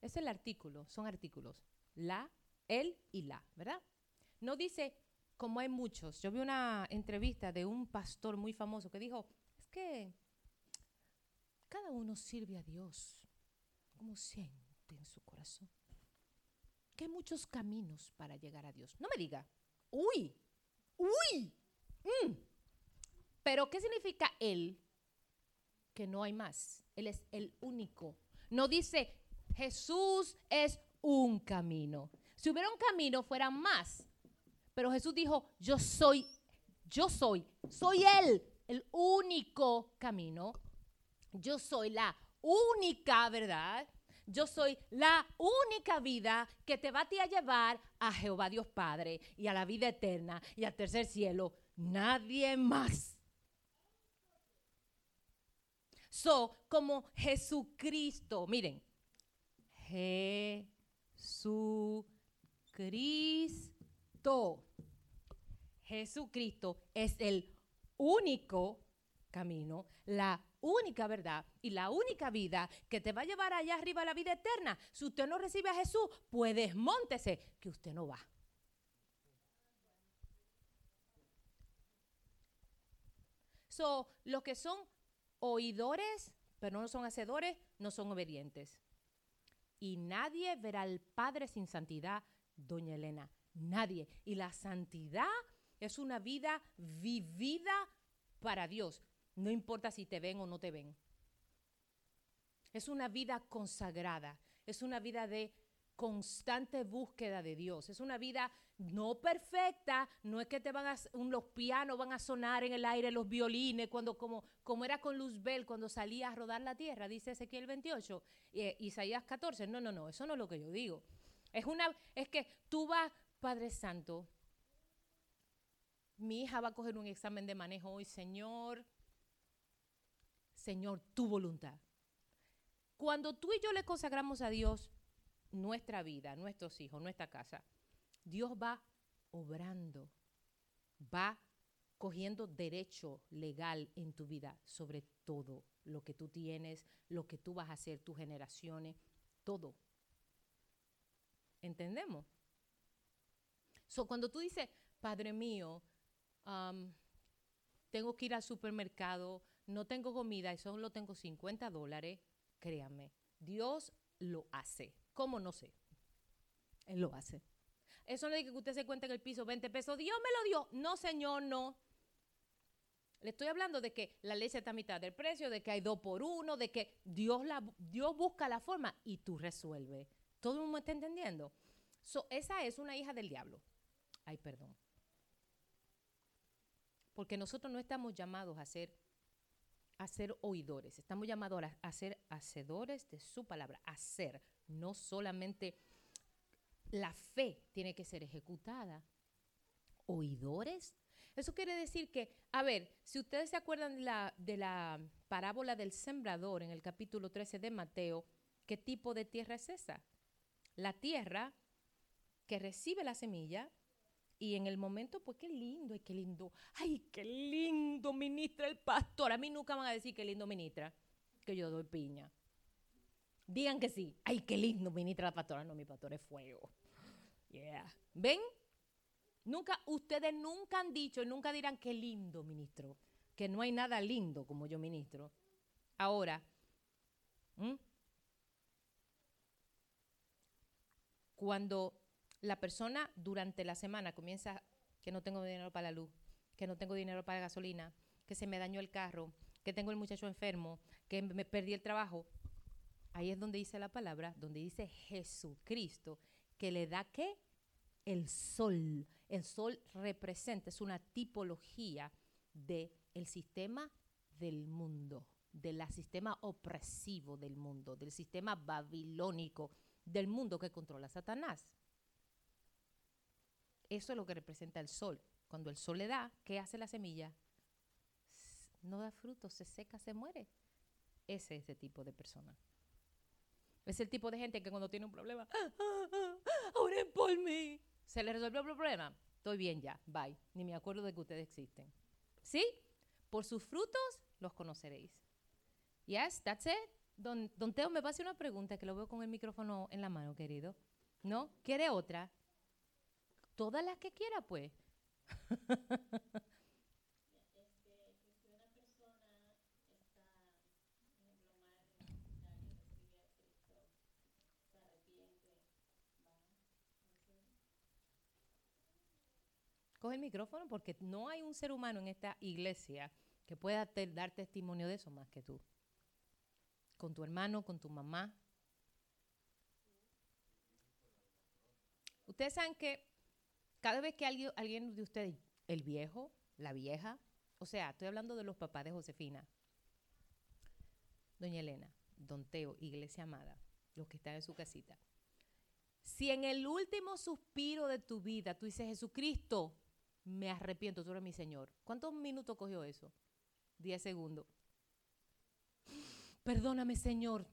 Es el artículo, son artículos. La, él y la, ¿verdad? No dice, como hay muchos. Yo vi una entrevista de un pastor muy famoso que dijo, es que cada uno sirve a Dios como siente en su corazón. Que hay muchos caminos para llegar a Dios. No me diga, uy, uy. Mm. Pero ¿qué significa Él? Que no hay más. Él es el único. No dice, Jesús es un camino. Si hubiera un camino, fueran más. Pero Jesús dijo, yo soy, yo soy, soy Él, el único camino. Yo soy la única verdad. Yo soy la única vida que te va a, llevar a Jehová Dios Padre y a la vida eterna y al tercer cielo. Nadie más. So, como Jesucristo, miren, Jesucristo. Jesucristo es el único camino, la única verdad y la única vida que te va a llevar allá arriba a la vida eterna. Si usted no recibe a Jesús, pues desmóntese, que usted no va. So, los que son oidores, pero no son hacedores, no son obedientes. Y nadie verá al Padre sin santidad, doña Elena. Nadie. Y la santidad es una vida vivida para Dios. No importa si te ven o no te ven. Es una vida consagrada. Es una vida de constante búsqueda de Dios. Es una vida no perfecta, no es que te van a, los pianos van a sonar en el aire, los violines, cuando como, como era con Luzbel cuando salía a rodar la tierra, dice Ezequiel 28, eh, Isaías 14. No, no, no, eso no es lo que yo digo. Es, una, es que tú vas, Padre Santo, mi hija va a coger un examen de manejo hoy, Señor, Señor, tu voluntad. Cuando tú y yo le consagramos a Dios nuestra vida, nuestros hijos, nuestra casa, Dios va obrando, va cogiendo derecho legal en tu vida sobre todo lo que tú tienes, lo que tú vas a hacer, tus generaciones, todo. ¿Entendemos? So, cuando tú dices, Padre mío, tengo que ir al supermercado, no tengo comida y solo tengo 50 dólares, créanme, Dios lo hace. ¿Cómo no sé? Él lo hace. Eso no es que usted se cuente en el piso 20 pesos, Dios me lo dio. No, Señor, no. Le estoy hablando de que la leche está a mitad del precio, de que hay dos por uno, de que Dios, la, Dios busca la forma y tú resuelves. ¿Todo el mundo está entendiendo? esa es una hija del diablo. Ay, perdón. Porque nosotros no estamos llamados a ser, a ser oidores, estamos llamados a ser hacedores de su palabra, a ser, No solamente la fe tiene que ser ejecutada. Oidores. Eso quiere decir que, a ver, si ustedes se acuerdan de la, de la parábola del sembrador en el capítulo 13 de Mateo, ¿qué tipo de tierra es esa? La tierra que recibe la semilla y en el momento, pues qué lindo, ay, qué lindo, ay, qué lindo ministra el pastor. A mí nunca van a decir qué lindo ministra, que yo doy piña. Digan que sí, ay, qué lindo ministra la pastora. No, mi pastor es fuego. Yeah. ¿Ven? Nunca, ustedes nunca han dicho y nunca dirán qué lindo ministro, que no hay nada lindo como yo ministro. Ahora, cuando la persona durante la semana comienza que no tengo dinero para la luz, que no tengo dinero para la gasolina, que se me dañó el carro, que tengo el muchacho enfermo, que me perdí el trabajo, ahí es donde dice la palabra, donde dice Jesucristo, que le da qué? El sol. El sol representa, es una tipología del el sistema del mundo, del sistema opresivo del mundo, del sistema babilónico del mundo que controla Satanás. Eso es lo que representa el sol. Cuando el sol le da, ¿qué hace la semilla? No da fruto, se seca, se muere. Ese es ese tipo de persona. Es el tipo de gente que cuando tiene un problema, ah, ah, ah, oren por mí. Se le resolvió el problema. Estoy bien ya, bye. Ni me acuerdo de que ustedes existen. ¿Sí? Por sus frutos los conoceréis. Yes, that's it. Don, don Teo, me va a hacer una pregunta que lo veo con el micrófono en la mano, querido. ¿No? ¿Quiere otra? Todas las que quiera, pues. Coge el micrófono porque no hay un ser humano en esta iglesia que pueda dar testimonio de eso más que tú. Con tu hermano, con tu mamá. Ustedes saben que cada vez que alguien, de ustedes, el viejo, la vieja, o sea, estoy hablando de los papás de Josefina, doña Elena, don Teo, iglesia amada, los que están en su casita. Si en el último suspiro de tu vida tú dices, Jesucristo, me arrepiento, tú eres mi Señor. ¿Cuántos minutos cogió eso? Diez segundos. Perdóname, Señor,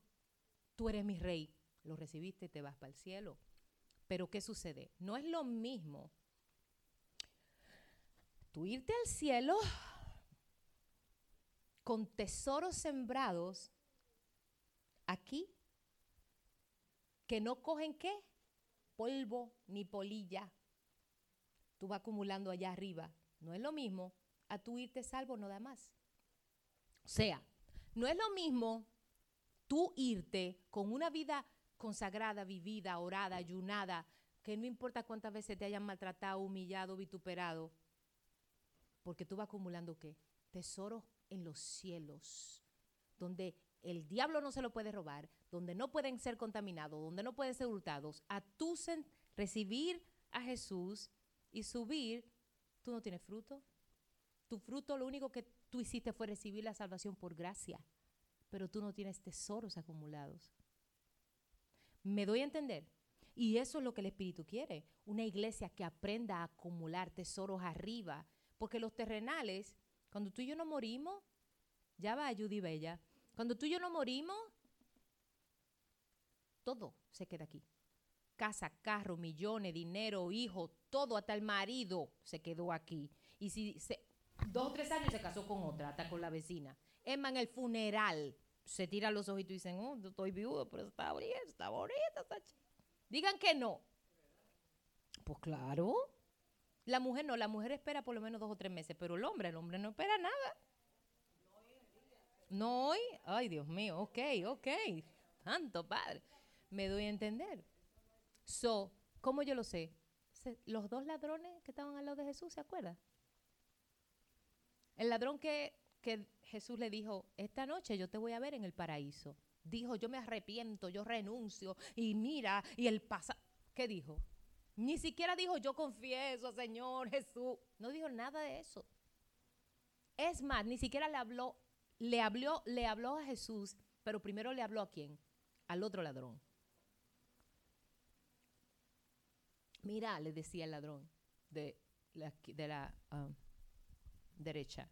tú eres mi rey. Lo recibiste te vas para el cielo. Pero ¿qué sucede? No es lo mismo tú irte al cielo con tesoros sembrados aquí que no cogen qué? Polvo ni polilla. Tú vas acumulando allá arriba. No es lo mismo a tú irte salvo nada más. O sea, no es lo mismo tú irte con una vida consagrada, vivida, orada, ayunada, que no importa cuántas veces te hayan maltratado, humillado, vituperado, porque tú vas acumulando qué? Tesoros en los cielos, donde el diablo no se lo puede robar, donde no pueden ser contaminados, donde no pueden ser hurtados. A tú recibir a Jesús y subir, tú no tienes fruto. Tu fruto lo único que tú hiciste fue recibir la salvación por gracia, pero tú no tienes tesoros acumulados. ¿Me doy a entender? Y eso es lo que el Espíritu quiere, una iglesia que aprenda a acumular tesoros arriba, porque los terrenales, cuando tú y yo no morimos, ya va Judy Bella, cuando tú y yo no morimos, todo se queda aquí. Casa, carro, millones, dinero, hijo, todo, hasta el marido se quedó aquí. Y si dos o tres años se casó con otra, hasta con la vecina. Emma en el funeral se tira los ojitos y dicen, oh, estoy viudo, pero está bonita, está bonita, está Digan que no. Pues claro. La mujer no, la mujer espera por lo menos dos o tres meses, pero el hombre, el hombre no espera nada. No hoy, ay Dios mío, ok, ok, tanto padre, me doy a entender. So, ¿cómo yo lo sé? Los dos ladrones que estaban al lado de Jesús, ¿se acuerdan? El ladrón que, que Jesús le dijo, esta noche yo te voy a ver en el paraíso. Dijo, yo me arrepiento, yo renuncio, y mira, y el pasa. ¿Qué dijo? Ni siquiera dijo, yo confieso, Señor Jesús. No dijo nada de eso. Es más, ni siquiera le habló, le habló, le habló a Jesús, pero primero le habló a quién? Al otro ladrón. Mira, le decía el ladrón de la, um, derecha.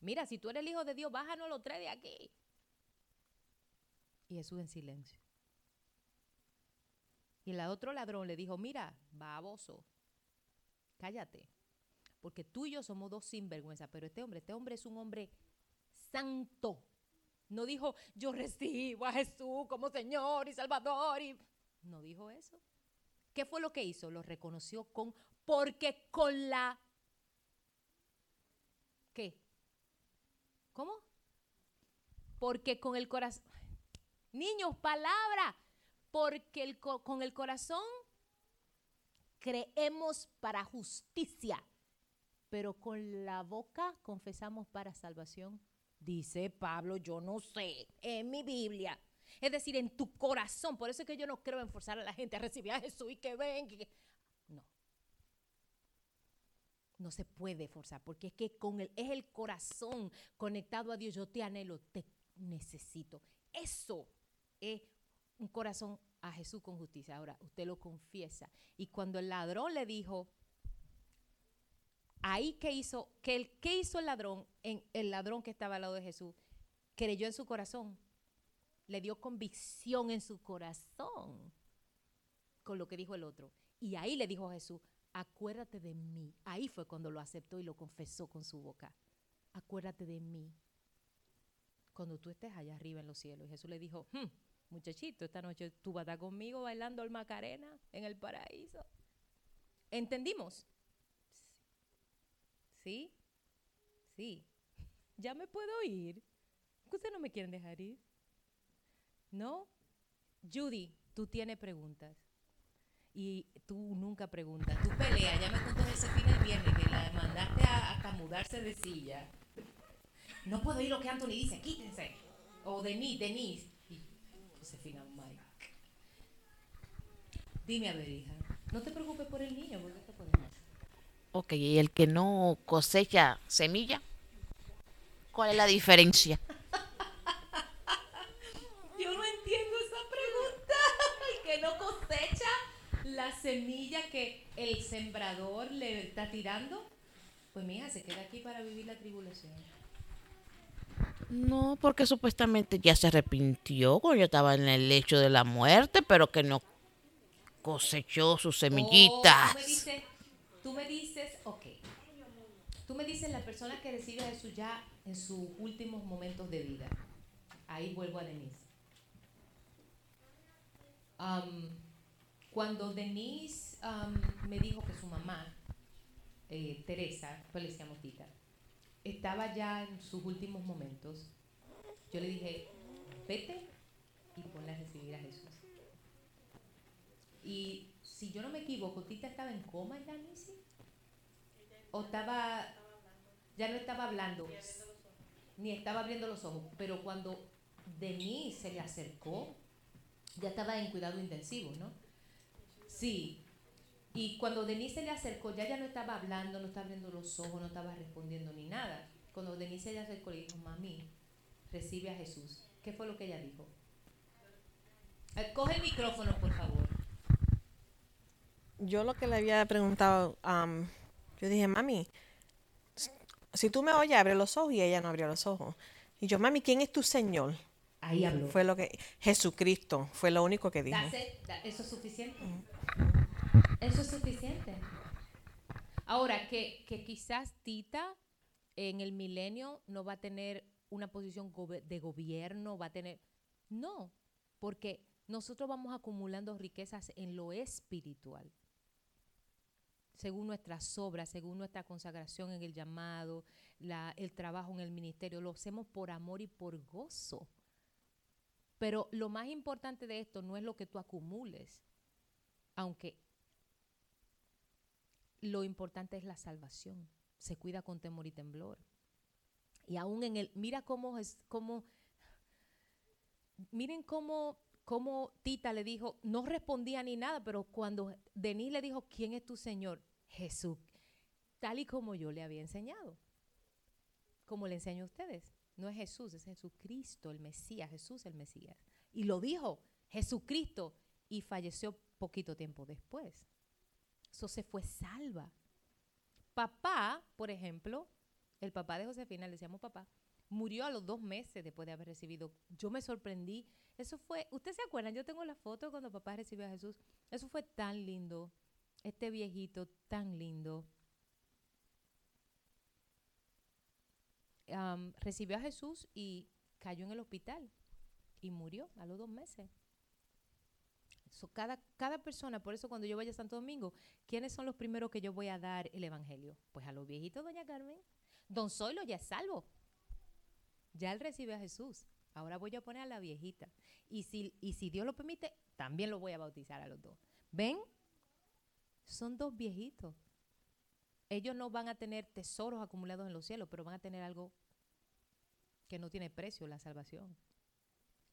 Mira, si tú eres el hijo de Dios, bájanos los tres de aquí. Y Jesús en silencio. Y el otro ladrón le dijo, mira, baboso, cállate, porque tú y yo somos dos sinvergüenza, pero este hombre, este hombre es un hombre santo. No dijo, yo recibo a Jesús como Señor y Salvador. Y... No dijo eso. ¿Qué fue lo que hizo? Lo reconoció con, porque con la... ¿Qué? ¿Cómo? Porque con el corazón... Niños, palabra. Porque con el corazón creemos para justicia, pero con la boca confesamos para salvación. Dice Pablo, yo no sé, en mi Biblia. Es decir, en tu corazón. Por eso es que yo no creo en forzar a la gente a recibir a Jesús y que venga. No. No se puede forzar, porque es que con el, es el corazón conectado a Dios. Yo te anhelo, te necesito. Eso es un corazón a Jesús con justicia. Ahora, usted lo confiesa. Y cuando el ladrón le dijo, ahí que hizo, que el, ¿qué hizo el ladrón? En, el ladrón que estaba al lado de Jesús, creyó en su corazón. Le dio convicción en su corazón con lo que dijo el otro. Y ahí le dijo a Jesús, acuérdate de mí. Ahí fue cuando lo aceptó y lo confesó con su boca. Acuérdate de mí. Cuando tú estés allá arriba en los cielos. Y Jesús le dijo, hmm, muchachito, esta noche tú vas a conmigo bailando el Macarena en el paraíso. ¿Entendimos? ¿Sí? Sí. Ya me puedo ir. ¿Ustedes no me quieren dejar ir? ¿No? Judy, tú tienes preguntas. Y tú nunca preguntas. Tú peleas. Ya me contó ese fin el viernes que la mandaste a, hasta mudarse de silla. No puedo ir lo que Anthony dice. Quítense. O Denise, Denise. Josefina. Dime a ver, hija. No te preocupes por el niño, porque te podemos Ok, y el que no cosecha semilla, ¿cuál es la diferencia? <laughs> Yo no entiendo esa pregunta. <laughs> El que no cosecha la semilla que el sembrador le está tirando, pues mija, se queda aquí para vivir la tribulación. No, porque supuestamente ya se arrepintió cuando yo estaba en el lecho de la muerte, pero que no cosechó sus semillitas. Oh, tú, me dices, ok. Tú me dices la persona que recibe a Jesús ya en sus últimos momentos de vida. Ahí vuelvo a Denise. Um, cuando Denise um, me dijo que su mamá, eh, Teresa, pues le decíamos Tita, estaba ya en sus últimos momentos, yo le dije, vete y ponla a recibir a Jesús. Y si yo no me equivoco, Tita estaba en coma ya, Nisi. O estaba, ya no estaba hablando, ni estaba abriendo los ojos, pero cuando Denise se le acercó, ya estaba en cuidado intensivo, ¿no? Sí. Y cuando Denise se le acercó, ya ya no estaba hablando, no estaba abriendo los ojos, no estaba respondiendo ni nada. Cuando Denise se le acercó, le dijo, mami, recibe a Jesús. ¿Qué fue lo que ella dijo? Eh, coge el micrófono, por favor. Yo lo que le había preguntado, um, yo dije, mami, si tú me oyes, abre los ojos y ella no abrió los ojos. Y yo, mami, ¿quién es tu Señor? Ahí habló. Fue lo que Jesucristo fue lo único que dijo. That's it. That- ¿Eso es suficiente? Eso es suficiente. Ahora, que, que quizás Tita en el milenio no va a tener una posición de gobierno, va a tener... No, porque nosotros vamos acumulando riquezas en lo espiritual. Según nuestras obras, según nuestra consagración en el llamado, la- el trabajo en el ministerio, lo hacemos por amor y por gozo. Pero lo más importante de esto no es lo que tú acumules, aunque lo importante es la salvación. Se cuida con temor y temblor. Y aún en el, mira cómo es, cómo, miren cómo, cómo Tita le dijo, no respondía ni nada, pero cuando Denise le dijo, ¿quién es tu Señor? Jesús, tal y como yo le había enseñado, como le enseño a ustedes. No es Jesús, es Jesucristo, el Mesías, Jesús el Mesías. Y lo dijo Jesucristo y falleció poquito tiempo después. Eso se fue salva. Papá, por ejemplo, el papá de Josefina, le decíamos papá, murió a los dos meses después de haber recibido. Yo me sorprendí. Eso fue, ¿ustedes se acuerdan? Yo tengo la foto cuando papá recibió a Jesús. Eso fue tan lindo. Este viejito tan lindo. Recibió a Jesús y cayó en el hospital y murió a los dos meses. So, cada, cada persona, por eso cuando yo vaya a Santo Domingo, ¿quiénes son los primeros que yo voy a dar el Evangelio? Pues a los viejitos, doña Carmen. Don Zoilo ya es salvo. Ya él recibe a Jesús. Ahora voy a poner a la viejita. Y si, y si Dios lo permite, también lo voy a bautizar a los dos. ¿Ven? Son dos viejitos. Ellos no van a tener tesoros acumulados en los cielos, pero van a tener algo que no tiene precio, la salvación.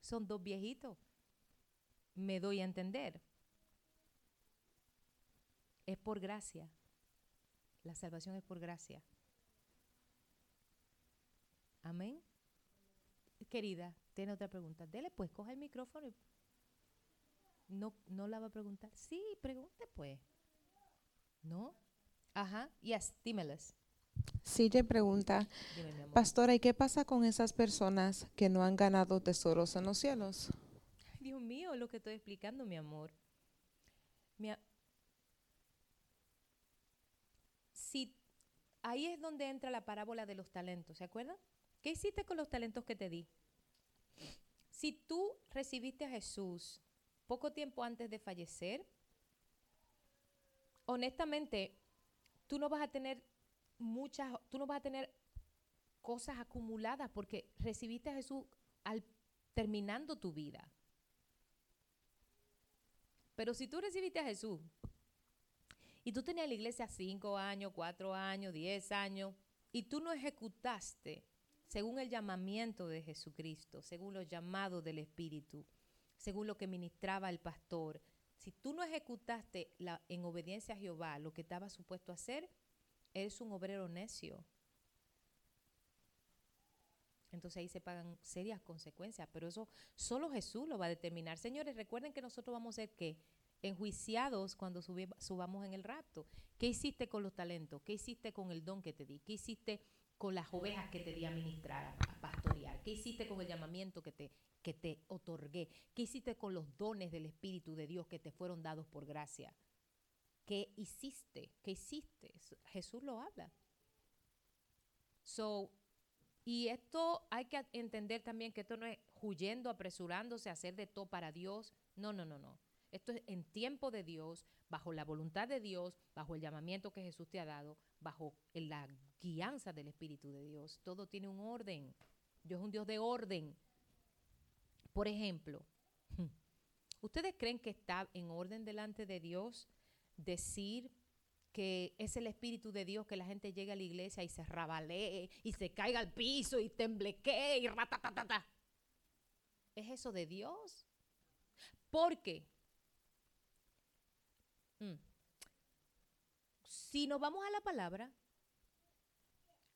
Son dos viejitos. Me doy a entender. Es por gracia. La salvación es por gracia. Amén. Querida, tiene otra pregunta. Dele pues, coja el micrófono y no, no la va a preguntar. Sí, pregunte pues. ¿No? Ajá. Yes, dímeles. CJ pregunta, Dime, mi amor. Pastora, ¿y qué pasa con esas personas que no han ganado tesoros en los cielos? Dios mío, lo que estoy explicando, mi amor. Si ahí es donde entra la parábola de los talentos, ¿se acuerdan? ¿Qué hiciste con los talentos que te di? Si tú recibiste a Jesús poco tiempo antes de fallecer, honestamente, tú no vas a tener muchas, tú no vas a tener cosas acumuladas porque recibiste a Jesús al terminando tu vida. Pero si tú recibiste a Jesús y tú tenías la iglesia cinco años, cuatro años, diez años, y tú no ejecutaste según el llamamiento de Jesucristo, según los llamados del Espíritu, según lo que ministraba el pastor, si tú no ejecutaste en obediencia a Jehová lo que estaba supuesto hacer, eres un obrero necio. Entonces ahí se pagan serias consecuencias, pero eso solo Jesús lo va a determinar. Señores, recuerden que nosotros vamos a ser qué? Enjuiciados cuando subamos en el rapto. ¿Qué hiciste con los talentos? ¿Qué hiciste con el don que te di? ¿Qué hiciste con las ovejas que te di a ministrar, a pastorear? ¿Qué hiciste con el llamamiento que te, que te otorgué? ¿Qué hiciste con los dones del Espíritu de Dios que te fueron dados por gracia? ¿Qué hiciste? ¿Qué hiciste? Jesús lo habla. So, y esto hay que entender también que esto no es huyendo, apresurándose a hacer de todo para Dios. No, no, no, no. Esto es en tiempo de Dios, bajo la voluntad de Dios, bajo el llamamiento que Jesús te ha dado, bajo la guianza del Espíritu de Dios. Todo tiene un orden. Dios es un Dios de orden. Por ejemplo, <laughs> ¿ustedes creen que está en orden delante de Dios decir es el Espíritu de Dios que la gente llegue a la iglesia y se rabalee y se caiga al piso y temblequee y ratatatata. ¿Es eso de Dios? Porque mm, si nos vamos a la palabra,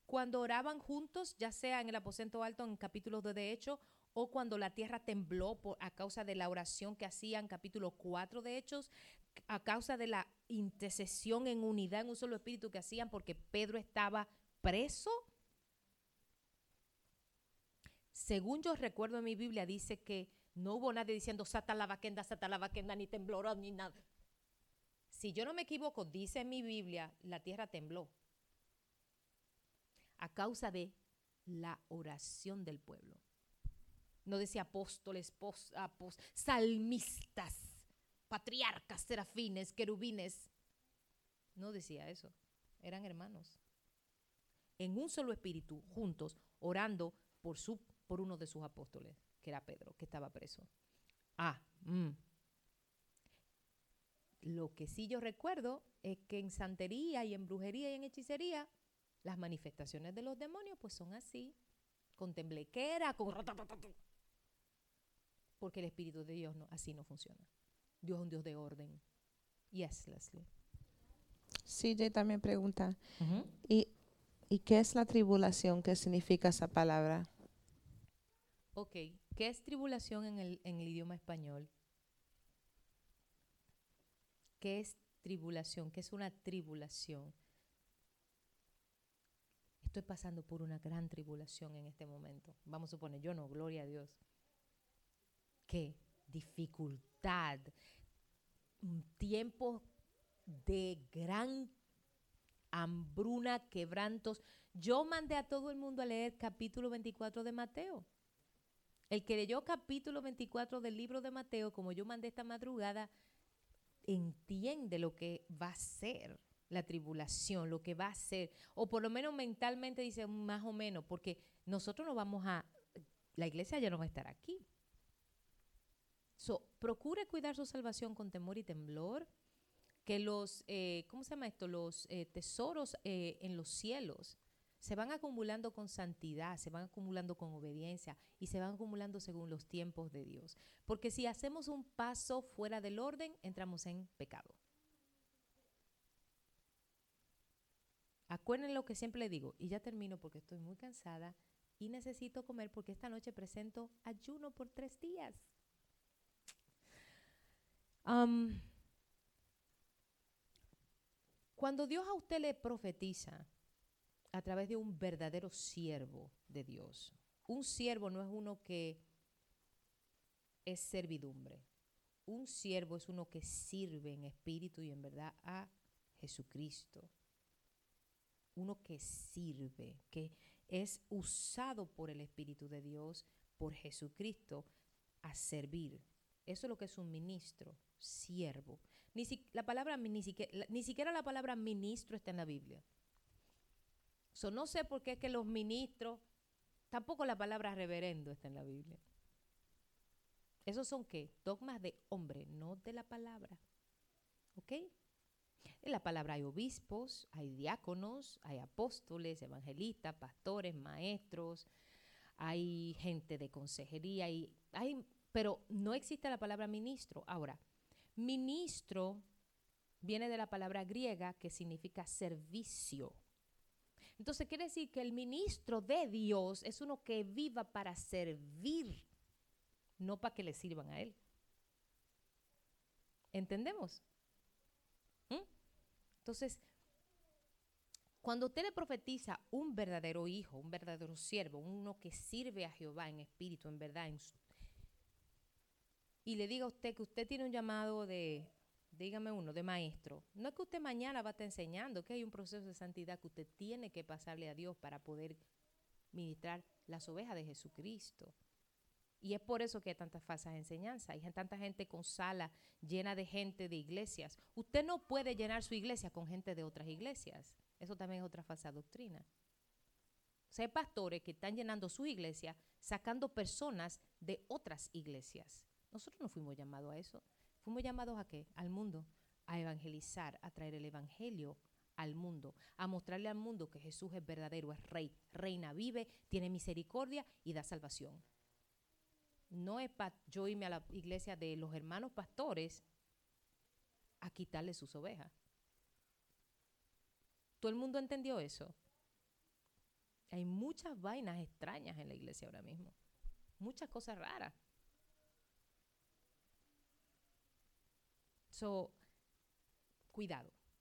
cuando oraban juntos, ya sea en el aposento alto en capítulos de, de Hechos, o cuando la tierra tembló por, a causa de la oración que hacían, capítulo 4 de Hechos, a causa de la intercesión en unidad en un solo espíritu que hacían porque Pedro estaba preso. Según yo recuerdo en mi Biblia, dice que no hubo nadie diciendo sata la vaquenda, sata la vaquenda, ni tembloró, ni nada. Si yo no me equivoco, dice en mi Biblia, la tierra tembló a causa de la oración del pueblo. No decía apóstoles, pos- salmistas, patriarcas, serafines, querubines. No decía eso. Eran hermanos. En un solo espíritu, juntos, orando por, su, por uno de sus apóstoles, que era Pedro, que estaba preso. Ah, mm. Lo que sí yo recuerdo es que en santería y en brujería y en hechicería, las manifestaciones de los demonios pues son así, con temblequera, con... Porque el Espíritu de Dios no, así no funciona. Dios es un Dios de orden. Yes, Leslie. CJ también pregunta, ¿y, ¿y qué es la tribulación? ¿Qué significa esa palabra? Ok, ¿qué es tribulación en el, en el idioma español? ¿Qué es tribulación. ¿Qué es una tribulación? Estoy pasando por una gran tribulación en este momento. Vamos a suponer, yo no, gloria a Dios. ¿Qué? Dificultad. Tiempos de gran hambruna, quebrantos. Yo mandé a todo el mundo a leer capítulo 24 de Mateo. El que leyó capítulo 24 del libro de Mateo, como yo mandé esta madrugada, entiende lo que va a ser la tribulación, lo que va a ser, o por lo menos mentalmente dice más o menos, porque nosotros no vamos a, la iglesia ya no va a estar aquí. Procure cuidar su salvación con temor y temblor, que los, eh, ¿cómo se llama esto? Los eh, tesoros eh, en los cielos se van acumulando con santidad, se van acumulando con obediencia y se van acumulando según los tiempos de Dios. Porque si hacemos un paso fuera del orden, entramos en pecado. Acuérdense lo que siempre le digo, y ya termino porque estoy muy cansada y necesito comer porque esta noche presento ayuno por tres días. Cuando Dios a usted le profetiza, a través de un verdadero siervo de Dios. Un siervo no es uno que es servidumbre. Un siervo es uno que sirve en espíritu y en verdad a Jesucristo. Uno que sirve, que es usado por el Espíritu de Dios, por Jesucristo, a servir. Eso es lo que es un ministro, siervo. Ni, la palabra, ni, siquiera, la palabra ministro está en la Biblia no sé por qué es que los ministros, tampoco la palabra reverendo está en la Biblia. ¿Esos son qué? Dogmas de hombre, no de la palabra. ¿Ok? En la palabra hay obispos, hay diáconos, hay apóstoles, evangelistas, pastores, maestros, hay gente de consejería, hay, hay, pero no existe la palabra ministro. Ahora, ministro viene de la palabra griega que significa servicio. Entonces quiere decir que el ministro de Dios es uno que viva para servir, no para que le sirvan a él. ¿Entendemos? ¿Mm? Entonces, cuando usted le profetiza un verdadero hijo, un verdadero siervo, uno que sirve a Jehová en espíritu, en verdad, y le diga a usted que usted tiene un llamado de dígame uno, de maestro. No es que usted mañana va a estar enseñando, que hay un proceso de santidad que usted tiene que pasarle a Dios para poder ministrar las ovejas de Jesucristo. Y es por eso que hay tantas falsas enseñanzas. Hay tanta gente con sala llena de gente de iglesias. Usted no puede llenar su iglesia con gente de otras iglesias. Eso también es otra falsa doctrina. O sea, hay pastores que están llenando su iglesia sacando personas de otras iglesias. Nosotros no fuimos llamados a eso. Fuimos llamados a qué? Al mundo, a evangelizar, a traer el evangelio al mundo, a mostrarle al mundo que Jesús es verdadero, es rey, reina, vive, tiene misericordia y da salvación. No es para yo irme a la iglesia de los hermanos pastores a quitarle sus ovejas. ¿Todo el mundo entendió eso? Hay muchas vainas extrañas en la iglesia ahora mismo. Muchas cosas raras. So, cuidado.